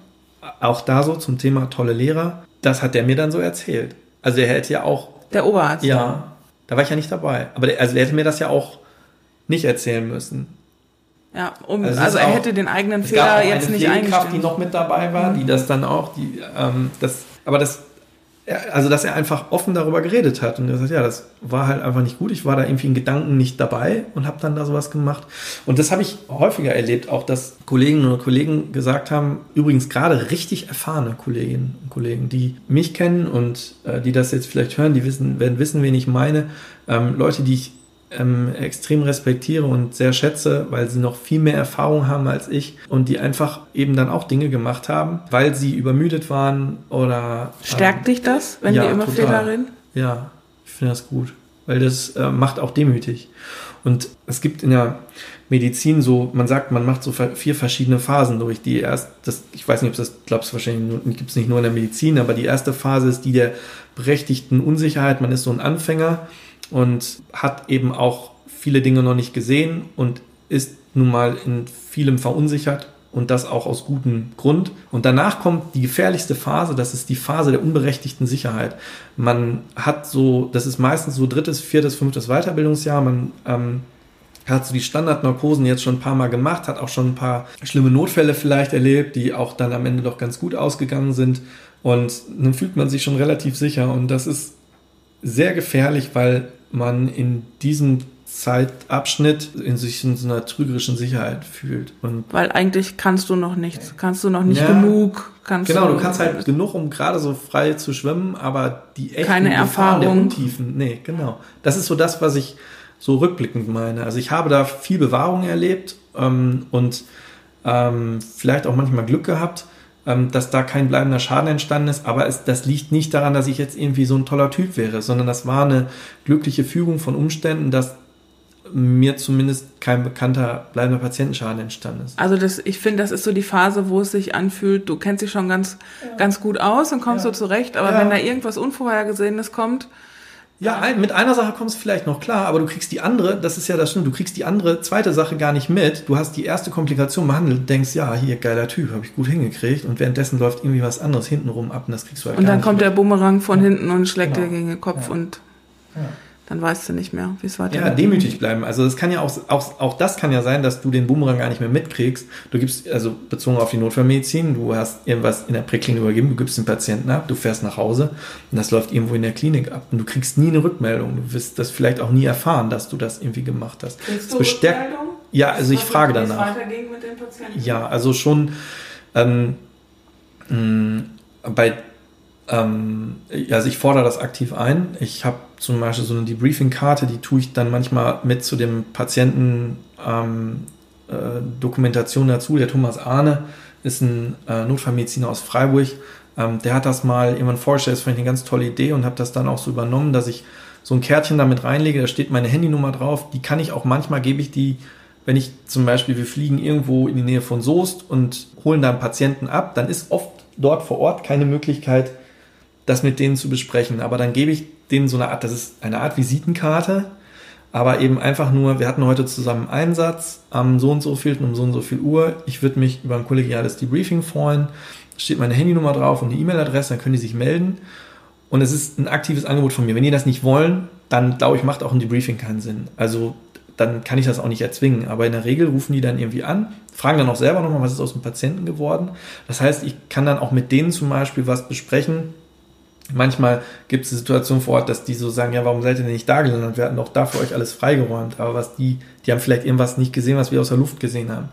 auch da so zum Thema tolle Lehrer, das hat der mir dann so erzählt. Also er hätte ja auch. Der Oberarzt. Ja. Da war ich ja nicht dabei. Aber der, also er hätte mir das ja auch nicht erzählen müssen. Ja, um, also, also er auch, hätte den eigenen Fehler jetzt nicht eingestellt. die noch mit dabei war, mhm. die das dann auch, die, ähm, das, aber das also dass er einfach offen darüber geredet hat und er sagt, ja, das war halt einfach nicht gut. Ich war da irgendwie in Gedanken nicht dabei und habe dann da sowas gemacht. Und das habe ich häufiger erlebt, auch dass Kolleginnen oder Kollegen gesagt haben, übrigens gerade richtig erfahrene Kolleginnen und Kollegen, die mich kennen und äh, die das jetzt vielleicht hören, die wissen, werden wissen, wen ich meine. Ähm, Leute, die ich ähm, extrem respektiere und sehr schätze, weil sie noch viel mehr Erfahrung haben als ich und die einfach eben dann auch Dinge gemacht haben, weil sie übermüdet waren oder. Stärkt ähm, dich das, wenn ja, die immer Fehler reden? Ja, ich finde das gut, weil das äh, macht auch demütig. Und es gibt in der Medizin so, man sagt, man macht so vier verschiedene Phasen durch. Die erst, das, ich weiß nicht, ob das glaubst du wahrscheinlich gibt es nicht nur in der Medizin, aber die erste Phase ist die der berechtigten Unsicherheit. Man ist so ein Anfänger und hat eben auch viele Dinge noch nicht gesehen und ist nun mal in vielem verunsichert und das auch aus gutem Grund. Und danach kommt die gefährlichste Phase, das ist die Phase der unberechtigten Sicherheit. Man hat so, das ist meistens so drittes, viertes, fünftes Weiterbildungsjahr, man ähm, hat so die Standardnarkosen jetzt schon ein paar Mal gemacht, hat auch schon ein paar schlimme Notfälle vielleicht erlebt, die auch dann am Ende doch ganz gut ausgegangen sind. Und dann fühlt man sich schon relativ sicher. Und das ist sehr gefährlich, weil man in diesem Zeitabschnitt in sich in so einer trügerischen Sicherheit fühlt. Und Weil eigentlich kannst du noch nichts, kannst du noch nicht ja, genug. Kannst genau, du, du kannst halt genug, um gerade so frei zu schwimmen, aber die echten keine Erfahrung. der Untiefen, nee, genau. Das ist so das, was ich so rückblickend meine. Also ich habe da viel Bewahrung erlebt ähm, und ähm, vielleicht auch manchmal Glück gehabt, ähm, dass da kein bleibender Schaden entstanden ist. Aber es, das liegt nicht daran, dass ich jetzt irgendwie so ein toller Typ wäre, sondern das war eine glückliche Fügung von Umständen, dass mir zumindest kein bekannter bleibender Patientenschaden entstanden ist. Also das, ich finde, das ist so die Phase, wo es sich anfühlt, du kennst dich schon ganz, ja. ganz gut aus und kommst ja. so zurecht, aber ja. wenn da irgendwas Unvorhergesehenes kommt, ja, ein, mit einer Sache kommst du vielleicht noch klar, aber du kriegst die andere, das ist ja das Schlimme, du kriegst die andere, zweite Sache gar nicht mit. Du hast die erste Komplikation behandelt, denkst, ja, hier, geiler Typ, habe ich gut hingekriegt und währenddessen läuft irgendwie was anderes hintenrum ab und das kriegst du halt Und dann kommt mit. der Bumerang von hinten und schlägt genau. dir gegen den Kopf ja. und... Ja dann weißt du nicht mehr, wie es weitergeht. Ja, demütig bleiben. Also das kann ja auch, auch, auch das kann ja sein, dass du den Boomerang gar nicht mehr mitkriegst. Du gibst, also bezogen auf die Notfallmedizin, du hast irgendwas in der Präklinik übergeben, du gibst den Patienten ab, du fährst nach Hause und das läuft irgendwo in der Klinik ab und du kriegst nie eine Rückmeldung. Du wirst das vielleicht auch nie erfahren, dass du das irgendwie gemacht hast. Kriegst du bestärkt, Ja, also ich frage danach. Ja, also schon ähm, mh, bei ähm, also ich fordere das aktiv ein. Ich habe zum Beispiel so eine Debriefing-Karte, die tue ich dann manchmal mit zu dem Patienten ähm, äh, Dokumentation dazu. Der Thomas Ahne ist ein äh, Notfallmediziner aus Freiburg. Ähm, der hat das mal jemand vorgestellt, das fand ich eine ganz tolle Idee und habe das dann auch so übernommen, dass ich so ein Kärtchen damit reinlege, da steht meine Handynummer drauf. Die kann ich auch manchmal, gebe ich die, wenn ich zum Beispiel, wir fliegen irgendwo in die Nähe von Soest und holen da einen Patienten ab, dann ist oft dort vor Ort keine Möglichkeit, das mit denen zu besprechen. Aber dann gebe ich denen so eine Art, das ist eine Art Visitenkarte, aber eben einfach nur, wir hatten heute zusammen Einsatz am so und so viel um so und so viel Uhr. Ich würde mich über ein kollegiales Debriefing freuen. Steht meine Handynummer drauf und die E-Mail-Adresse, dann können die sich melden. und es ist ein aktives Angebot von mir. Wenn die das nicht wollen, dann glaube ich, macht auch ein Debriefing keinen Sinn. Also dann kann ich das auch nicht erzwingen. Aber in der Regel rufen die dann irgendwie an, fragen dann auch selber nochmal, was ist aus dem Patienten geworden. Das heißt, ich kann dann auch mit denen zum Beispiel was besprechen. Manchmal gibt es eine Situation vor Ort, dass die so sagen, ja, warum seid ihr denn nicht da gelandet? Wir hatten doch da für euch alles freigeräumt. Aber was die, die haben vielleicht irgendwas nicht gesehen, was wir aus der Luft gesehen haben.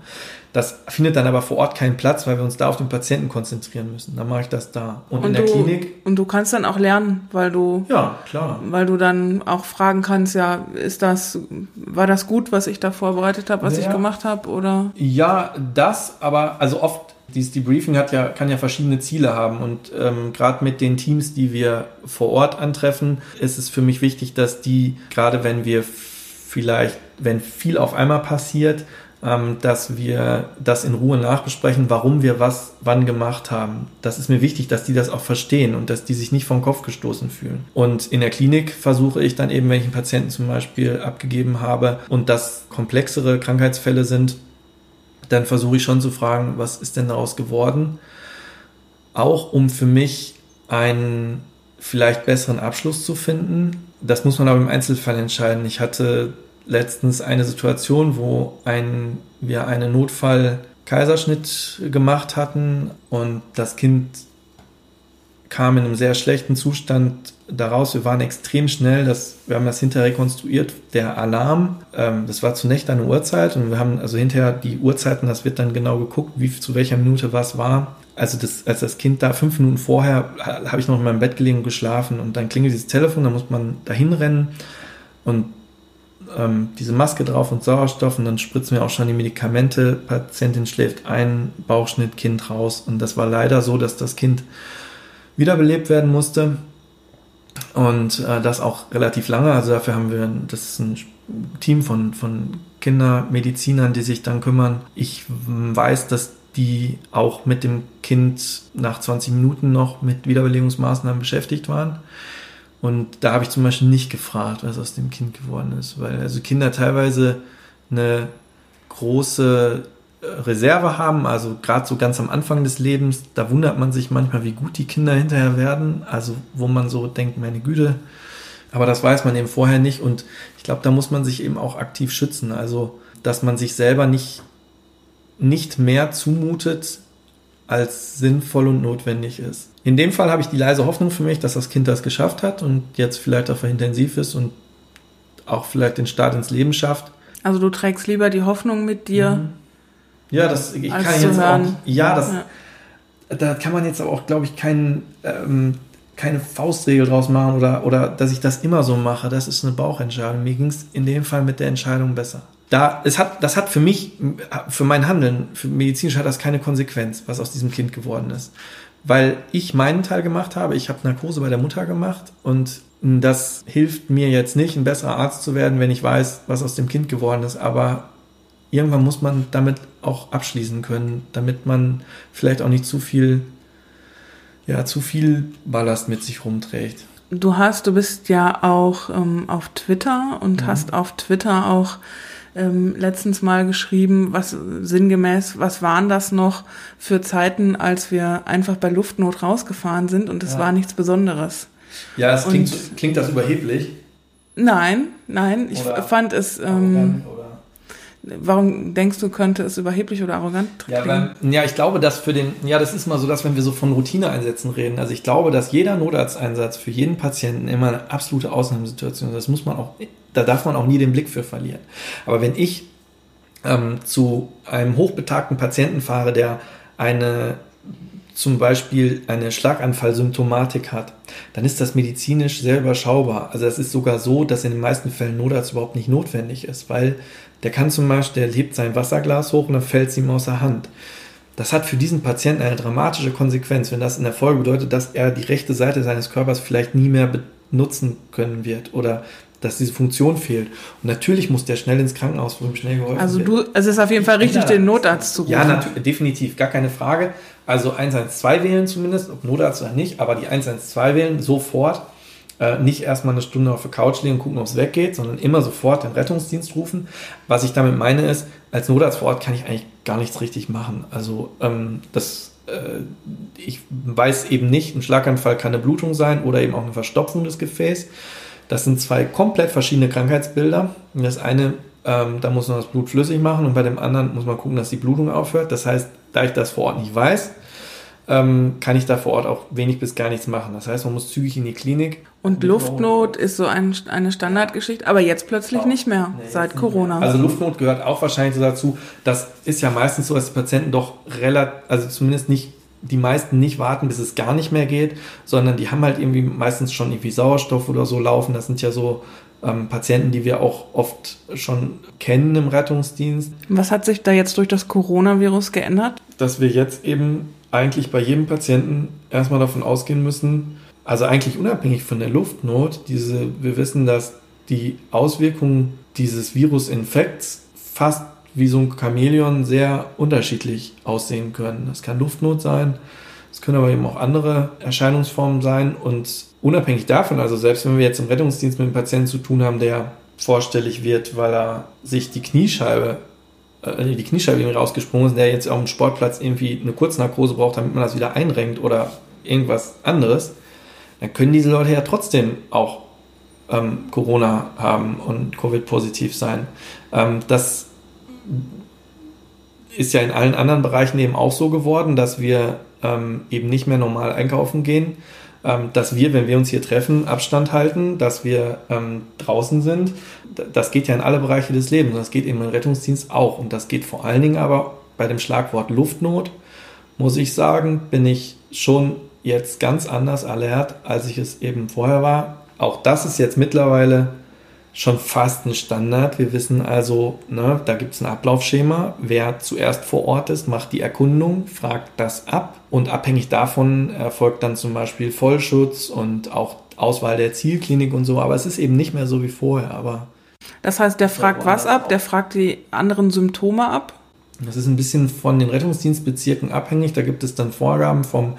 Das findet dann aber vor Ort keinen Platz, weil wir uns da auf den Patienten konzentrieren müssen. Dann mache ich das da. Und, und in der du, Klinik. Und du kannst dann auch lernen, weil du. Ja, klar. Weil du dann auch fragen kannst, ja, ist das, war das gut, was ich da vorbereitet habe, was ja. ich gemacht habe, oder? Ja, das, aber also oft dieses Debriefing hat ja, kann ja verschiedene Ziele haben und ähm, gerade mit den Teams, die wir vor Ort antreffen, ist es für mich wichtig, dass die, gerade wenn wir vielleicht, wenn viel auf einmal passiert, ähm, dass wir das in Ruhe nachbesprechen, warum wir was wann gemacht haben. Das ist mir wichtig, dass die das auch verstehen und dass die sich nicht vom Kopf gestoßen fühlen. Und in der Klinik versuche ich dann eben, wenn ich einen Patienten zum Beispiel abgegeben habe und das komplexere Krankheitsfälle sind, dann versuche ich schon zu fragen, was ist denn daraus geworden? Auch um für mich einen vielleicht besseren Abschluss zu finden. Das muss man aber im Einzelfall entscheiden. Ich hatte letztens eine Situation, wo ein, wir einen Notfall-Kaiserschnitt gemacht hatten und das Kind kam in einem sehr schlechten Zustand daraus. Wir waren extrem schnell, das, wir haben das hinterher rekonstruiert. Der Alarm, ähm, das war zunächst eine Uhrzeit und wir haben also hinterher die Uhrzeiten, das wird dann genau geguckt, wie zu welcher Minute was war. Also das, als das Kind da fünf Minuten vorher, habe ich noch in meinem Bett gelegen und geschlafen und dann klingelt dieses Telefon, dann muss man dahin rennen und ähm, diese Maske drauf und Sauerstoff und dann spritzen wir auch schon die Medikamente. Patientin schläft ein, Bauchschnitt, Kind raus. Und das war leider so, dass das Kind wiederbelebt werden musste. Und äh, das auch relativ lange. Also dafür haben wir, das ist ein Team von, von Kindermedizinern, die sich dann kümmern. Ich weiß, dass die auch mit dem Kind nach 20 Minuten noch mit Wiederbelebungsmaßnahmen beschäftigt waren. Und da habe ich zum Beispiel nicht gefragt, was aus dem Kind geworden ist, weil also Kinder teilweise eine große Reserve haben, also gerade so ganz am Anfang des Lebens, da wundert man sich manchmal, wie gut die Kinder hinterher werden, also wo man so denkt, meine Güte, aber das weiß man eben vorher nicht und ich glaube, da muss man sich eben auch aktiv schützen, also dass man sich selber nicht, nicht mehr zumutet, als sinnvoll und notwendig ist. In dem Fall habe ich die leise Hoffnung für mich, dass das Kind das geschafft hat und jetzt vielleicht auch intensiv ist und auch vielleicht den Start ins Leben schafft. Also du trägst lieber die Hoffnung mit dir. Mhm. Ja, das ich kann jetzt hören. auch. Ja, das ja. da kann man jetzt aber auch, glaube ich, kein, ähm, keine Faustregel draus machen oder, oder dass ich das immer so mache. Das ist eine Bauchentscheidung. Mir ging es in dem Fall mit der Entscheidung besser da, es hat, das hat für mich, für mein Handeln, für medizinisch hat das keine Konsequenz, was aus diesem Kind geworden ist. Weil ich meinen Teil gemacht habe, ich habe Narkose bei der Mutter gemacht und das hilft mir jetzt nicht, ein besserer Arzt zu werden, wenn ich weiß, was aus dem Kind geworden ist. Aber irgendwann muss man damit auch abschließen können, damit man vielleicht auch nicht zu viel, ja, zu viel Ballast mit sich rumträgt. Du hast, du bist ja auch ähm, auf Twitter und mhm. hast auf Twitter auch ähm, letztens mal geschrieben, was sinngemäß, was waren das noch für Zeiten, als wir einfach bei Luftnot rausgefahren sind und es ja. war nichts Besonderes. Ja, es klingt, klingt das überheblich? Nein, nein, ich oder fand es. Ähm, Warum denkst du, könnte es überheblich oder arrogant ja, weil, ja, ich glaube, dass für den, ja, das ist mal so, dass wenn wir so von Routineeinsätzen reden, also ich glaube, dass jeder Notarzteinsatz für jeden Patienten immer eine absolute Ausnahmesituation ist. Das muss man auch da darf man auch nie den Blick für verlieren. Aber wenn ich ähm, zu einem hochbetagten Patienten fahre, der eine zum Beispiel eine Schlaganfallsymptomatik hat, dann ist das medizinisch sehr überschaubar. Also es ist sogar so, dass in den meisten Fällen Notarzt überhaupt nicht notwendig ist, weil der kann zum Beispiel, der hebt sein Wasserglas hoch und dann fällt es ihm aus der Hand. Das hat für diesen Patienten eine dramatische Konsequenz, wenn das in der Folge bedeutet, dass er die rechte Seite seines Körpers vielleicht nie mehr benutzen können wird oder dass diese Funktion fehlt. Und natürlich muss der schnell ins Krankenhaus, wo ihm schnell geholfen Also du, es ist auf jeden Fall richtig, den Notarzt zu rufen. Ja, definitiv, gar keine Frage. Also 112 wählen zumindest, ob Notarzt oder nicht, aber die 112 wählen sofort. Äh, nicht erstmal eine Stunde auf der Couch liegen und gucken, ob es weggeht, sondern immer sofort den Rettungsdienst rufen. Was ich damit meine ist, als Notarzt vor Ort kann ich eigentlich gar nichts richtig machen. Also ähm, das äh, ich weiß eben nicht, ein Schlaganfall kann eine Blutung sein oder eben auch eine Verstopfung des Gefäßes. Das sind zwei komplett verschiedene Krankheitsbilder. Das eine, ähm, da muss man das Blut flüssig machen und bei dem anderen muss man gucken, dass die Blutung aufhört. Das heißt, da ich das vor Ort nicht weiß, ähm, kann ich da vor Ort auch wenig bis gar nichts machen. Das heißt, man muss zügig in die Klinik. Und Luftnot ist so ein, eine Standardgeschichte, aber jetzt plötzlich nicht mehr, nee, seit Corona. Also Luftnot gehört auch wahrscheinlich so dazu. Das ist ja meistens so, dass die Patienten doch relativ, also zumindest nicht die meisten nicht warten, bis es gar nicht mehr geht, sondern die haben halt irgendwie meistens schon irgendwie Sauerstoff oder so laufen. Das sind ja so ähm, Patienten, die wir auch oft schon kennen im Rettungsdienst. Was hat sich da jetzt durch das Coronavirus geändert? Dass wir jetzt eben eigentlich bei jedem Patienten erstmal davon ausgehen müssen, also eigentlich unabhängig von der Luftnot, diese, wir wissen, dass die Auswirkungen dieses Virusinfekts fast wie so ein Chamäleon sehr unterschiedlich aussehen können. Das kann Luftnot sein, es können aber eben auch andere Erscheinungsformen sein und unabhängig davon, also selbst wenn wir jetzt im Rettungsdienst mit einem Patienten zu tun haben, der vorstellig wird, weil er sich die Kniescheibe äh, die Kniescheibe irgendwie rausgesprungen ist, der jetzt auf dem Sportplatz irgendwie eine Kurznarkose braucht, damit man das wieder einrenkt oder irgendwas anderes, dann können diese Leute ja trotzdem auch ähm, Corona haben und Covid-positiv sein. Ähm, das ist ja in allen anderen Bereichen eben auch so geworden, dass wir ähm, eben nicht mehr normal einkaufen gehen, ähm, dass wir, wenn wir uns hier treffen, Abstand halten, dass wir ähm, draußen sind. Das geht ja in alle Bereiche des Lebens. Das geht im Rettungsdienst auch. Und das geht vor allen Dingen aber bei dem Schlagwort Luftnot, muss ich sagen, bin ich schon jetzt ganz anders alert, als ich es eben vorher war. Auch das ist jetzt mittlerweile schon fast ein Standard. Wir wissen also, ne, da gibt es ein Ablaufschema. Wer zuerst vor Ort ist, macht die Erkundung, fragt das ab und abhängig davon erfolgt dann zum Beispiel Vollschutz und auch Auswahl der Zielklinik und so. Aber es ist eben nicht mehr so wie vorher. Aber das heißt, der fragt was ab? Der fragt die anderen Symptome ab? Das ist ein bisschen von den Rettungsdienstbezirken abhängig. Da gibt es dann Vorgaben vom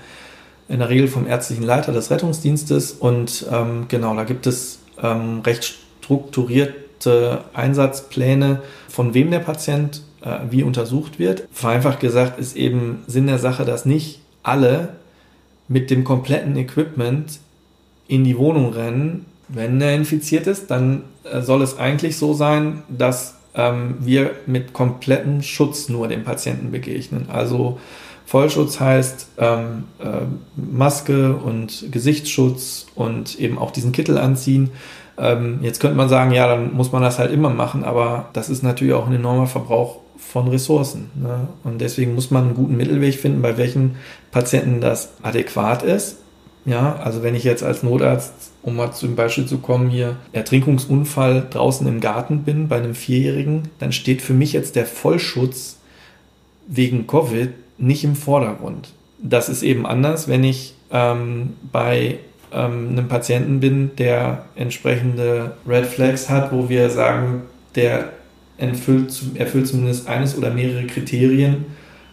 in der Regel vom ärztlichen Leiter des Rettungsdienstes und ähm, genau, da gibt es ähm, recht strukturierte Einsatzpläne, von wem der Patient äh, wie untersucht wird. Vereinfacht gesagt ist eben Sinn der Sache, dass nicht alle mit dem kompletten Equipment in die Wohnung rennen. Wenn er infiziert ist, dann äh, soll es eigentlich so sein, dass ähm, wir mit komplettem Schutz nur dem Patienten begegnen. Also Vollschutz heißt ähm, äh, Maske und Gesichtsschutz und eben auch diesen Kittel anziehen. Ähm, jetzt könnte man sagen, ja, dann muss man das halt immer machen, aber das ist natürlich auch ein enormer Verbrauch von Ressourcen. Ne? Und deswegen muss man einen guten Mittelweg finden, bei welchen Patienten das adäquat ist. Ja, also wenn ich jetzt als Notarzt, um mal zum Beispiel zu kommen, hier Ertrinkungsunfall draußen im Garten bin bei einem Vierjährigen, dann steht für mich jetzt der Vollschutz wegen Covid nicht im Vordergrund. Das ist eben anders, wenn ich ähm, bei ähm, einem Patienten bin, der entsprechende Red Flags hat, wo wir sagen, der erfüllt, erfüllt zumindest eines oder mehrere Kriterien,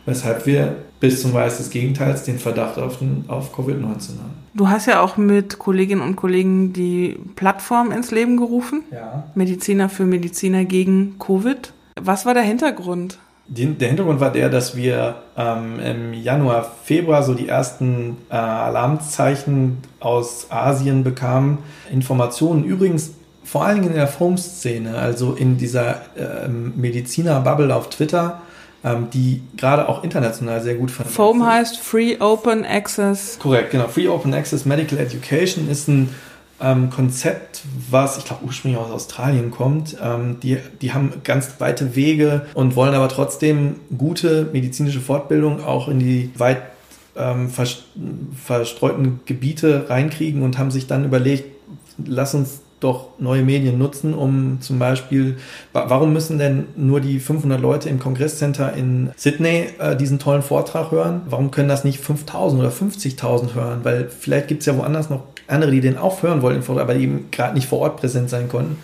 weshalb wir bis zum Weiß des Gegenteils den Verdacht auf, auf Covid-19 haben. Du hast ja auch mit Kolleginnen und Kollegen die Plattform ins Leben gerufen. Ja. Mediziner für Mediziner gegen Covid. Was war der Hintergrund? Der Hintergrund war der, dass wir ähm, im Januar, Februar so die ersten äh, Alarmzeichen aus Asien bekamen. Informationen übrigens vor allen Dingen in der Foam-Szene, also in dieser äh, Mediziner-Bubble auf Twitter, ähm, die gerade auch international sehr gut vernetzt Foam heißt Free Open Access. Korrekt, genau. Free Open Access Medical Education ist ein ähm, Konzept, was ich glaube ursprünglich aus Australien kommt. Ähm, die, die haben ganz weite Wege und wollen aber trotzdem gute medizinische Fortbildung auch in die weit ähm, verstreuten Gebiete reinkriegen und haben sich dann überlegt, lass uns doch neue Medien nutzen, um zum Beispiel, warum müssen denn nur die 500 Leute im Kongresscenter in Sydney äh, diesen tollen Vortrag hören? Warum können das nicht 5000 oder 50.000 hören? Weil vielleicht gibt es ja woanders noch andere, die den auch hören wollten, aber eben gerade nicht vor Ort präsent sein konnten.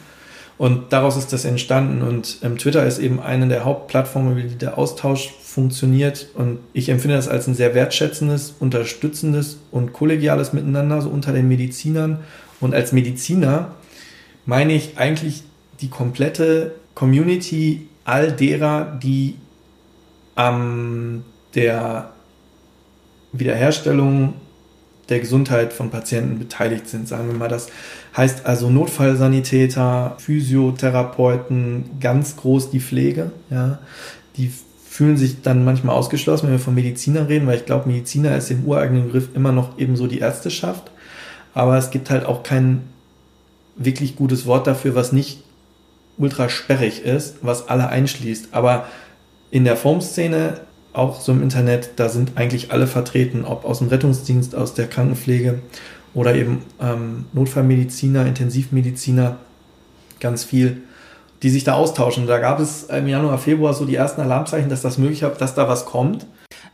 Und daraus ist das entstanden. Und ähm, Twitter ist eben eine der Hauptplattformen, über die der Austausch funktioniert. Und ich empfinde das als ein sehr wertschätzendes, unterstützendes und kollegiales Miteinander, so unter den Medizinern. Und als Mediziner meine ich eigentlich die komplette Community all derer, die an der Wiederherstellung der Gesundheit von Patienten beteiligt sind. Sagen wir mal, das heißt also Notfallsanitäter, Physiotherapeuten, ganz groß die Pflege. Ja, die fühlen sich dann manchmal ausgeschlossen, wenn wir von Medizinern reden, weil ich glaube, Mediziner ist im ureigenen Begriff immer noch ebenso die Ärzteschaft. Aber es gibt halt auch kein wirklich gutes Wort dafür, was nicht ultra sperrig ist, was alle einschließt. Aber in der Formszene auch so im Internet, da sind eigentlich alle vertreten, ob aus dem Rettungsdienst, aus der Krankenpflege oder eben ähm, Notfallmediziner, Intensivmediziner, ganz viel, die sich da austauschen. Da gab es im Januar, Februar so die ersten Alarmzeichen, dass das möglich ist, dass da was kommt.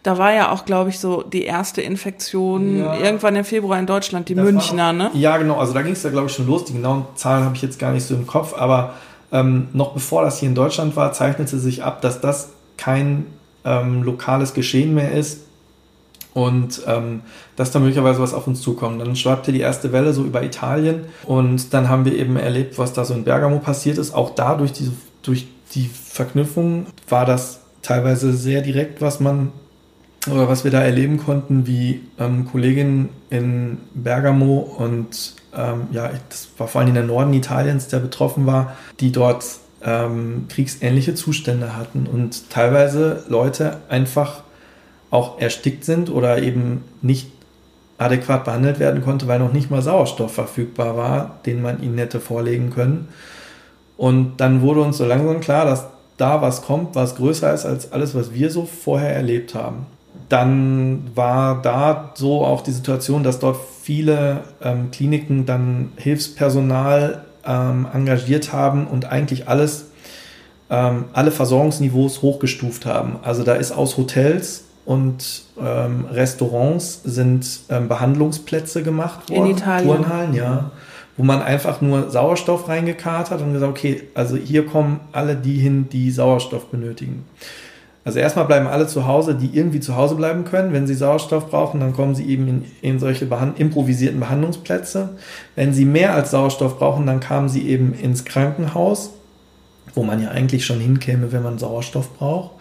Da war ja auch, glaube ich, so die erste Infektion ja. irgendwann im Februar in Deutschland, die das Münchner, auch, ne? Ja, genau. Also da ging es ja, glaube ich, schon los. Die genauen Zahlen habe ich jetzt gar nicht so im Kopf, aber ähm, noch bevor das hier in Deutschland war, zeichnete sich ab, dass das kein ähm, lokales Geschehen mehr ist und ähm, dass da möglicherweise was auf uns zukommt. Dann schwappte die erste Welle so über Italien und dann haben wir eben erlebt, was da so in Bergamo passiert ist. Auch da durch die, durch die Verknüpfung war das teilweise sehr direkt, was man oder was wir da erleben konnten, wie ähm, Kolleginnen in Bergamo und ähm, ja, das war vor allem in der Norden Italiens, der betroffen war, die dort ähm, kriegsähnliche Zustände hatten und teilweise Leute einfach auch erstickt sind oder eben nicht adäquat behandelt werden konnte, weil noch nicht mal Sauerstoff verfügbar war, den man ihnen hätte vorlegen können. Und dann wurde uns so langsam klar, dass da was kommt, was größer ist als alles, was wir so vorher erlebt haben. Dann war da so auch die Situation, dass dort viele ähm, Kliniken dann Hilfspersonal ähm, engagiert haben und eigentlich alles, ähm, alle Versorgungsniveaus hochgestuft haben. Also da ist aus Hotels und ähm, Restaurants sind ähm, Behandlungsplätze gemacht worden. In Italien. Turnhallen, ja. Wo man einfach nur Sauerstoff reingekarrt hat und gesagt, okay, also hier kommen alle die hin, die Sauerstoff benötigen. Also erstmal bleiben alle zu Hause, die irgendwie zu Hause bleiben können. Wenn sie Sauerstoff brauchen, dann kommen sie eben in, in solche behand improvisierten Behandlungsplätze. Wenn sie mehr als Sauerstoff brauchen, dann kamen sie eben ins Krankenhaus, wo man ja eigentlich schon hinkäme, wenn man Sauerstoff braucht.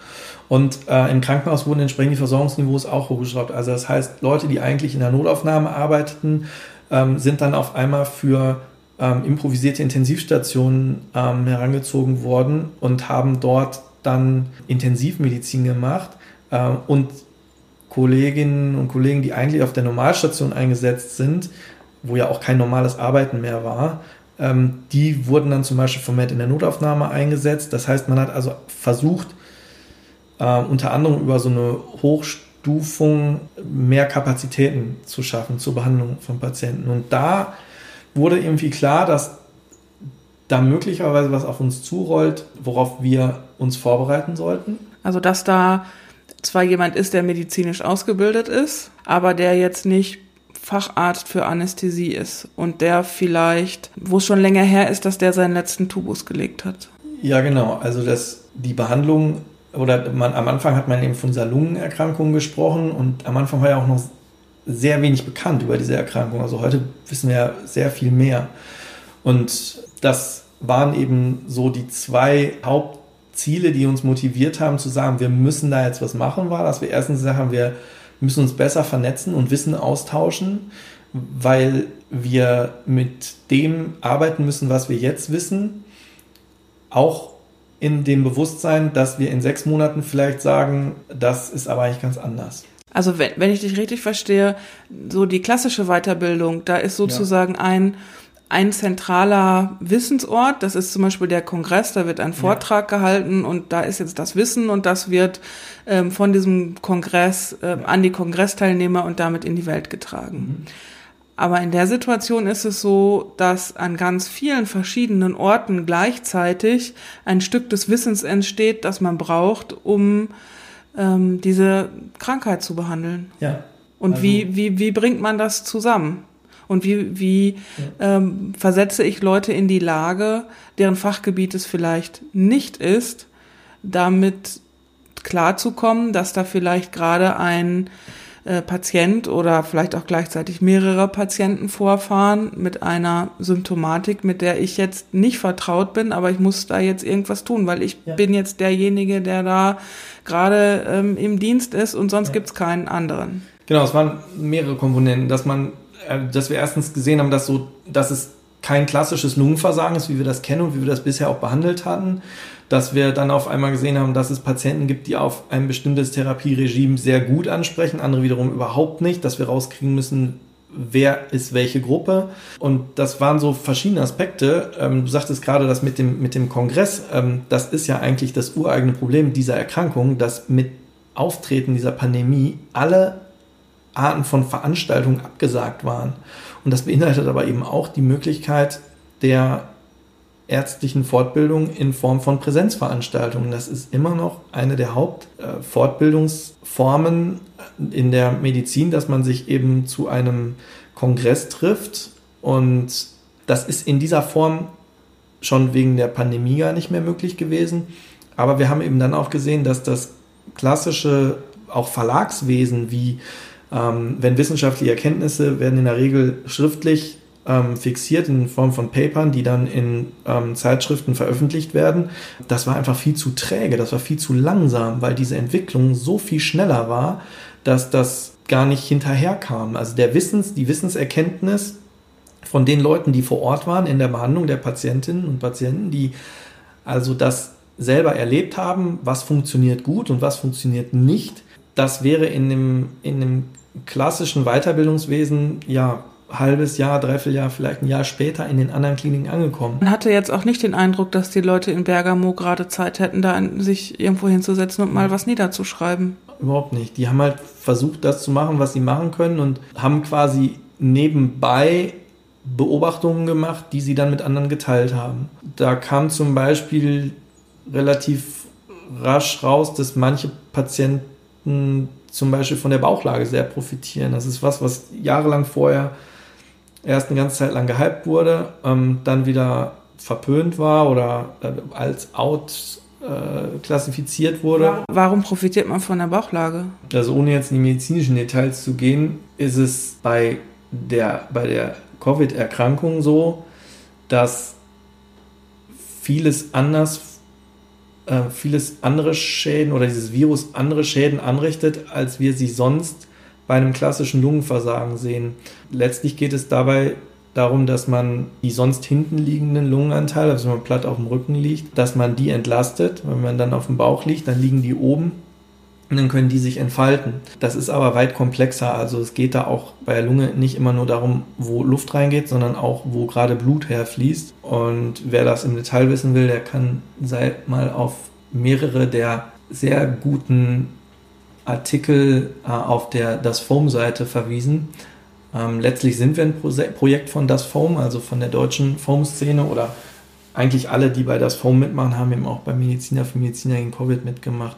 Und äh, im Krankenhaus wurden entsprechend die Versorgungsniveaus auch hochgeschraubt. Also das heißt, Leute, die eigentlich in der Notaufnahme arbeiteten, ähm, sind dann auf einmal für ähm, improvisierte Intensivstationen ähm, herangezogen worden und haben dort dann Intensivmedizin gemacht äh, und Kolleginnen und Kollegen, die eigentlich auf der Normalstation eingesetzt sind, wo ja auch kein normales Arbeiten mehr war, ähm, die wurden dann zum Beispiel vermehrt in der Notaufnahme eingesetzt. Das heißt, man hat also versucht, äh, unter anderem über so eine Hochstufung mehr Kapazitäten zu schaffen zur Behandlung von Patienten. Und da wurde irgendwie klar, dass da möglicherweise was auf uns zurollt, worauf wir uns vorbereiten sollten? Also, dass da zwar jemand ist, der medizinisch ausgebildet ist, aber der jetzt nicht Facharzt für Anästhesie ist und der vielleicht, wo es schon länger her ist, dass der seinen letzten Tubus gelegt hat. Ja, genau. Also, dass die Behandlung oder man, am Anfang hat man eben von dieser Lungenerkrankung gesprochen und am Anfang war ja auch noch sehr wenig bekannt über diese Erkrankung. Also heute wissen wir ja sehr viel mehr. Und das waren eben so die zwei Hauptziele, die uns motiviert haben zu sagen, wir müssen da jetzt was machen, war, dass wir erstens haben, wir müssen uns besser vernetzen und Wissen austauschen, weil wir mit dem arbeiten müssen, was wir jetzt wissen, auch in dem Bewusstsein, dass wir in sechs Monaten vielleicht sagen, das ist aber eigentlich ganz anders. Also wenn, wenn ich dich richtig verstehe, so die klassische Weiterbildung, da ist sozusagen ja. ein ein zentraler Wissensort. Das ist zum Beispiel der Kongress, da wird ein Vortrag ja. gehalten und da ist jetzt das Wissen und das wird ähm, von diesem Kongress äh, an die Kongressteilnehmer und damit in die Welt getragen. Mhm. Aber in der Situation ist es so, dass an ganz vielen verschiedenen Orten gleichzeitig ein Stück des Wissens entsteht, das man braucht, um ähm, diese Krankheit zu behandeln. Ja. Und also, wie, wie, wie bringt man das zusammen? Und wie, wie ja. ähm, versetze ich Leute in die Lage, deren Fachgebiet es vielleicht nicht ist, damit klarzukommen, dass da vielleicht gerade ein äh, Patient oder vielleicht auch gleichzeitig mehrere Patienten vorfahren mit einer Symptomatik, mit der ich jetzt nicht vertraut bin, aber ich muss da jetzt irgendwas tun, weil ich ja. bin jetzt derjenige, der da gerade ähm, im Dienst ist und sonst ja. gibt's keinen anderen. Genau, es waren mehrere Komponenten, dass man, dass wir erstens gesehen haben, dass so, dass es kein klassisches Lungenversagen ist, wie wir das kennen und wie wir das bisher auch behandelt hatten. Dass wir dann auf einmal gesehen haben, dass es Patienten gibt, die auf ein bestimmtes Therapieregime sehr gut ansprechen, andere wiederum überhaupt nicht, dass wir rauskriegen müssen, wer ist welche Gruppe. Und das waren so verschiedene Aspekte. Ähm, du sagtest gerade, dass mit dem, mit dem Kongress, ähm, das ist ja eigentlich das ureigene Problem dieser Erkrankung, dass mit Auftreten dieser Pandemie alle Arten von Veranstaltungen abgesagt waren. Und das beinhaltet aber eben auch die Möglichkeit der ärztlichen Fortbildung in Form von Präsenzveranstaltungen. Das ist immer noch eine der Hauptfortbildungsformen in der Medizin, dass man sich eben zu einem Kongress trifft. Und das ist in dieser Form schon wegen der Pandemie gar nicht mehr möglich gewesen. Aber wir haben eben dann auch gesehen, dass das klassische auch Verlagswesen wie ähm, wenn wissenschaftliche Erkenntnisse werden in der Regel schriftlich ähm, fixiert in Form von Papern, die dann in ähm, Zeitschriften veröffentlicht werden. Das war einfach viel zu träge, das war viel zu langsam, weil diese Entwicklung so viel schneller war, dass das gar nicht hinterherkam. Also der Wissens, die Wissenserkenntnis von den Leuten, die vor Ort waren in der Behandlung der Patientinnen und Patienten, die also das selber erlebt haben, was funktioniert gut und was funktioniert nicht, das wäre in dem, in dem klassischen Weiterbildungswesen ja halbes Jahr, dreiviertel Jahr, vielleicht ein Jahr später in den anderen Kliniken angekommen. Man hatte jetzt auch nicht den Eindruck, dass die Leute in Bergamo gerade Zeit hätten, da sich irgendwo hinzusetzen und mal was niederzuschreiben. Überhaupt nicht. Die haben halt versucht, das zu machen, was sie machen können und haben quasi nebenbei Beobachtungen gemacht, die sie dann mit anderen geteilt haben. Da kam zum Beispiel relativ rasch raus, dass manche Patienten zum Beispiel von der Bauchlage sehr profitieren. Das ist was, was jahrelang vorher erst eine ganze Zeit lang gehypt wurde, ähm, dann wieder verpönt war oder äh, als out äh, klassifiziert wurde. Warum profitiert man von der Bauchlage? Also ohne jetzt in die medizinischen Details zu gehen, ist es bei der, bei der Covid-Erkrankung so, dass vieles anders äh, vieles andere Schäden oder dieses Virus andere Schäden anrichtet, als wir sie sonst bei einem klassischen Lungenversagen sehen. Letztlich geht es dabei darum, dass man die sonst hinten liegenden Lungenanteile, also wenn man platt auf dem Rücken liegt, dass man die entlastet. Wenn man dann auf dem Bauch liegt, dann liegen die oben und dann können die sich entfalten. Das ist aber weit komplexer. Also es geht da auch bei der Lunge nicht immer nur darum, wo Luft reingeht, sondern auch, wo gerade Blut herfließt. Und wer das im Detail wissen will, der kann sei mal auf mehrere der sehr guten Artikel äh, auf der Das Foam-Seite verwiesen. Ähm, letztlich sind wir ein Pro Projekt von Das Foam, also von der deutschen Foam-Szene oder eigentlich alle, die bei Das Foam mitmachen, haben eben auch bei Mediziner für Mediziner gegen Covid mitgemacht.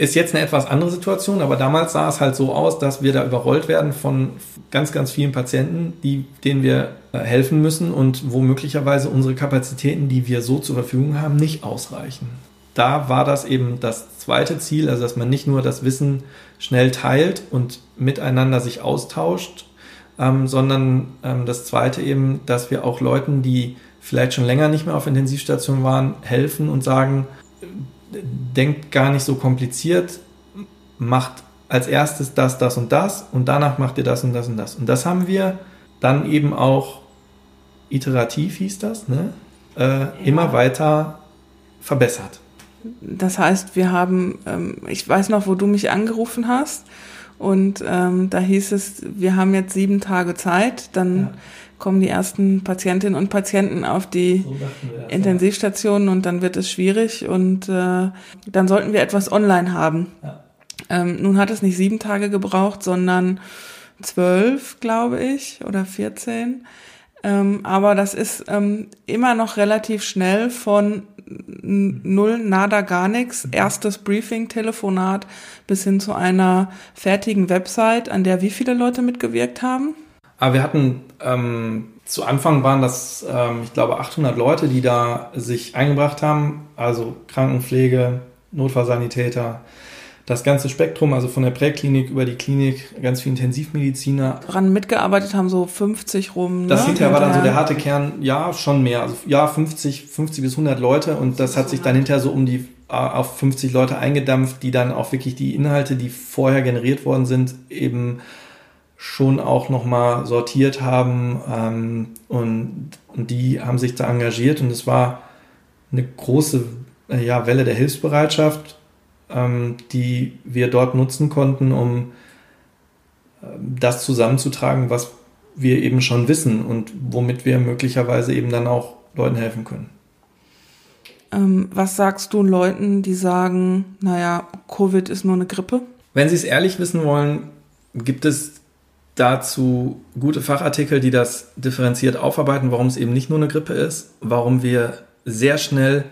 Ist jetzt eine etwas andere Situation, aber damals sah es halt so aus, dass wir da überrollt werden von ganz, ganz vielen Patienten, die, denen wir äh, helfen müssen und wo möglicherweise unsere Kapazitäten, die wir so zur Verfügung haben, nicht ausreichen. Da war das eben das zweite Ziel, also dass man nicht nur das Wissen schnell teilt und miteinander sich austauscht, ähm, sondern ähm, das zweite eben, dass wir auch Leuten, die vielleicht schon länger nicht mehr auf Intensivstation waren, helfen und sagen, denkt gar nicht so kompliziert, macht als erstes das, das und das und danach macht ihr das und das und das. Und das haben wir dann eben auch iterativ hieß das, ne? Äh, ja. immer weiter verbessert. Das heißt, wir haben, ähm, ich weiß noch, wo du mich angerufen hast und ähm, da hieß es, wir haben jetzt sieben Tage Zeit, dann ja kommen die ersten Patientinnen und Patienten auf die Intensivstationen und dann wird es schwierig und äh, dann sollten wir etwas online haben. Ja. Ähm, nun hat es nicht sieben Tage gebraucht, sondern zwölf, glaube ich, oder vierzehn. Ähm, aber das ist ähm, immer noch relativ schnell von null, nada, gar nichts, mhm. erstes Briefing, Telefonat bis hin zu einer fertigen Website, an der wie viele Leute mitgewirkt haben? Aber wir hatten ähm, zu Anfang waren das, ähm, ich glaube, 800 Leute, die da sich eingebracht haben. Also Krankenpflege, Notfallsanitäter, das ganze Spektrum, also von der Präklinik über die Klinik, ganz viele Intensivmediziner. Daran mitgearbeitet haben so 50 rum. Ne? Das hinterher war dann so der harte Kern, ja, schon mehr. Also ja, 50, 50 bis 100 Leute und das hat sich dann hinterher so um die äh, auf 50 Leute eingedampft, die dann auch wirklich die Inhalte, die vorher generiert worden sind, eben schon auch nochmal sortiert haben ähm, und, und die haben sich da engagiert und es war eine große äh, ja, Welle der Hilfsbereitschaft, ähm, die wir dort nutzen konnten, um äh, das zusammenzutragen, was wir eben schon wissen und womit wir möglicherweise eben dann auch Leuten helfen können. Ähm, was sagst du Leuten, die sagen, naja, Covid ist nur eine Grippe? Wenn Sie es ehrlich wissen wollen, gibt es dazu gute Fachartikel, die das differenziert aufarbeiten, warum es eben nicht nur eine Grippe ist, warum wir sehr schnell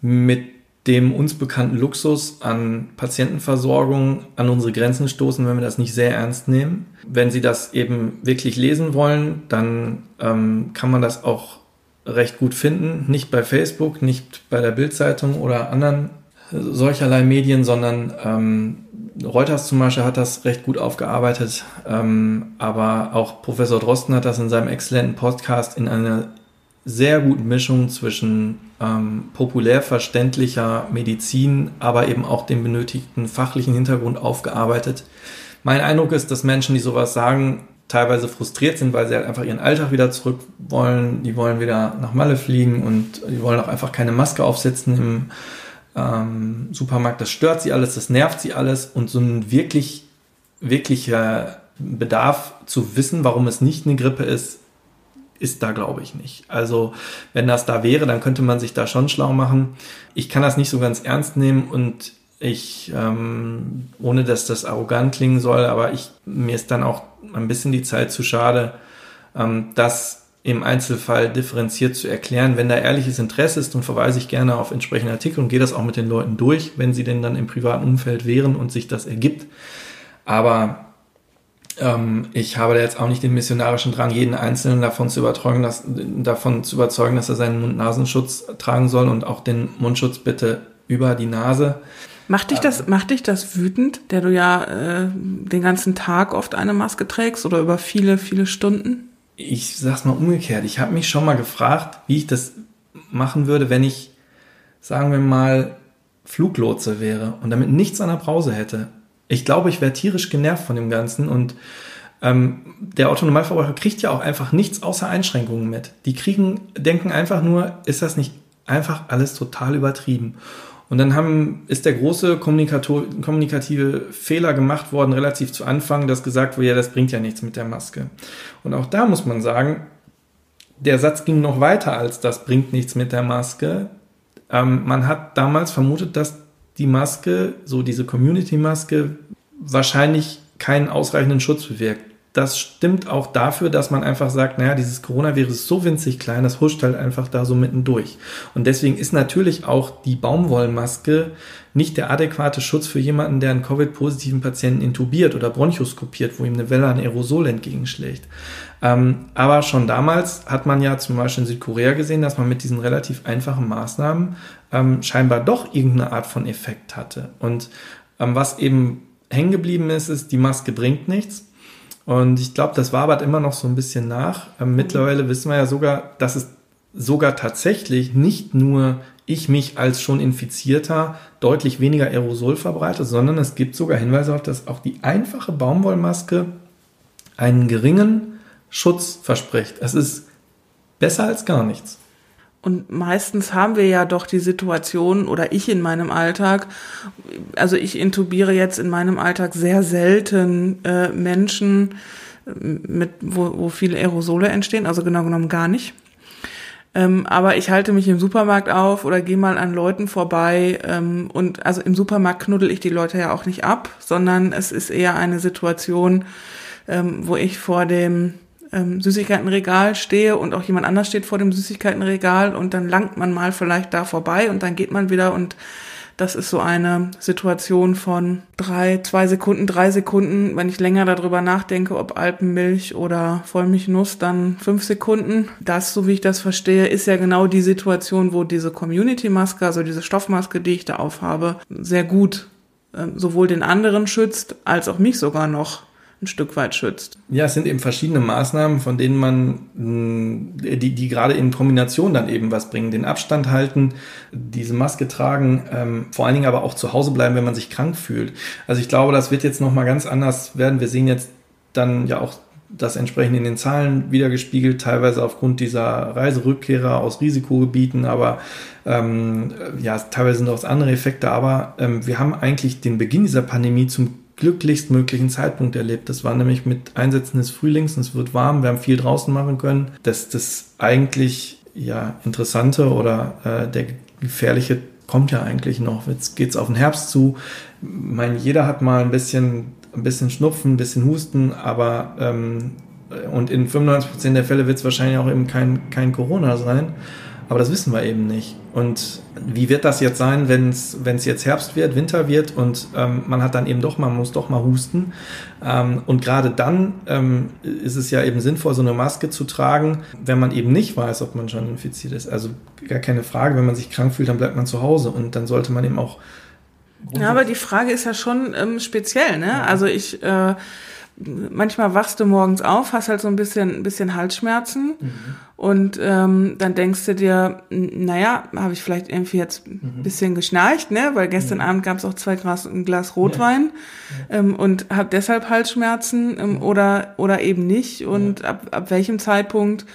mit dem uns bekannten Luxus an Patientenversorgung an unsere Grenzen stoßen, wenn wir das nicht sehr ernst nehmen. Wenn Sie das eben wirklich lesen wollen, dann ähm, kann man das auch recht gut finden. Nicht bei Facebook, nicht bei der Bildzeitung oder anderen solcherlei Medien, sondern ähm, Reuters zum Beispiel hat das recht gut aufgearbeitet, ähm, aber auch Professor Drosten hat das in seinem exzellenten Podcast in einer sehr guten Mischung zwischen ähm, populär verständlicher Medizin, aber eben auch dem benötigten fachlichen Hintergrund aufgearbeitet. Mein Eindruck ist, dass Menschen, die sowas sagen, teilweise frustriert sind, weil sie halt einfach ihren Alltag wieder zurück wollen. Die wollen wieder nach Malle fliegen und die wollen auch einfach keine Maske aufsetzen im ähm, Supermarkt. Das stört sie alles, das nervt sie alles und so ein wirklich, wirklicher Bedarf zu wissen, warum es nicht eine Grippe ist, ist da, glaube ich, nicht. Also, wenn das da wäre, dann könnte man sich da schon schlau machen. Ich kann das nicht so ganz ernst nehmen und ich, ähm, ohne dass das arrogant klingen soll, aber ich, mir ist dann auch ein bisschen die Zeit zu schade, ähm, das im Einzelfall differenziert zu erklären. Wenn da ehrliches Interesse ist, dann verweise ich gerne auf entsprechende Artikel und gehe das auch mit den Leuten durch, wenn sie denn dann im privaten Umfeld wären und sich das ergibt. Aber ähm, ich habe da jetzt auch nicht den missionarischen Drang, jeden Einzelnen davon zu überzeugen, dass, davon zu überzeugen, dass er seinen Mund-Nasenschutz tragen soll und auch den Mundschutz bitte über die Nase. Macht dich das, macht dich das wütend, der du ja äh, den ganzen Tag oft eine Maske trägst oder über viele, viele Stunden? Ich sag's mal umgekehrt, ich habe mich schon mal gefragt, wie ich das machen würde, wenn ich, sagen wir mal, Fluglotse wäre und damit nichts an der Brause hätte. Ich glaube, ich wäre tierisch genervt von dem Ganzen und ähm, der Autonomalverbraucher kriegt ja auch einfach nichts außer Einschränkungen mit. Die kriegen, denken einfach nur, ist das nicht einfach alles total übertrieben? Und dann haben, ist der große kommunikative Fehler gemacht worden, relativ zu Anfang, dass gesagt wurde, ja, das bringt ja nichts mit der Maske. Und auch da muss man sagen, der Satz ging noch weiter als das bringt nichts mit der Maske. Ähm, man hat damals vermutet, dass die Maske, so diese Community-Maske, wahrscheinlich keinen ausreichenden Schutz bewirkt das stimmt auch dafür, dass man einfach sagt, naja, dieses Coronavirus ist so winzig klein, das huscht halt einfach da so mitten durch. Und deswegen ist natürlich auch die Baumwollmaske nicht der adäquate Schutz für jemanden, der einen Covid-positiven Patienten intubiert oder bronchoskopiert, wo ihm eine Welle an Aerosol entgegenschlägt. Ähm, aber schon damals hat man ja zum Beispiel in Südkorea gesehen, dass man mit diesen relativ einfachen Maßnahmen ähm, scheinbar doch irgendeine Art von Effekt hatte. Und ähm, was eben hängen geblieben ist, ist, die Maske bringt nichts und ich glaube, das wabert immer noch so ein bisschen nach. Ähm, mittlerweile wissen wir ja sogar, dass es sogar tatsächlich nicht nur ich mich als schon Infizierter deutlich weniger Aerosol verbreite, sondern es gibt sogar Hinweise auf, dass auch die einfache Baumwollmaske einen geringen Schutz verspricht. Es ist besser als gar nichts. Und meistens haben wir ja doch die Situation oder ich in meinem Alltag, also ich intubiere jetzt in meinem Alltag sehr selten äh, Menschen, äh, mit, wo, wo viele Aerosole entstehen, also genau genommen gar nicht. Ähm, aber ich halte mich im Supermarkt auf oder gehe mal an Leuten vorbei ähm, und also im Supermarkt knuddel ich die Leute ja auch nicht ab, sondern es ist eher eine Situation, ähm, wo ich vor dem ähm, Süßigkeitenregal stehe und auch jemand anders steht vor dem Süßigkeitenregal und dann langt man mal vielleicht da vorbei und dann geht man wieder und das ist so eine Situation von drei, zwei Sekunden, drei Sekunden. Wenn ich länger darüber nachdenke, ob Alpenmilch oder Vollmilchnuss, dann fünf Sekunden. Das, so wie ich das verstehe, ist ja genau die Situation, wo diese Community-Maske, also diese Stoffmaske, die ich da aufhabe, sehr gut äh, sowohl den anderen schützt, als auch mich sogar noch ein Stück weit schützt. Ja, es sind eben verschiedene Maßnahmen, von denen man, die, die gerade in Kombination dann eben was bringen. Den Abstand halten, diese Maske tragen, ähm, vor allen Dingen aber auch zu Hause bleiben, wenn man sich krank fühlt. Also ich glaube, das wird jetzt nochmal ganz anders werden. Wir sehen jetzt dann ja auch das entsprechend in den Zahlen wiedergespiegelt, teilweise aufgrund dieser Reiserückkehrer aus Risikogebieten, aber ähm, ja, teilweise sind auch andere Effekte, aber ähm, wir haben eigentlich den Beginn dieser Pandemie zum glücklichstmöglichen Zeitpunkt erlebt. Das war nämlich mit Einsätzen des Frühlings und es wird warm, wir haben viel draußen machen können. dass das eigentlich ja interessante oder äh, der gefährliche kommt ja eigentlich noch. Jetzt geht's auf den Herbst zu. Ich meine, jeder hat mal ein bisschen ein bisschen Schnupfen, ein bisschen Husten, aber ähm, und in 95% der Fälle wird es wahrscheinlich auch eben kein, kein Corona sein. Aber das wissen wir eben nicht. Und wie wird das jetzt sein, wenn es jetzt Herbst wird, Winter wird und ähm, man hat dann eben doch, man muss doch mal husten. Ähm, und gerade dann ähm, ist es ja eben sinnvoll, so eine Maske zu tragen, wenn man eben nicht weiß, ob man schon infiziert ist. Also gar keine Frage, wenn man sich krank fühlt, dann bleibt man zu Hause und dann sollte man eben auch ja, aber die Frage ist ja schon ähm, speziell, ne? Ja. Also ich äh, manchmal wachst du morgens auf, hast halt so ein bisschen, ein bisschen Halsschmerzen mhm. und ähm, dann denkst du dir, naja, habe ich vielleicht irgendwie jetzt ein mhm. bisschen geschnarcht, ne? Weil gestern mhm. Abend gab es auch zwei Glas, ein Glas Rotwein ja. Ähm, und habe deshalb Halsschmerzen ähm, oder oder eben nicht und ab, ab welchem Zeitpunkt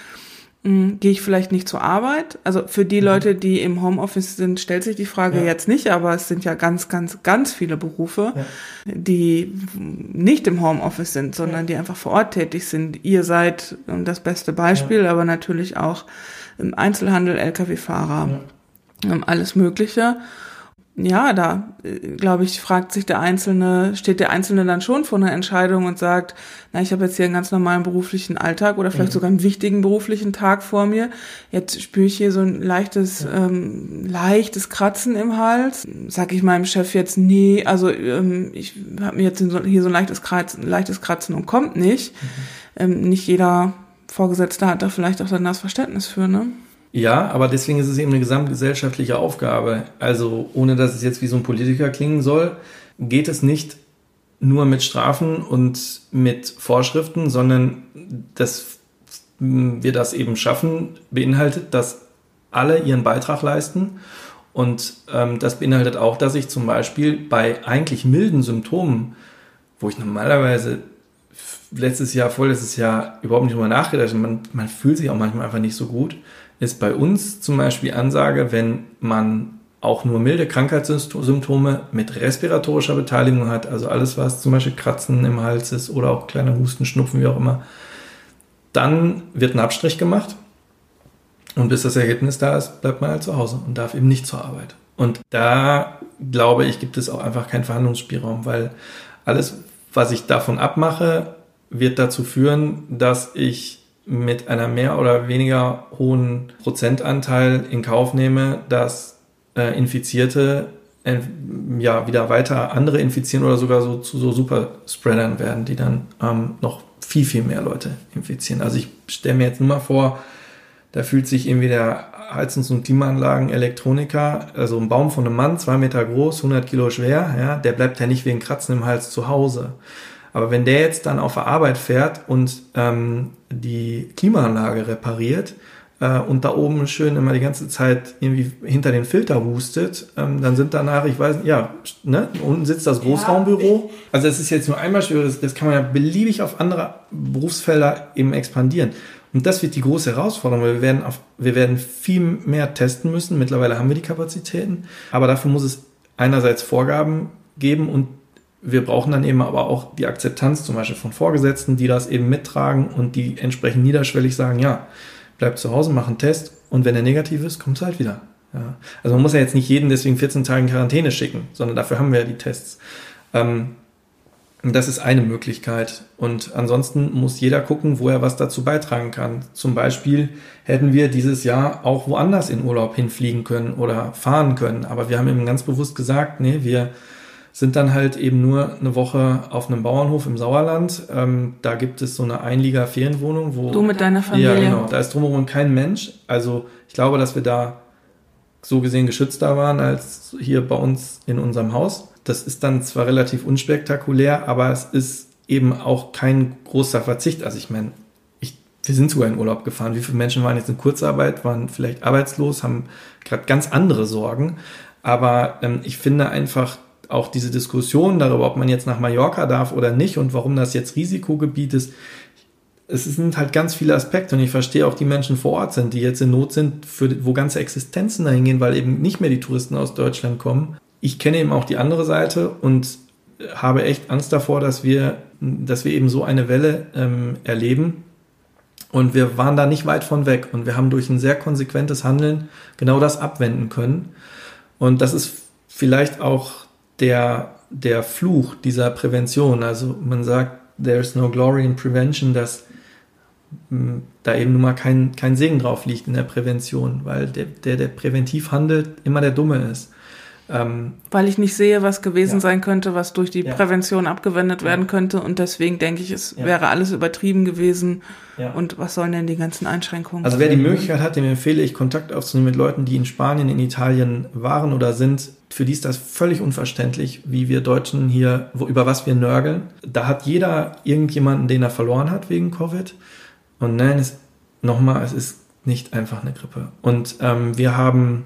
gehe ich vielleicht nicht zur Arbeit. Also für die mhm. Leute, die im Homeoffice sind, stellt sich die Frage ja. jetzt nicht, aber es sind ja ganz, ganz, ganz viele Berufe, ja. die nicht im Homeoffice sind, sondern ja. die einfach vor Ort tätig sind. Ihr seid das beste Beispiel, aber natürlich auch im Einzelhandel, Lkw-Fahrer, alles Mögliche ja, da äh, glaube ich, fragt sich der Einzelne, steht der Einzelne dann schon vor einer Entscheidung und sagt, na, ich habe jetzt hier einen ganz normalen beruflichen Alltag oder vielleicht mhm. sogar einen wichtigen beruflichen Tag vor mir. Jetzt spüre ich hier so ein leichtes, ja. ähm, leichtes Kratzen im Hals. Sag ich meinem Chef jetzt, nee, also ähm, ich habe mir jetzt hier so ein leichtes Kratzen, leichtes Kratzen und kommt nicht. Mhm. Ähm, nicht jeder Vorgesetzte hat da vielleicht auch dann das Verständnis für, ne? Ja, aber deswegen ist es eben eine gesamtgesellschaftliche Aufgabe. Also ohne dass es jetzt wie so ein Politiker klingen soll, geht es nicht nur mit Strafen und mit Vorschriften, sondern dass wir das eben schaffen, beinhaltet, dass alle ihren Beitrag leisten. Und ähm, das beinhaltet auch, dass ich zum Beispiel bei eigentlich milden Symptomen, wo ich normalerweise letztes Jahr, vorletztes Jahr überhaupt nicht drüber nachgedacht habe, man, man fühlt sich auch manchmal einfach nicht so gut, ist bei uns zum Beispiel Ansage, wenn man auch nur milde Krankheitssymptome mit respiratorischer Beteiligung hat, also alles, was zum Beispiel Kratzen im Hals ist oder auch kleine Husten, Schnupfen, wie auch immer, dann wird ein Abstrich gemacht und bis das Ergebnis da ist, bleibt man halt zu Hause und darf eben nicht zur Arbeit. Und da glaube ich, gibt es auch einfach keinen Verhandlungsspielraum, weil alles, was ich davon abmache, wird dazu führen, dass ich mit einer mehr oder weniger hohen Prozentanteil in Kauf nehme, dass äh, Infizierte ja wieder weiter andere infizieren oder sogar so zu so Superspreadern werden, die dann ähm, noch viel, viel mehr Leute infizieren. Also ich stelle mir jetzt nur mal vor, da fühlt sich irgendwie der Heizungs- und Klimaanlagen Elektroniker, also ein Baum von einem Mann, zwei Meter groß, 100 Kilo schwer, ja, der bleibt ja nicht wegen Kratzen im Hals zu Hause. Aber wenn der jetzt dann auf der Arbeit fährt und ähm, die Klimaanlage repariert äh, und da oben schön immer die ganze Zeit irgendwie hinter den Filter hustet, ähm, dann sind danach, ich weiß nicht, ja, ne, unten sitzt das Großraumbüro. Also das ist jetzt nur einmal schwierig, das, das kann man ja beliebig auf andere Berufsfelder eben expandieren. Und das wird die große Herausforderung, weil wir werden, auf, wir werden viel mehr testen müssen. Mittlerweile haben wir die Kapazitäten, aber dafür muss es einerseits Vorgaben geben und wir brauchen dann eben aber auch die Akzeptanz zum Beispiel von Vorgesetzten, die das eben mittragen und die entsprechend niederschwellig sagen, ja, bleib zu Hause, mach einen Test und wenn er negativ ist, kommt es halt wieder. Ja. Also man muss ja jetzt nicht jeden deswegen 14 Tage in Quarantäne schicken, sondern dafür haben wir ja die Tests. Ähm, das ist eine Möglichkeit. Und ansonsten muss jeder gucken, wo er was dazu beitragen kann. Zum Beispiel hätten wir dieses Jahr auch woanders in Urlaub hinfliegen können oder fahren können. Aber wir haben eben ganz bewusst gesagt, nee, wir sind dann halt eben nur eine Woche auf einem Bauernhof im Sauerland. Ähm, da gibt es so eine Einlieger-Ferienwohnung, wo. Du mit deiner Familie. Ja, genau. Da ist drumherum kein Mensch. Also ich glaube, dass wir da so gesehen geschützter waren als hier bei uns in unserem Haus. Das ist dann zwar relativ unspektakulär, aber es ist eben auch kein großer Verzicht. Also ich meine, wir sind sogar in Urlaub gefahren. Wie viele Menschen waren jetzt in Kurzarbeit, waren vielleicht arbeitslos, haben gerade ganz andere Sorgen. Aber ähm, ich finde einfach, auch diese Diskussion darüber, ob man jetzt nach Mallorca darf oder nicht und warum das jetzt Risikogebiet ist, es sind halt ganz viele Aspekte und ich verstehe auch die Menschen vor Ort sind, die jetzt in Not sind, für, wo ganze Existenzen dahin gehen, weil eben nicht mehr die Touristen aus Deutschland kommen. Ich kenne eben auch die andere Seite und habe echt Angst davor, dass wir, dass wir eben so eine Welle ähm, erleben. Und wir waren da nicht weit von weg und wir haben durch ein sehr konsequentes Handeln genau das abwenden können. Und das ist vielleicht auch der, der Fluch dieser Prävention. Also man sagt, there's no glory in prevention, dass da eben nun mal kein, kein Segen drauf liegt in der Prävention, weil der, der, der präventiv handelt, immer der Dumme ist. Ähm, weil ich nicht sehe, was gewesen ja. sein könnte, was durch die ja. Prävention abgewendet ja. werden könnte. Und deswegen denke ich, es wäre alles übertrieben gewesen. Und was sollen denn die ganzen Einschränkungen? Also wer die Möglichkeit hat, dem empfehle ich, Kontakt aufzunehmen mit Leuten, die in Spanien, in Italien waren oder sind. Für die ist das völlig unverständlich, wie wir Deutschen hier, wo, über was wir nörgeln. Da hat jeder irgendjemanden, den er verloren hat wegen Covid. Und nein, es, nochmal, es ist nicht einfach eine Grippe. Und ähm, wir haben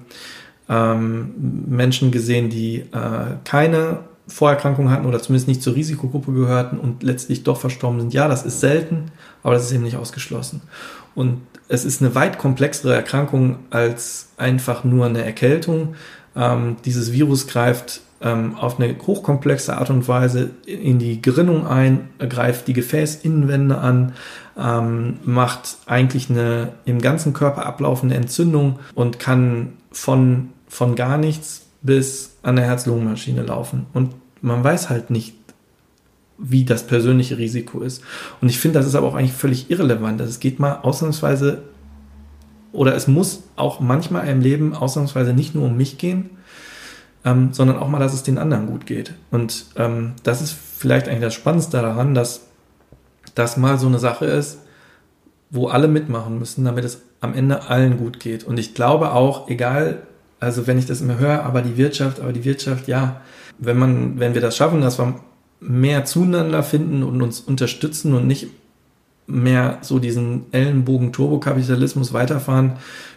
ähm, Menschen gesehen, die äh, keine Vorerkrankung hatten oder zumindest nicht zur Risikogruppe gehörten und letztlich doch verstorben sind. Ja, das ist selten, aber das ist eben nicht ausgeschlossen. Und es ist eine weit komplexere Erkrankung als einfach nur eine Erkältung. Ähm, dieses Virus greift ähm, auf eine hochkomplexe Art und Weise in die Gerinnung ein, greift die Gefäßinnenwände an, ähm, macht eigentlich eine im ganzen Körper ablaufende Entzündung und kann von, von gar nichts bis an der Herz-Lungen-Maschine laufen. Und man weiß halt nicht, wie das persönliche Risiko ist. Und ich finde, das ist aber auch eigentlich völlig irrelevant. Es geht mal ausnahmsweise oder es muss auch manchmal im Leben ausnahmsweise nicht nur um mich gehen, ähm, sondern auch mal, dass es den anderen gut geht. Und ähm, das ist vielleicht eigentlich das Spannendste daran, dass das mal so eine Sache ist, wo alle mitmachen müssen, damit es am Ende allen gut geht. Und ich glaube auch, egal, also wenn ich das immer höre, aber die Wirtschaft, aber die Wirtschaft, ja, wenn man, wenn wir das schaffen, dass wir mehr zueinander finden und uns unterstützen und nicht mehr so diesen Ellenbogen-Turbokapitalismus weiterfahren,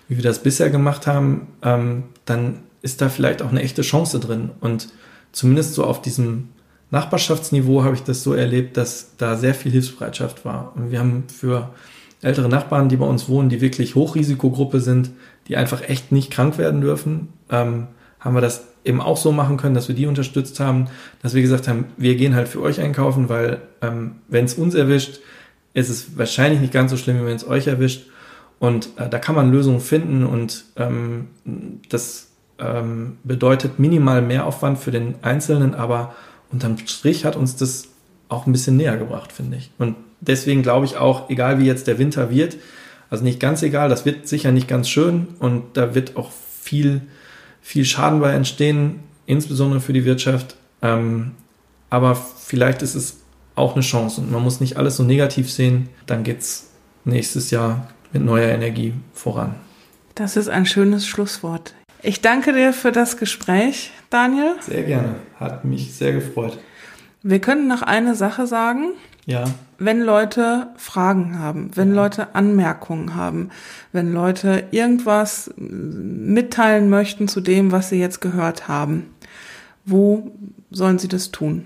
wie wir das bisher gemacht haben, ähm, dann ist da vielleicht auch eine echte Chance drin. Und zumindest so auf diesem Nachbarschaftsniveau habe ich das so erlebt, dass da sehr viel Hilfsbereitschaft war. Und wir haben für ältere Nachbarn, die bei uns wohnen, die wirklich Hochrisikogruppe sind, die einfach echt nicht krank werden dürfen, ähm, haben wir das eben auch so machen können, dass wir die unterstützt haben, dass wir gesagt haben, wir gehen halt für euch einkaufen, weil ähm, wenn es uns erwischt, ist es wahrscheinlich nicht ganz so schlimm, wie wenn es euch erwischt. Und äh, da kann man Lösungen finden und ähm, das ähm, bedeutet minimal Mehraufwand für den Einzelnen, aber unterm Strich hat uns das auch ein bisschen näher gebracht, finde ich. Und deswegen glaube ich auch, egal wie jetzt der Winter wird, also nicht ganz egal, das wird sicher nicht ganz schön und da wird auch viel, viel Schaden bei entstehen, insbesondere für die Wirtschaft. Ähm, aber vielleicht ist es auch eine Chance und man muss nicht alles so negativ sehen. Dann geht es nächstes Jahr mit neuer Energie voran. Das ist ein schönes Schlusswort. Ich danke dir für das Gespräch, Daniel. Sehr gerne. Hat mich sehr gefreut. Wir können noch eine Sache sagen. Ja. Wenn Leute Fragen haben, wenn ja. Leute Anmerkungen haben, wenn Leute irgendwas mitteilen möchten zu dem, was sie jetzt gehört haben, wo sollen sie das tun?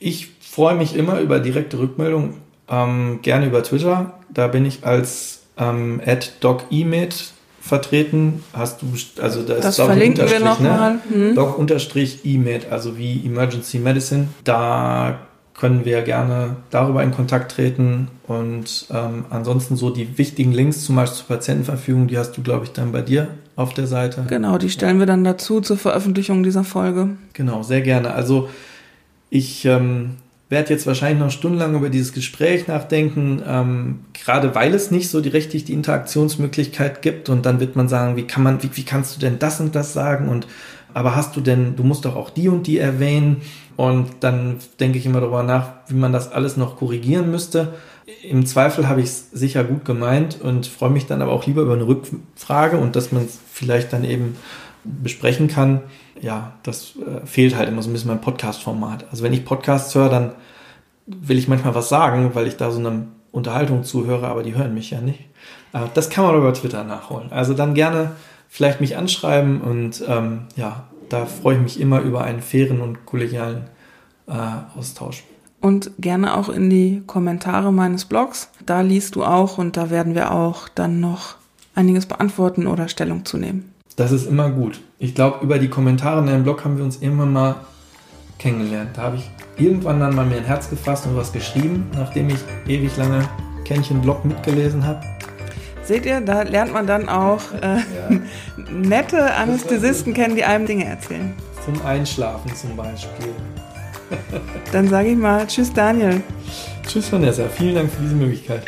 Ich freue mich immer über direkte Rückmeldungen, ähm, gerne über Twitter. Da bin ich als ähm, @docemed vertreten. Hast du, also da ist das Doc verlinken wir nochmal. Ne? Hm. Doc unterstrich EMED, also wie Emergency Medicine. Da können wir gerne darüber in Kontakt treten und ähm, ansonsten so die wichtigen Links zum Beispiel zur Patientenverfügung, die hast du, glaube ich, dann bei dir auf der Seite. Genau, die stellen wir dann dazu zur Veröffentlichung dieser Folge. Genau, sehr gerne. Also ich ähm, werde jetzt wahrscheinlich noch stundenlang über dieses Gespräch nachdenken, ähm, gerade weil es nicht so die richtig die Interaktionsmöglichkeit gibt und dann wird man sagen, wie kann man, wie, wie kannst du denn das und das sagen und aber hast du denn, du musst doch auch die und die erwähnen und dann denke ich immer darüber nach, wie man das alles noch korrigieren müsste. Im Zweifel habe ich es sicher gut gemeint und freue mich dann aber auch lieber über eine Rückfrage und dass man es vielleicht dann eben besprechen kann ja, das äh, fehlt halt immer so ein bisschen beim Podcast-Format. Also wenn ich Podcasts höre, dann will ich manchmal was sagen, weil ich da so eine Unterhaltung zuhöre, aber die hören mich ja nicht. Äh, das kann man über Twitter nachholen. Also dann gerne vielleicht mich anschreiben und ähm, ja, da freue ich mich immer über einen fairen und kollegialen äh, Austausch. Und gerne auch in die Kommentare meines Blogs. Da liest du auch und da werden wir auch dann noch einiges beantworten oder Stellung zu nehmen. Das ist immer gut. Ich glaube, über die Kommentare in deinem Blog haben wir uns irgendwann mal kennengelernt. Da habe ich irgendwann dann mal mir ein Herz gefasst und was geschrieben, nachdem ich ewig lange Kännchen Blog mitgelesen habe. Seht ihr, da lernt man dann auch äh, ja. nette Anästhesisten kennen, die einem Dinge erzählen. Zum Einschlafen zum Beispiel. dann sage ich mal Tschüss Daniel. Tschüss Vanessa, vielen Dank für diese Möglichkeit.